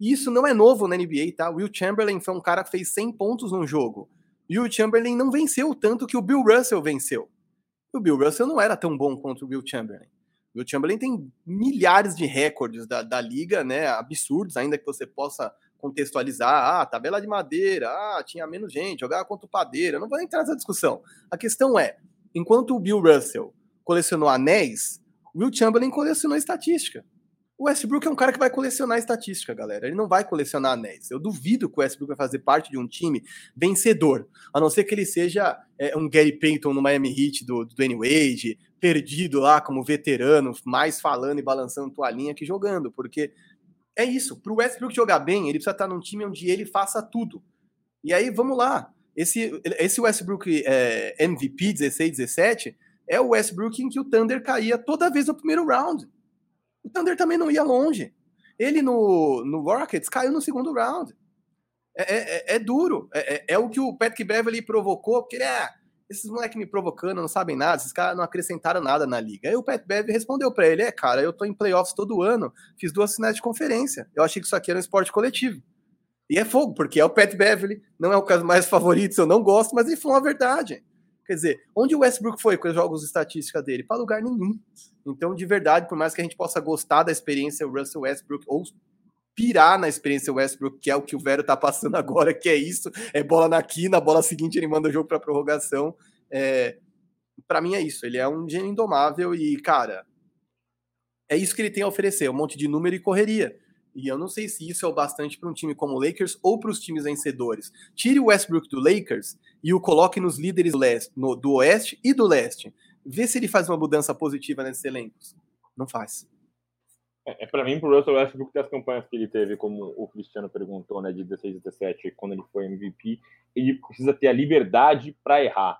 E isso não é novo na NBA, tá? Will Chamberlain foi um cara que fez 100 pontos num jogo. E o Chamberlain não venceu tanto que o Bill Russell venceu. O Bill Russell não era tão bom quanto o Will Chamberlain. O Chamberlain tem milhares de recordes da, da liga, né? Absurdos, ainda que você possa contextualizar, ah, tabela de madeira, ah, tinha menos gente, jogava contra o padeiro. não vou entrar nessa discussão. A questão é, enquanto o Bill Russell colecionou anéis, o Will Chamberlain colecionou estatística. O Westbrook é um cara que vai colecionar estatística, galera. Ele não vai colecionar anéis. Eu duvido que o Westbrook vai fazer parte de um time vencedor, a não ser que ele seja é, um Gary Payton no Miami Heat do, do Dwayne Wade, perdido lá como veterano, mais falando e balançando toalhinha que jogando, porque é isso. Para o Westbrook jogar bem, ele precisa estar num time onde ele faça tudo. E aí, vamos lá. esse, esse Westbrook é, MVP 16, 17 é o Westbrook em que o Thunder caía toda vez no primeiro round. O Thunder também não ia longe. Ele no, no Rockets caiu no segundo round. É, é, é, é duro. É, é, é, o que o Patrick Beverly provocou, porque ele é. Esses moleques me provocando, não sabem nada, esses caras não acrescentaram nada na liga. Aí o Pat Beverly respondeu para ele: é, cara, eu tô em playoffs todo ano, fiz duas finais de conferência. Eu achei que isso aqui era um esporte coletivo. E é fogo, porque é o Pat Beverly, não é o caso mais (laughs) favorito, eu não gosto, mas ele falou a verdade. Quer dizer, onde o Westbrook foi com os jogos estatística dele? Para lugar nenhum. Então, de verdade, por mais que a gente possa gostar da experiência Russell Westbrook ou pirar na experiência Westbrook, que é o que o Vero tá passando (laughs) agora, que é isso, é bola na quina, bola seguinte ele manda o jogo para prorrogação. É, para mim é isso, ele é um gênio indomável e, cara, é isso que ele tem a oferecer, um monte de número e correria. E eu não sei se isso é o bastante para um time como o Lakers ou para os times vencedores. Tire o Westbrook do Lakers e o coloque nos líderes do, leste, no, do Oeste e do Leste. Vê se ele faz uma mudança positiva nesses elencos. Não faz. É, é para mim, pro Russell Westbrook, das campanhas que ele teve, como o Cristiano perguntou, né, de 16 e 17, quando ele foi MVP, ele precisa ter a liberdade para errar.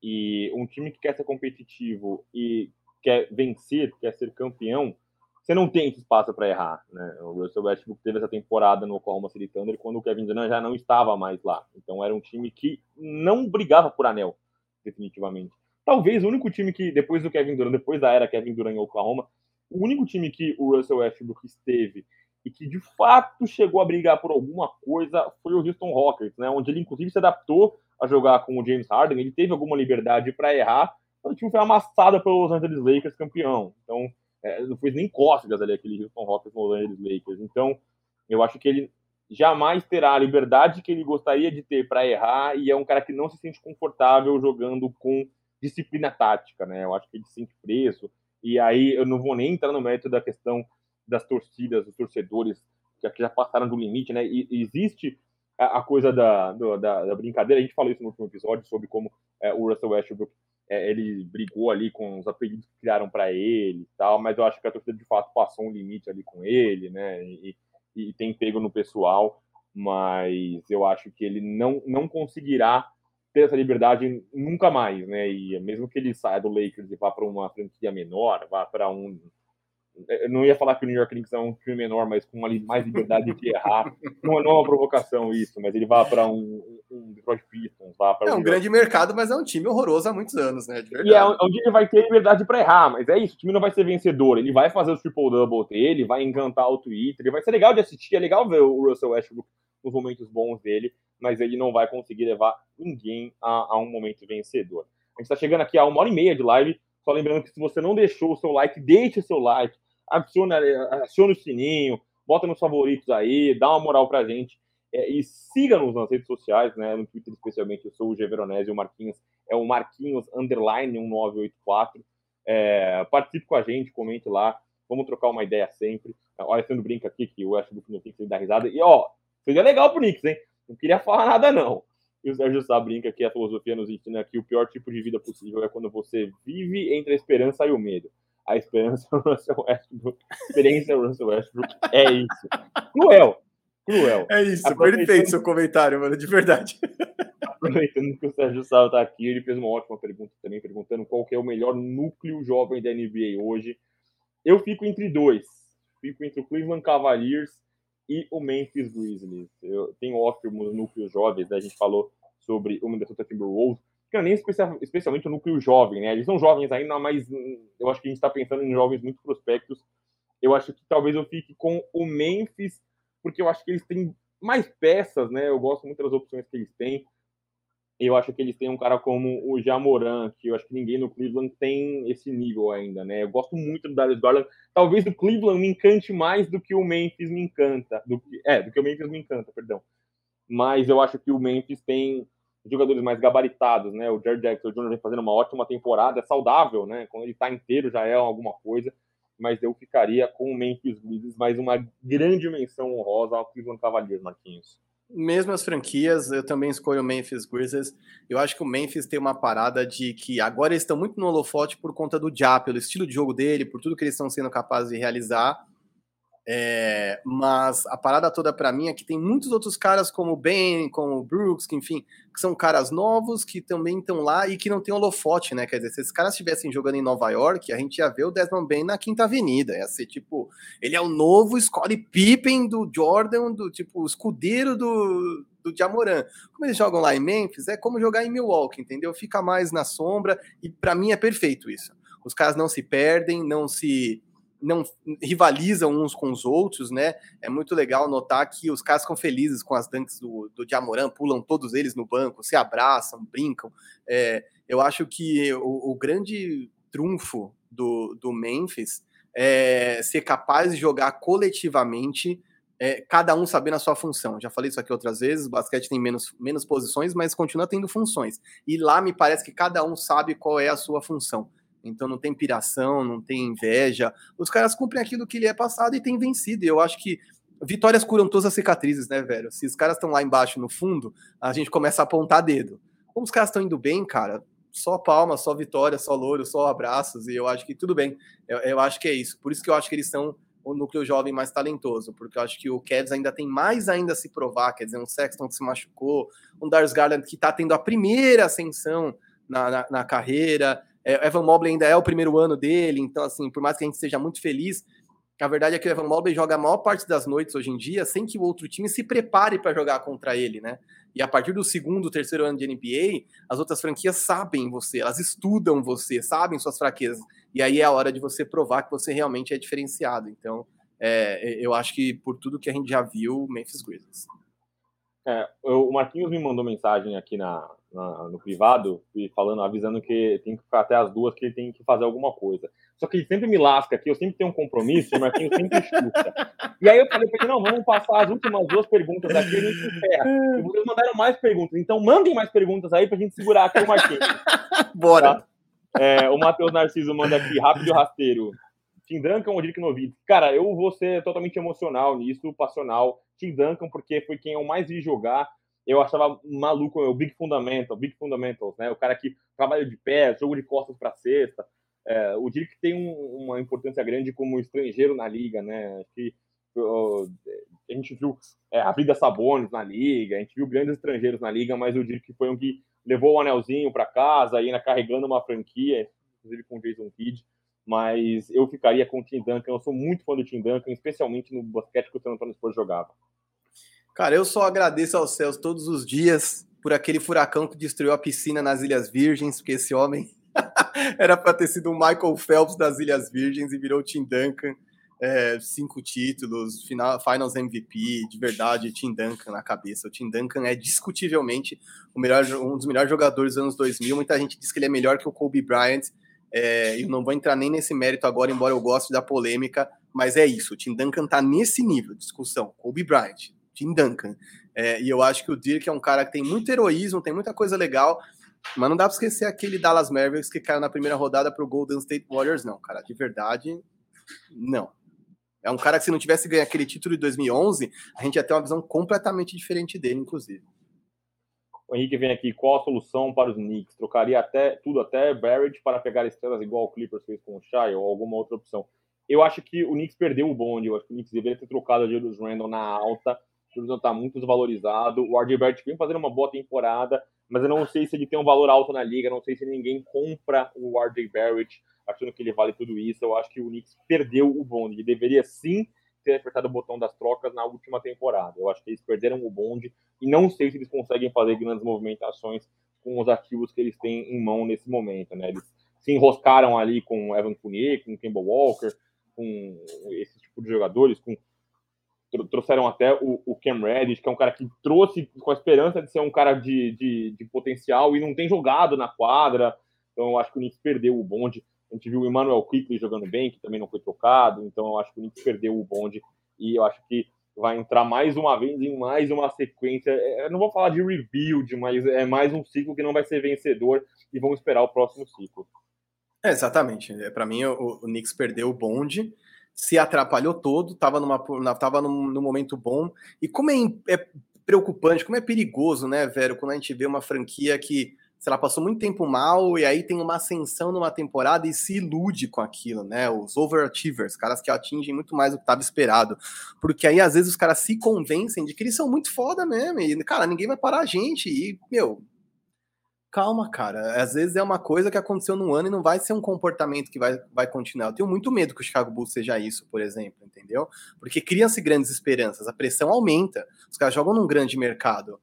E um time que quer ser competitivo e quer vencer, quer ser campeão, você não tem espaço para errar. Né? O Russell Westbrook teve essa temporada no Oklahoma City Thunder quando o Kevin Durant já não estava mais lá. Então era um time que não brigava por anel, definitivamente. Talvez o único time que, depois do Kevin Durant, depois da era Kevin Durant em Oklahoma, o único time que o Russell Westbrook esteve e que de fato chegou a brigar por alguma coisa foi o Houston Rockets, né? Onde ele inclusive se adaptou a jogar com o James Harden, ele teve alguma liberdade para errar, mas o time foi amassado pelos Los Angeles Lakers campeão. Então, é, não foi nem cócegas ali aquele Houston Rockets no Los Angeles Lakers. Então, eu acho que ele jamais terá a liberdade que ele gostaria de ter para errar e é um cara que não se sente confortável jogando com disciplina tática, né? Eu acho que ele se sente preso. E aí eu não vou nem entrar no mérito da questão das torcidas, dos torcedores que já passaram do limite, né? E existe a, coisa da, do, da, da, brincadeira. A gente falou isso no último episódio sobre como é, o Russell Westbrook é, ele brigou ali com os apelidos que criaram para ele e tal, mas eu acho que a torcida de fato passou um limite ali com ele, né? E, e tem pego no pessoal, mas eu acho que ele não, não conseguirá ter essa liberdade nunca mais, né? E mesmo que ele saia do Lakers e vá para uma franquia menor, vá para um eu não ia falar que o New York Knicks é um time menor, mas com mais liberdade de errar. (laughs) Não, não é uma provocação isso, mas ele vai para um, um Detroit Pistons. Vá é um grande mercado, mas é um time horroroso há muitos anos, né? E é onde ele vai ter liberdade para errar, mas é isso. O time não vai ser vencedor. Ele vai fazer o triple-double dele, vai encantar o Twitter. Ele vai ser legal de assistir, é legal ver o Russell Westbrook nos momentos bons dele, mas ele não vai conseguir levar ninguém a, a um momento vencedor. A gente está chegando aqui a uma hora e meia de live. Só lembrando que se você não deixou o seu like, deixe o seu like aciona o sininho, bota nos favoritos aí, dá uma moral pra gente. É, e siga-nos nas redes sociais, né? No Twitter, especialmente, eu sou o G Veronese, o Marquinhos é o Marquinhos Underline 1984. É, participe com a gente, comente lá, vamos trocar uma ideia sempre. O Alessandro brinca aqui que o Westbrook não tem que dar risada. E ó, seria legal pro Knicks, hein? Não queria falar nada, não. E o Sérgio Sá brinca que a filosofia nos ensina que o pior tipo de vida possível é quando você vive entre a esperança e o medo a esperança do Russell Westbrook, experiência do Russell Westbrook é isso. Cruel. Cruel. É isso, perfeito seu comentário, mano, de verdade. Aproveitando que o Sérgio Sá está aqui, ele fez uma ótima pergunta também, perguntando qual é o melhor núcleo jovem da NBA hoje. Eu fico entre dois. Fico entre o Cleveland Cavaliers e o Memphis Grizzlies. Eu tenho ótimos núcleos jovens, né? a gente falou sobre o Minnesota Timberwolves, nem especial, especialmente o núcleo jovem, né? Eles são jovens ainda, mas hum, eu acho que a gente está pensando em jovens muito prospectos. Eu acho que talvez eu fique com o Memphis, porque eu acho que eles têm mais peças, né? Eu gosto muito das opções que eles têm. Eu acho que eles têm um cara como o Jamoran, que eu acho que ninguém no Cleveland tem esse nível ainda, né? Eu gosto muito do Darius Garland. Talvez o Cleveland me encante mais do que o Memphis me encanta. Do que, é, do que o Memphis me encanta, perdão. Mas eu acho que o Memphis tem jogadores mais gabaritados, né? O Jared Jackson Jr. vem fazendo uma ótima temporada, é saudável, né? Quando ele está inteiro já é alguma coisa, mas eu ficaria com o Memphis Grizzlies, mais uma grande menção honrosa ao Cleveland Cavaliers, Marquinhos. Mesmo as franquias, eu também escolho o Memphis Grizzlies. Eu acho que o Memphis tem uma parada de que agora eles estão muito no holofote por conta do Ja, pelo estilo de jogo dele, por tudo que eles estão sendo capazes de realizar. É, mas a parada toda para mim é que tem muitos outros caras como o Ben, como o Brooks, que enfim, que são caras novos que também estão lá e que não tem holofote, né? Quer dizer, se esses caras estivessem jogando em Nova York, a gente ia ver o Desmond Bain na Quinta Avenida, ia ser tipo, ele é o novo Scottie Pippen do Jordan, do tipo, escudeiro do, do Jamoran. Como eles jogam lá em Memphis, é como jogar em Milwaukee, entendeu? Fica mais na sombra e para mim é perfeito isso. Os caras não se perdem, não se não rivalizam uns com os outros, né? É muito legal notar que os caras ficam felizes com as dunks do, do Jamoran, pulam todos eles no banco, se abraçam, brincam. É, eu acho que o, o grande trunfo do, do Memphis é ser capaz de jogar coletivamente, é, cada um sabendo a sua função. Já falei isso aqui outras vezes, o basquete tem menos, menos posições, mas continua tendo funções. E lá me parece que cada um sabe qual é a sua função. Então não tem piração, não tem inveja. Os caras cumprem aquilo que lhe é passado e têm vencido. E eu acho que vitórias curam todas as cicatrizes, né, velho? Se os caras estão lá embaixo no fundo, a gente começa a apontar dedo. Como os caras estão indo bem, cara, só palmas, só vitória, só louro, só abraços. E eu acho que tudo bem. Eu, eu acho que é isso. Por isso que eu acho que eles são o núcleo jovem mais talentoso, porque eu acho que o Cavs ainda tem mais ainda a se provar, quer dizer, um Sexton que se machucou, um Darius Garland que está tendo a primeira ascensão na, na, na carreira, é, Evan Mobley ainda é o primeiro ano dele, então, assim, por mais que a gente seja muito feliz, a verdade é que o Evan Mobley joga a maior parte das noites hoje em dia sem que o outro time se prepare para jogar contra ele, né? E a partir do segundo, terceiro ano de NBA, as outras franquias sabem você, elas estudam você, sabem suas fraquezas. E aí é a hora de você provar que você realmente é diferenciado. Então, é, eu acho que por tudo que a gente já viu, Memphis Grizzlies. É, eu, o Marquinhos me mandou mensagem aqui na, na, no privado, e falando, avisando que tem que ficar até as duas, que ele tem que fazer alguma coisa. Só que ele sempre me lasca aqui, eu sempre tenho um compromisso, o Marquinhos sempre escuta. E aí eu falei pra ele, não, vamos passar as últimas duas perguntas aqui a gente encerra. E vocês mandaram mais perguntas, então mandem mais perguntas aí pra gente segurar aqui o Marquinhos. Bora! Tá? É, o Matheus Narciso manda aqui, rápido e rasteiro. Tim Duncan ou Dirk Nowitzki? Cara, eu vou ser totalmente emocional nisso, passional. Tim Duncan, porque foi quem eu mais vi jogar. Eu achava maluco o Big Fundamental, Big Fundamentals, né? O cara que trabalha de pé, jogo de costas para cesta. É, o Dirk tem um, uma importância grande como estrangeiro na liga, né? Que, a gente viu é, a vida Sabonis na liga, a gente viu grandes estrangeiros na liga, mas o Dirk foi um que levou o anelzinho para casa, ainda carregando uma franquia, inclusive com Jason Kidd mas eu ficaria com o Tim Duncan. Eu sou muito fã do Tim Duncan, especialmente no basquete que o San Antonio Spurs jogava. Cara, eu só agradeço aos céus todos os dias por aquele furacão que destruiu a piscina nas Ilhas Virgens, porque esse homem (laughs) era para ter sido o Michael Phelps das Ilhas Virgens e virou o Tim Duncan. É, cinco títulos, final, Finals MVP, de verdade, Tim Duncan na cabeça. O Tim Duncan é discutivelmente o melhor, um dos melhores jogadores dos anos 2000. Muita gente diz que ele é melhor que o Kobe Bryant, é, eu não vou entrar nem nesse mérito agora, embora eu goste da polêmica, mas é isso. O Tim Duncan tá nesse nível de discussão. Kobe Bryant, Tim Duncan. É, e eu acho que o Dirk é um cara que tem muito heroísmo, tem muita coisa legal, mas não dá para esquecer aquele Dallas Mavericks que caiu na primeira rodada pro Golden State Warriors, não, cara. De verdade, não. É um cara que se não tivesse ganho aquele título de 2011, a gente ia ter uma visão completamente diferente dele, inclusive. O Henrique vem aqui, qual a solução para os Knicks? Trocaria até tudo, até Barrett para pegar estrelas igual o Clippers fez com o Shai ou alguma outra opção? Eu acho que o Knicks perdeu o bonde, eu acho que o Knicks deveria ter trocado a Julius Randle na alta, o Julius está muito desvalorizado, o RJ Barrett vem fazendo uma boa temporada, mas eu não sei se ele tem um valor alto na liga, não sei se ninguém compra o RJ Barrett achando que ele vale tudo isso, eu acho que o Knicks perdeu o bonde, ele deveria sim ter apertado o botão das trocas na última temporada. Eu acho que eles perderam o bonde e não sei se eles conseguem fazer grandes movimentações com os ativos que eles têm em mão nesse momento, né? Eles se enroscaram ali com Evan Fournier, com Kemba Walker, com esse tipo de jogadores, com trouxeram até o, o Cam Reddish, que é um cara que trouxe com a esperança de ser um cara de, de, de potencial e não tem jogado na quadra. Então eu acho que o Knicks perdeu o bonde. A gente viu o Emmanuel Quickly jogando bem, que também não foi trocado, então eu acho que o Knicks perdeu o bonde e eu acho que vai entrar mais uma vez em mais uma sequência. É, eu não vou falar de rebuild, mas é mais um ciclo que não vai ser vencedor e vamos esperar o próximo ciclo. É, exatamente. É, Para mim, o, o Knicks perdeu o bonde, se atrapalhou todo, estava numa, tava num, num, momento bom. E como é, é preocupante, como é perigoso, né, velho, quando a gente vê uma franquia que sei lá, passou muito tempo mal e aí tem uma ascensão numa temporada e se ilude com aquilo, né? Os overachievers, caras que atingem muito mais do que estava esperado. Porque aí, às vezes, os caras se convencem de que eles são muito foda mesmo. E, cara, ninguém vai parar a gente. E, meu, calma, cara. Às vezes é uma coisa que aconteceu num ano e não vai ser um comportamento que vai, vai continuar. Eu tenho muito medo que o Chicago Bulls seja isso, por exemplo, entendeu? Porque criam-se grandes esperanças, a pressão aumenta, os caras jogam num grande mercado.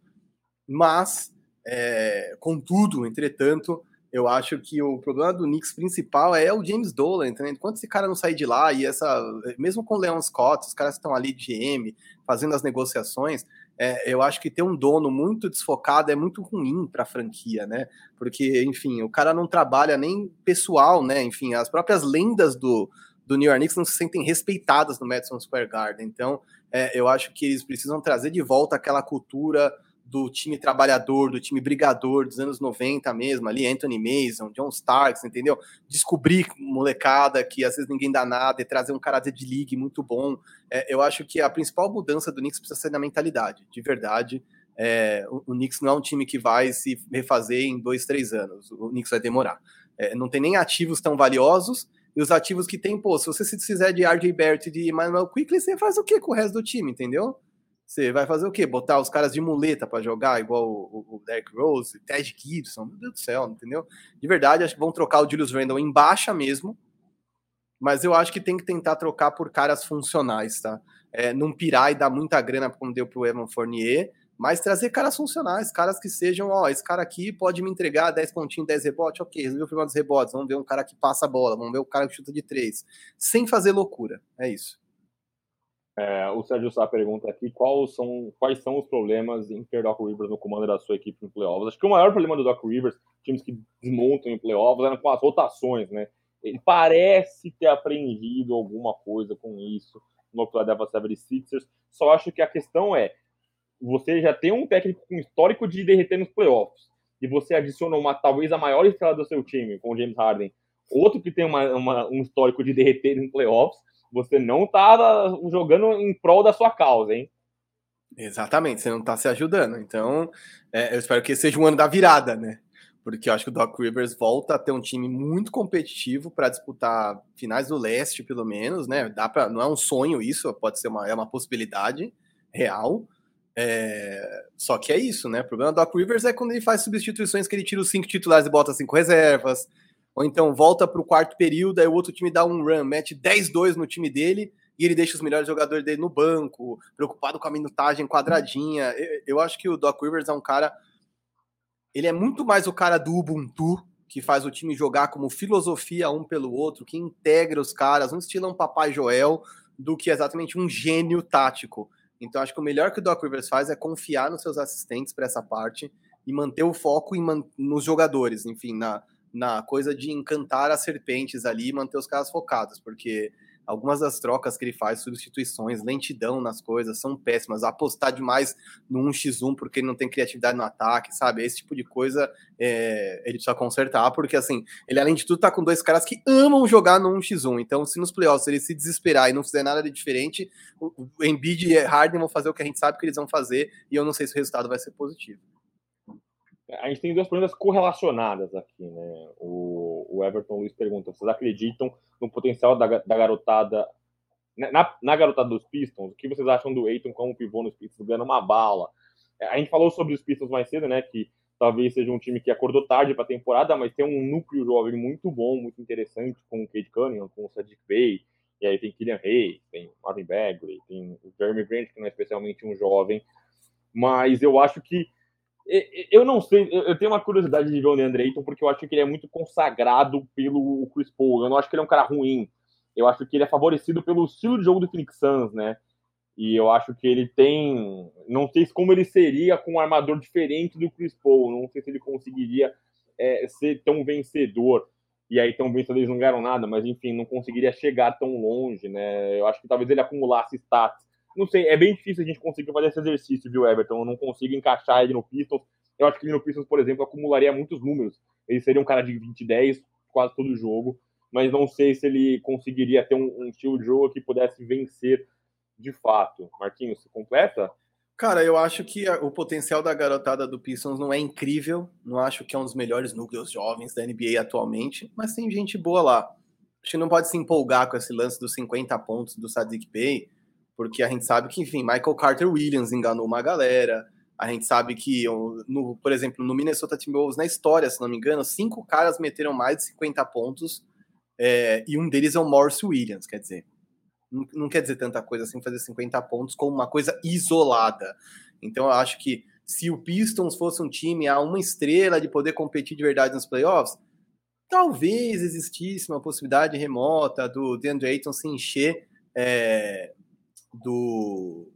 Mas é, contudo, entretanto, eu acho que o problema do Knicks principal é o James Dolan, entendeu? Enquanto esse cara não sair de lá e essa, mesmo com o Leon Scott, os caras estão ali de GM, fazendo as negociações, é, eu acho que ter um dono muito desfocado é muito ruim para a franquia, né? Porque, enfim, o cara não trabalha nem pessoal, né? Enfim, as próprias lendas do, do New York Knicks não se sentem respeitadas no Madison Square Garden. Então, é, eu acho que eles precisam trazer de volta aquela cultura do time trabalhador, do time brigador dos anos 90 mesmo, ali, Anthony Mason, John Starks, entendeu? Descobrir molecada que às vezes ninguém dá nada e trazer um caráter de league muito bom. É, eu acho que a principal mudança do Knicks precisa ser na mentalidade, de verdade. É, o, o Knicks não é um time que vai se refazer em dois, três anos. O Knicks vai demorar. É, não tem nem ativos tão valiosos, e os ativos que tem, pô, se você se fizer de RJ Barrett e de Emmanuel Quickly, você faz o que com o resto do time, entendeu? Você vai fazer o quê? Botar os caras de muleta para jogar, igual o, o Derrick Rose, Ted Gibson, meu Deus do céu, entendeu? De verdade, acho que vão trocar o Julius Randle em baixa mesmo, mas eu acho que tem que tentar trocar por caras funcionais, tá? É, não pirar e dar muita grana como deu pro Evan Fournier, mas trazer caras funcionais, caras que sejam, ó, esse cara aqui pode me entregar 10 pontinhos, 10 rebotes, ok, resolveu o problema dos rebotes, vamos ver um cara que passa a bola, vamos ver o cara que chuta de três, sem fazer loucura, é isso. É, o Sérgio Sá pergunta aqui quais são, quais são os problemas em ter Doc Rivers no comando da sua equipe no playoffs. Acho que o maior problema do Doc Rivers, times que desmontam em playoffs, eram com as rotações, né? Ele parece ter aprendido alguma coisa com isso no Philadelphia 76ers. Só acho que a questão é, você já tem um técnico com histórico de derreter nos playoffs, e você adiciona uma, talvez a maior estrela do seu time, com o James Harden, outro que tem uma, uma, um histórico de derreter em playoffs, você não tá jogando em prol da sua causa, hein? Exatamente, você não tá se ajudando. Então, é, eu espero que seja um ano da virada, né? Porque eu acho que o Doc Rivers volta a ter um time muito competitivo para disputar finais do leste, pelo menos, né? Dá pra, não é um sonho isso, pode ser uma, é uma possibilidade real. É, só que é isso, né? O problema do Doc Rivers é quando ele faz substituições que ele tira os cinco titulares e bota cinco reservas. Ou então volta para o quarto período, aí o outro time dá um run, mete 10-2 no time dele e ele deixa os melhores jogadores dele no banco, preocupado com a minutagem quadradinha. Eu, acho que o Doc Rivers é um cara. Ele é muito mais o cara do Ubuntu, que faz o time jogar como filosofia um pelo outro, que integra os caras, um estilo um Papai Joel, do que exatamente um gênio tático. Então acho que o melhor que o Doc Rivers faz é confiar nos seus assistentes para essa parte e manter o foco em, nos jogadores, enfim, na, na coisa de encantar as serpentes ali e manter os caras focados, porque algumas das trocas que ele faz, substituições, lentidão nas coisas, são péssimas. Apostar demais no 1x1 porque ele não tem criatividade no ataque, sabe? Esse tipo de coisa é, ele precisa consertar, porque assim, ele além de tudo tá com dois caras que amam jogar no 1x1. Então, se nos playoffs ele se desesperar e não fizer nada de diferente, o Embiid e Harden vão fazer o que a gente sabe que eles vão fazer, e eu não sei se o resultado vai ser positivo a gente tem duas perguntas correlacionadas aqui, né? O, o Everton Luiz pergunta: vocês acreditam no potencial da, da garotada, né, na, na, garotada dos Pistons? O que vocês acham do Eiton como pivô nos Pistons, ganhando uma bala? É, a gente falou sobre os Pistons mais cedo, né? Que talvez seja um time que acordou tarde para a temporada, mas tem um núcleo jovem muito bom, muito interessante, com o Cade Cunningham, com o Sadiq Bey, e aí tem Killian Hayes, tem Marvin Bagley, tem o Jeremy Grant, que não é especialmente um jovem, mas eu acho que eu não sei, eu tenho uma curiosidade de ver o Deandre Ayton, porque eu acho que ele é muito consagrado pelo Chris Paul. Eu não acho que ele é um cara ruim. Eu acho que ele é favorecido pelo estilo de jogo do Phoenix Suns, né? E eu acho que ele tem. Não sei como ele seria com um armador diferente do Chris Paul. Não sei se ele conseguiria é, ser tão vencedor. E aí, tão vencedor, eles não ganharam nada, mas enfim, não conseguiria chegar tão longe, né? Eu acho que talvez ele acumulasse stats não sei, é bem difícil a gente conseguir fazer esse exercício, viu, Everton? Eu não consigo encaixar ele no Pistons. Eu acho que ele no Pistons, por exemplo, acumularia muitos números. Ele seria um cara de 20 10 quase todo jogo, mas não sei se ele conseguiria ter um, um estilo de jogo que pudesse vencer de fato. Marquinhos, você completa? Cara, eu acho que o potencial da garotada do Pistons não é incrível. Não acho que é um dos melhores núcleos jovens da NBA atualmente, mas tem gente boa lá. Acho que não pode se empolgar com esse lance dos 50 pontos do Sadiq Bey, porque a gente sabe que, enfim, Michael Carter Williams enganou uma galera. A gente sabe que, no, por exemplo, no Minnesota Timberwolves, na história, se não me engano, cinco caras meteram mais de 50 pontos é, e um deles é o Morris Williams, quer dizer, não, não, quer dizer tanta coisa assim fazer 50 pontos como uma coisa isolada. Então eu acho que se o Pistons fosse um time a uma estrela de poder competir de verdade nos playoffs, talvez existisse uma possibilidade remota do DeAndre Ayton se encher é, do,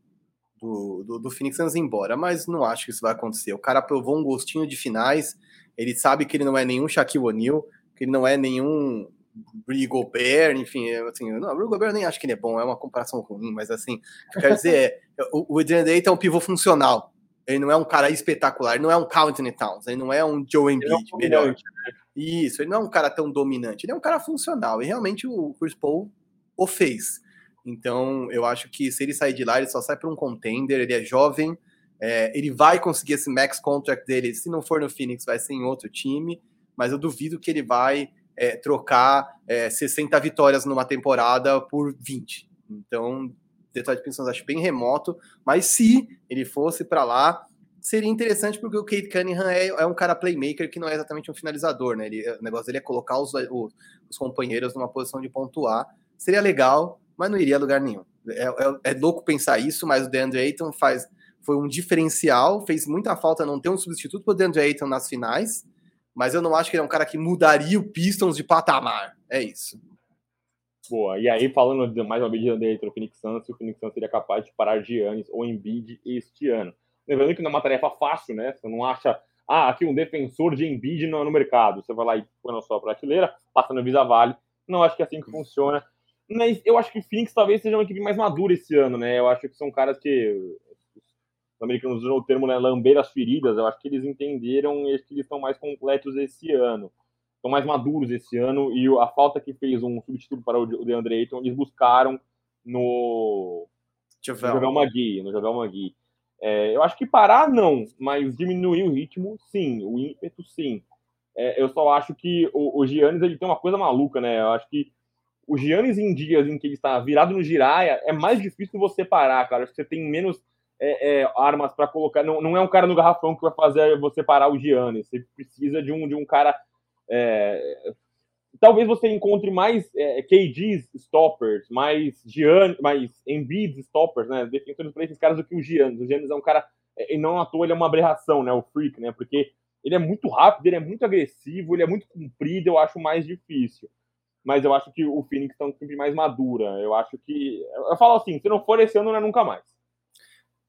do, do, do Phoenix Suns embora, mas não acho que isso vai acontecer. O cara provou um gostinho de finais, ele sabe que ele não é nenhum Shaquille O'Neal, que ele não é nenhum Rudy Gobert, enfim, é, assim, não, o Rudy Gobert eu nem acho que ele é bom, é uma comparação ruim, mas assim, quer dizer, é, (laughs) o, o Adrian Ayton é um pivô funcional, ele não é um cara espetacular, ele não é um Country Towns, ele não é um Joe Embiid é um melhor. Né? Isso, ele não é um cara tão dominante, ele é um cara funcional, e realmente o Chris Paul o fez. Então, eu acho que se ele sair de lá, ele só sai para um contender, ele é jovem, é, ele vai conseguir esse max contract dele, se não for no Phoenix, vai ser em outro time, mas eu duvido que ele vai é, trocar é, 60 vitórias numa temporada por 20. Então, Detroit Pistons acho bem remoto, mas se ele fosse para lá, seria interessante porque o Kate Cunningham é, é, um cara playmaker que não é exatamente um finalizador, né? Ele, o negócio dele é colocar os, os, os, companheiros numa posição de pontuar. Seria legal, mas não iria a lugar nenhum. É, é, é louco pensar isso, mas o DeAndre Ayton faz, foi um diferencial, fez muita falta não ter um substituto para o DeAndre Ayton nas finais, mas eu não acho que ele é um cara que mudaria o Pistons de patamar. É isso. Boa. E aí, falando de mais uma medida dele o Phoenix Suns, o Phoenix Suns seria capaz de parar Giannis ou Embiid este ano. Lembrando que não é uma tarefa fácil, né? Você não acha, ah, aqui um defensor de Embiid no, no mercado. Você vai lá e põe na sua prateleira, passa no Visa Vale. Não acho que é assim que funciona. Mas eu acho que o Phoenix talvez seja uma equipe mais madura esse ano, né? Eu acho que são caras que os americanos usam o termo né, lamber as feridas, eu acho que eles entenderam e que eles estão mais completos esse ano. Estão mais maduros esse ano e a falta que fez um substituto para o DeAndre Ayton, eles buscaram no, no Jovel Magui. No Jovel Magui. É, eu acho que parar não, mas diminuir o ritmo, sim. O ímpeto, sim. É, eu só acho que o, o Giannis ele tem uma coisa maluca, né? Eu acho que o Giannis em dias em que ele está virado no giraia é mais difícil você parar, cara. Acho que você tem menos é, é, armas para colocar. Não, não é um cara no garrafão que vai fazer você parar o Giannis. Você precisa de um, de um cara. É, talvez você encontre mais é, KDs stoppers, mais Giannis, mais Embiid stoppers, né? Defensores para esses caras do que o Giannis. O Giannis é um cara. É, e não à toa ele é uma aberração, né? O freak, né? Porque ele é muito rápido, ele é muito agressivo, ele é muito comprido, eu acho mais difícil. Mas eu acho que o Phoenix está um time mais madura. Eu acho que. Eu falo assim, se não for esse ano, não é nunca mais.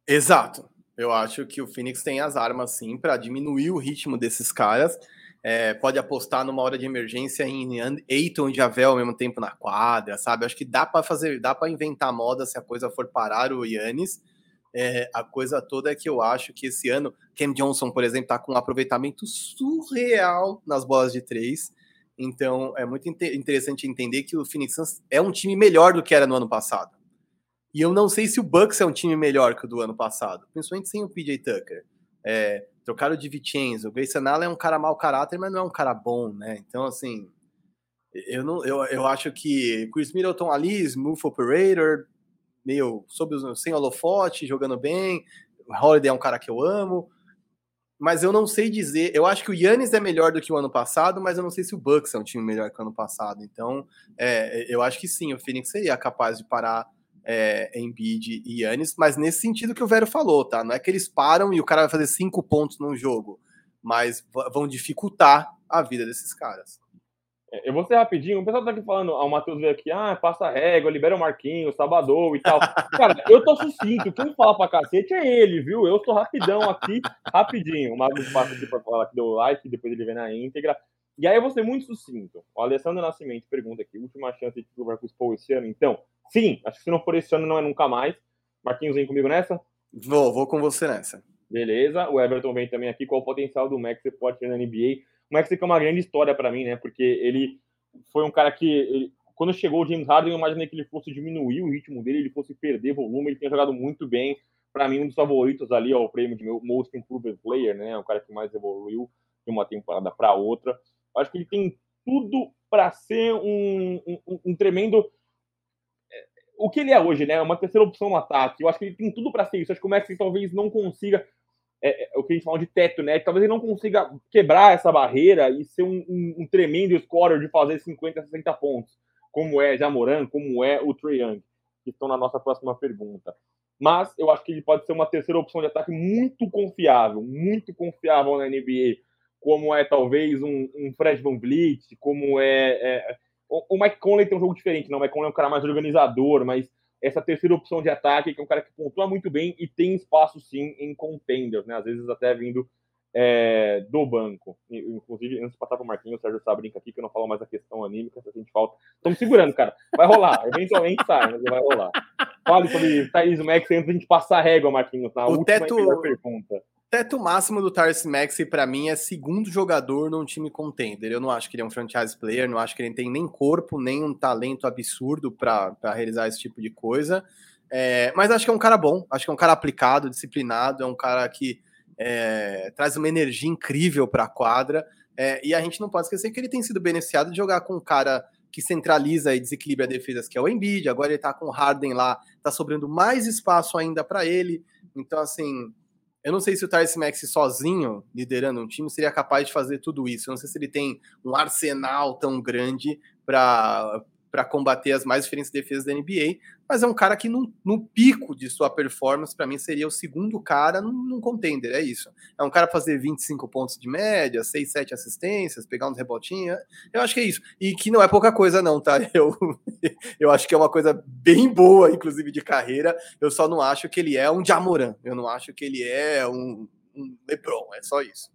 Exato. Eu acho que o Phoenix tem as armas sim para diminuir o ritmo desses caras. É, pode apostar numa hora de emergência em Eiton e Javel ao mesmo tempo na quadra, sabe? Acho que dá para fazer, dá para inventar moda se a coisa for parar o Yannis. É, a coisa toda é que eu acho que esse ano Cam Johnson, por exemplo, está com um aproveitamento surreal nas bolas de três. Então é muito interessante entender que o Phoenix Suns é um time melhor do que era no ano passado. E eu não sei se o Bucks é um time melhor que o do ano passado, principalmente sem o PJ Tucker. É, trocaram de Vincenzo. O Grayson Allen é um cara mau caráter, mas não é um cara bom, né? Então, assim, eu, não, eu, eu acho que Chris Middleton ali, smooth operator, meio sob, sem holofote, jogando bem. Holiday é um cara que eu amo. Mas eu não sei dizer. Eu acho que o Yannis é melhor do que o ano passado, mas eu não sei se o Bucks é um time melhor que o ano passado. Então, é, eu acho que sim, o Phoenix seria capaz de parar é, Embiid e Yannis, mas nesse sentido que o Vero falou, tá? Não é que eles param e o cara vai fazer cinco pontos num jogo, mas vão dificultar a vida desses caras. Eu vou ser rapidinho. O pessoal tá aqui falando, ah, o Matheus veio aqui, ah, passa régua, libera o Marquinhos, Sabadão e tal. (laughs) Cara, eu tô sucinto. Quem fala pra cacete é ele, viu? Eu tô rapidão aqui, rapidinho. O Matheus passa aqui pra falar que deu like, depois ele vem na íntegra. E aí eu vou ser muito sucinto. O Alessandro Nascimento pergunta aqui: última chance de com o Paul esse ano? Então, sim, acho que se não for esse ano, não é nunca mais. Marquinhos, vem comigo nessa? Vou, vou com você nessa. Beleza. O Everton vem também aqui. Qual o potencial do Max pode ter na NBA? O Max é uma grande história para mim, né? Porque ele foi um cara que, ele, quando chegou o James Harden, eu imaginei que ele fosse diminuir o ritmo dele, ele fosse perder volume. Ele tinha jogado muito bem. para mim, um dos favoritos ali ao prêmio de Most Improved Player, né? O cara que mais evoluiu de uma temporada para outra. Acho que ele tem tudo para ser um, um, um, tremendo. É, o que ele é hoje, né? Uma terceira opção no ataque. Eu acho que ele tem tudo para ser isso. Acho que o Maxi talvez não consiga. É, é, o que a gente fala de teto, né? Talvez ele não consiga quebrar essa barreira e ser um, um, tremendo scorer de fazer 50, 60 pontos, como é Jamoran, como é o Trae Young, que estão na nossa próxima pergunta. Mas eu acho que ele pode ser uma terceira opção de ataque muito confiável, muito confiável na NBA como é talvez um, um Fred Van Vliet, como é, é, o, o Mike Conley tem um jogo diferente, não, o Mike Conley é um cara mais organizador, mas essa terceira opção de ataque, que é um cara que pontua muito bem e tem espaço sim em contenders, né? Às vezes até vindo é, do banco. Inclusive, antes de passar para o Marquinhos, o Sérgio Sá brinca aqui que eu não falo mais a questão anímica, se a gente falta. Estamos segurando, cara. Vai rolar. Eventualmente sai, mas vai rolar. Fale sobre Thaís Max antes da gente passar a régua, Marquinhos, na o última teto... pergunta teto máximo do Tyrese Maxey para mim é segundo jogador num time contender. Eu não acho que ele é um franchise player, não acho que ele tem nem corpo, nem um talento absurdo para realizar esse tipo de coisa. É, mas acho que é um cara bom, acho que é um cara aplicado, disciplinado, é um cara que é, traz uma energia incrível para a quadra. É, e a gente não pode esquecer que ele tem sido beneficiado de jogar com um cara que centraliza e desequilibra defesas, que é o Embiid. Agora ele está com o Harden lá, está sobrando mais espaço ainda para ele. Então, assim, eu não sei se o Tyrese Maxey sozinho, liderando um time, seria capaz de fazer tudo isso. Eu não sei se ele tem um arsenal tão grande para para combater as mais diferentes defesas da NBA, mas é um cara que no, no pico de sua performance, para mim, seria o segundo cara num, num, contender, é isso. É um cara fazer 25 pontos de média, 6, 7 assistências, pegar uns rebotinhos, eu acho que é isso. E que não é pouca coisa não, tá? (laughs) Eu, eu acho que é uma coisa bem boa, inclusive, de carreira, eu só não acho que ele é um Jamoran, eu não acho que ele é um, um LeBron, é só isso.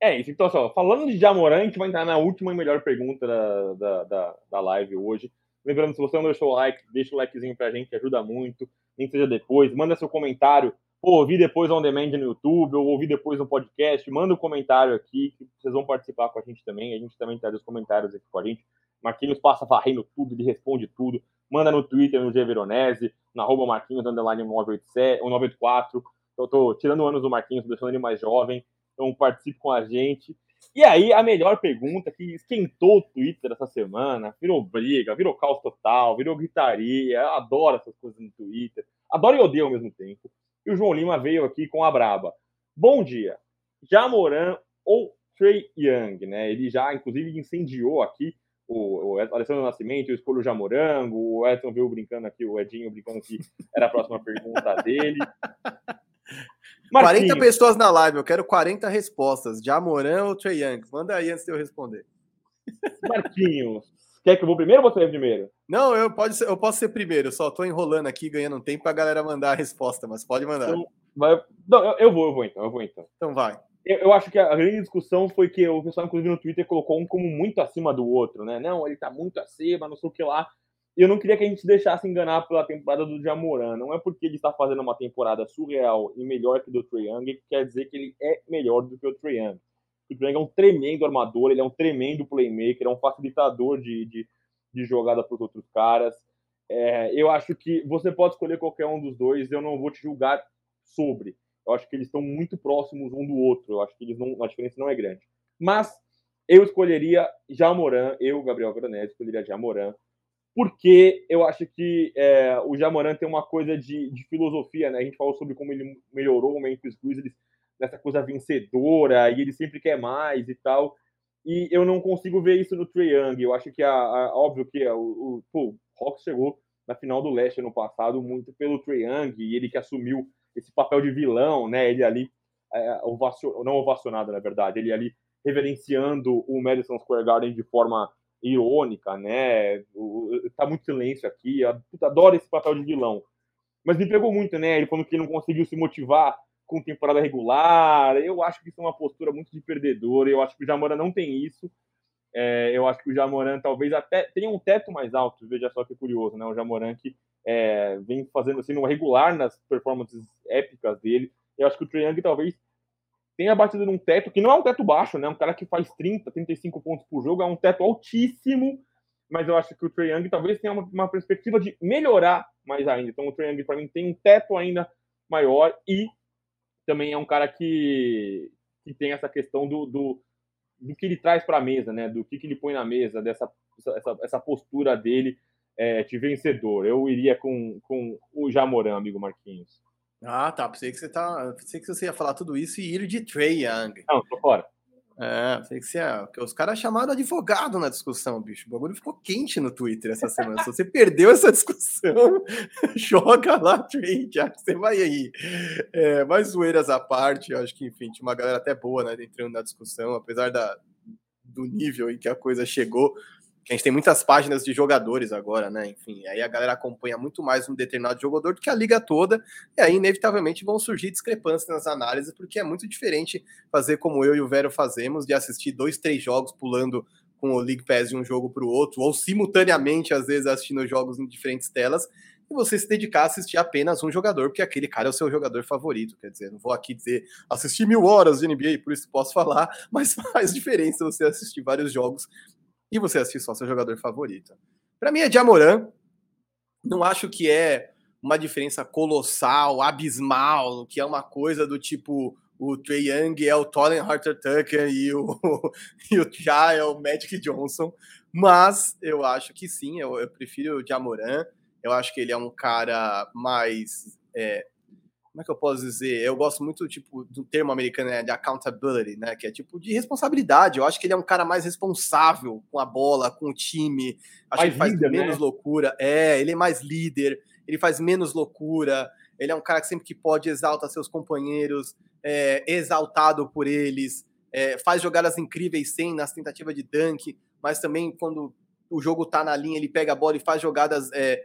É isso. Então, só, falando de Jamoran, vai entrar na última e melhor pergunta da, da, da, da live hoje. Lembrando, se você não deixou o like, deixa o likezinho pra gente, ajuda muito. Nem seja depois. Manda seu comentário. Pô, ouvi depois on demand no YouTube, ou ouvi depois no podcast. Manda um comentário aqui, que vocês vão participar com a gente também. A gente também traz os comentários aqui com a gente. Marquinhos passa varrendo tudo, ele responde tudo. Manda no Twitter, no G Veronese, na arroba Marquinhos, underline 984. Eu tô tirando anos do Marquinhos, deixando ele mais jovem. Então participe com a gente. E aí, a melhor pergunta que esquentou o Twitter essa semana, virou briga, virou caos total, virou gritaria. Adoro essas coisas no Twitter. Adoro e odeio ao mesmo tempo. E o João Lima veio aqui com a braba. Bom dia. Jamoran ou Trey Young, né? Ele já, inclusive, incendiou aqui o, o Alessandro Nascimento, eu escolho o Jamorango, o Edson veio brincando aqui, o Edinho brincando que era a próxima pergunta dele. (laughs) Marquinhos. 40 pessoas na live, eu quero 40 respostas. De Amorã ou Trey Young? Manda aí antes de eu responder. Marquinhos, quer que eu vou primeiro ou você é primeiro? Não, eu, pode ser, eu posso ser primeiro, eu só tô enrolando aqui, ganhando tempo pra galera mandar a resposta, mas pode mandar. Então, vai, não, eu, eu, vou, eu vou então, eu vou então. Então vai. Eu, eu, acho que a grande discussão foi que o pessoal, inclusive, no Twitter colocou um como muito acima do outro, né? Não, ele tá muito acima, não sei o que lá. Eu não queria que a gente se deixasse enganar pela temporada do Jamoran. Não é porque ele está fazendo uma temporada surreal e melhor que do Trae que quer dizer que ele é melhor do que o Trae. O Trae é um tremendo armador, ele é um tremendo playmaker, é um facilitador de, de, de jogada para os outros caras. É, eu acho que você pode escolher qualquer um dos dois, eu não vou te julgar sobre. Eu acho que eles estão muito próximos um do outro. Eu acho que eles não, a diferença não é grande. Mas eu escolheria Jamoran, eu, Gabriel Veronese, escolheria Jamoran porque eu acho que é, o Jamoran tem uma coisa de, de, filosofia, né? A gente falou sobre como ele melhorou o Memphis Grizzlies nessa coisa vencedora e ele sempre quer mais e tal. E eu não consigo ver isso no Trae Young. Eu acho que, a óbvio que a, o, o, o chegou na final do Leste no passado muito pelo Trae Young e ele que assumiu esse papel de vilão, né? Ele ali, é, não ovacionado, na verdade, ele ali reverenciando o Madison Square Garden de forma irônica, né? Tá muito silêncio aqui, adoro esse papel de vilão. Mas me pegou muito, né? Ele falando que não conseguiu se motivar com temporada regular. Eu acho que isso é uma postura muito de perdedor. Eu acho que o Jamoran não tem isso. É, eu acho que o Jamoran talvez até tenha um teto mais alto. Veja só que curioso, né? O Jamoran que é, vem fazendo assim, um regular nas performances épicas dele. Eu acho que o Triang talvez tenha batido num teto que não é um teto baixo, né? Um cara que faz 30, 35 pontos por jogo, é um teto altíssimo, mas eu acho que o Trae Young talvez tenha uma, uma perspectiva de melhorar mais ainda. Então o Trae Young, para mim, tem um teto ainda maior e também é um cara que, que tem essa questão do, do, do que ele traz para a mesa, né? Do que, que ele põe na mesa, dessa essa, essa postura dele é, de vencedor. Eu iria com, com o Jamoran, amigo Marquinhos. Ah, tá. Pensei que você tá. Pensei que você ia falar tudo isso e ir de Trey Young. Não, tô fora. É, sei que você é. Porque os caras chamaram advogado na discussão, bicho. O bagulho ficou quente no Twitter essa semana. Se você (laughs) perdeu essa discussão, (laughs) joga lá, Trade, já que você vai aí. É, mais zoeiras à parte, eu acho que, enfim, tinha uma galera até boa, né, entrando na discussão, apesar da, do nível em que a coisa chegou que a gente tem muitas páginas de jogadores agora, né? Enfim, aí a galera acompanha muito mais um determinado jogador do que a liga toda, e aí inevitavelmente vão surgir discrepâncias nas análises, porque é muito diferente fazer como eu e o Vero fazemos, de assistir dois, três jogos pulando com o League Pass de um jogo para o outro, ou simultaneamente, às vezes, assistindo jogos em diferentes telas, e você se dedicar a assistir apenas um jogador, porque aquele cara é o seu jogador favorito. Quer dizer, não vou aqui dizer assistir mil horas de NBA, por isso posso falar, (laughs) mas faz diferença você assistir vários jogos e você assistir só seu jogador favorito. Para mim é Jamoran. Não acho que é uma diferença colossal, abismal, que é uma coisa do tipo o Trey Young é o Tolen Harter Tucker e o, (laughs) e o Ja é o Magic Johnson. Mas eu acho que sim, eu, eu prefiro o Jamoran. Eu acho que ele é um cara mais é, como é que eu posso dizer? Eu gosto muito tipo do termo americano né, de accountability, né? Que é tipo de responsabilidade. Eu acho que ele é um cara mais responsável com a bola, com o time. Acho mais que ele faz líder, menos né? loucura. É, ele é mais líder. Ele faz menos loucura. Ele é um cara que sempre que pode exalta seus companheiros, é, exaltado por eles, é, faz jogadas incríveis sem nas tentativas de dunk, mas também quando o jogo tá na linha ele pega a bola e faz jogadas é,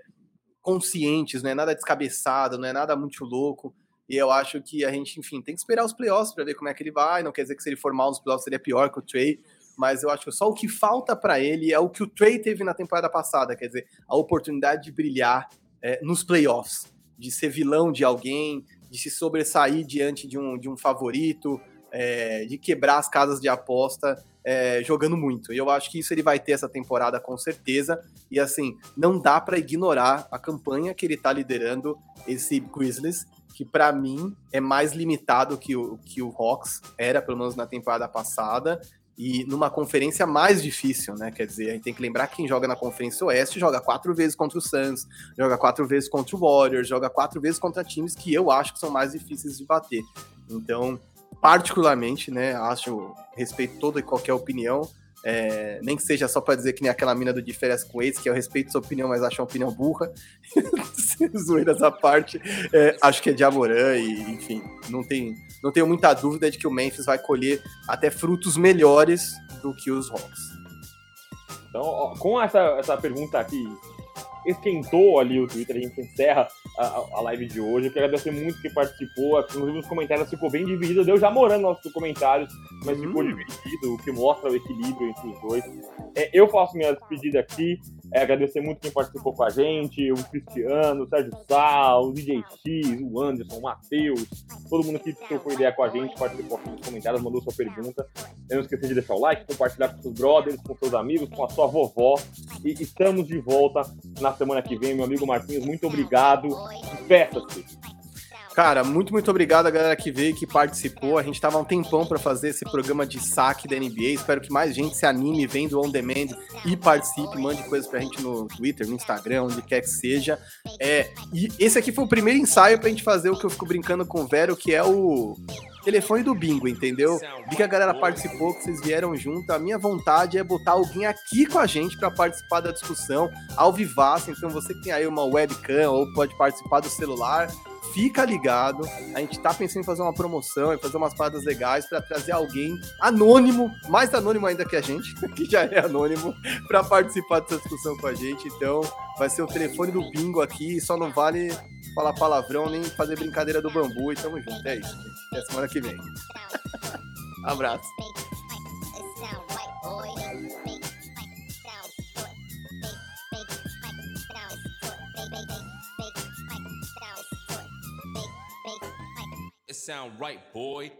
conscientes, não é nada descabeçado, não é nada muito louco. E eu acho que a gente, enfim, tem que esperar os playoffs para ver como é que ele vai. Não quer dizer que se ele for mal nos playoffs seria pior que o Trey, mas eu acho que só o que falta para ele é o que o Trey teve na temporada passada, quer dizer, a oportunidade de brilhar é, nos playoffs, de ser vilão de alguém, de se sobressair diante de um, de um favorito, é, de quebrar as casas de aposta é, jogando muito. E eu acho que isso ele vai ter essa temporada com certeza. E assim, não dá para ignorar a campanha que ele está liderando esse Grizzlies que para mim é mais limitado que o, que o Hawks era, pelo menos na temporada passada, e numa conferência mais difícil, né? Quer dizer, a gente tem que lembrar que quem joga na Conferência Oeste joga quatro vezes contra o Suns, joga quatro vezes contra o Warriors, joga quatro vezes contra times que eu acho que são mais difíceis de bater. Então, particularmente, né? Acho, respeito toda e qualquer opinião, é, nem que seja só para dizer que nem aquela mina do férias com ex, que eu respeito sua opinião, mas acho uma opinião burra. (laughs) Zoeiras à parte, é, acho que é de Amorã e, enfim, não, tem, não tenho muita dúvida de que o Memphis vai colher até frutos melhores do que os Hawks. Então, ó, com essa, essa pergunta aqui esquentou ali o Twitter, a gente encerra a, a live de hoje. Eu quero agradecer muito quem participou. Inclusive, os comentários ficou bem dividido. Deu já morando nossos comentários, mas uhum. ficou dividido, o que mostra o equilíbrio entre os dois. É, eu faço minha despedida aqui. É, agradecer muito quem participou com a gente, o Cristiano, o Sérgio Sal, o DJ X, o Anderson, o Matheus, todo mundo que trocou ideia com a gente, participou aqui nos comentários, mandou sua pergunta. Não esqueça de deixar o like, compartilhar com seus brothers, com seus amigos, com a sua vovó. E estamos de volta na semana que vem, meu amigo Marquinhos. Muito obrigado. Despeça-se. Cara, muito, muito obrigado a galera que veio, que participou. A gente tava um tempão para fazer esse programa de saque da NBA. Espero que mais gente se anime vendo on demand e participe, mande coisas pra gente no Twitter, no Instagram, onde quer que seja. É, e esse aqui foi o primeiro ensaio pra gente fazer o que eu fico brincando com o Vero, que é o telefone do bingo, entendeu? Vi que a galera participou, que vocês vieram junto. A minha vontade é botar alguém aqui com a gente para participar da discussão ao vivaço. Então você que tem aí uma webcam ou pode participar do celular, fica ligado. A gente tá pensando em fazer uma promoção, em fazer umas paradas legais para trazer alguém anônimo, mais anônimo ainda que a gente, (laughs) que já é anônimo, para participar dessa discussão com a gente. Então, vai ser o telefone do bingo aqui, só não vale falar palavrão nem fazer brincadeira do bambu. E tamo junto. É isso. Até semana que vem. (laughs) Abraço. Sound right, boy.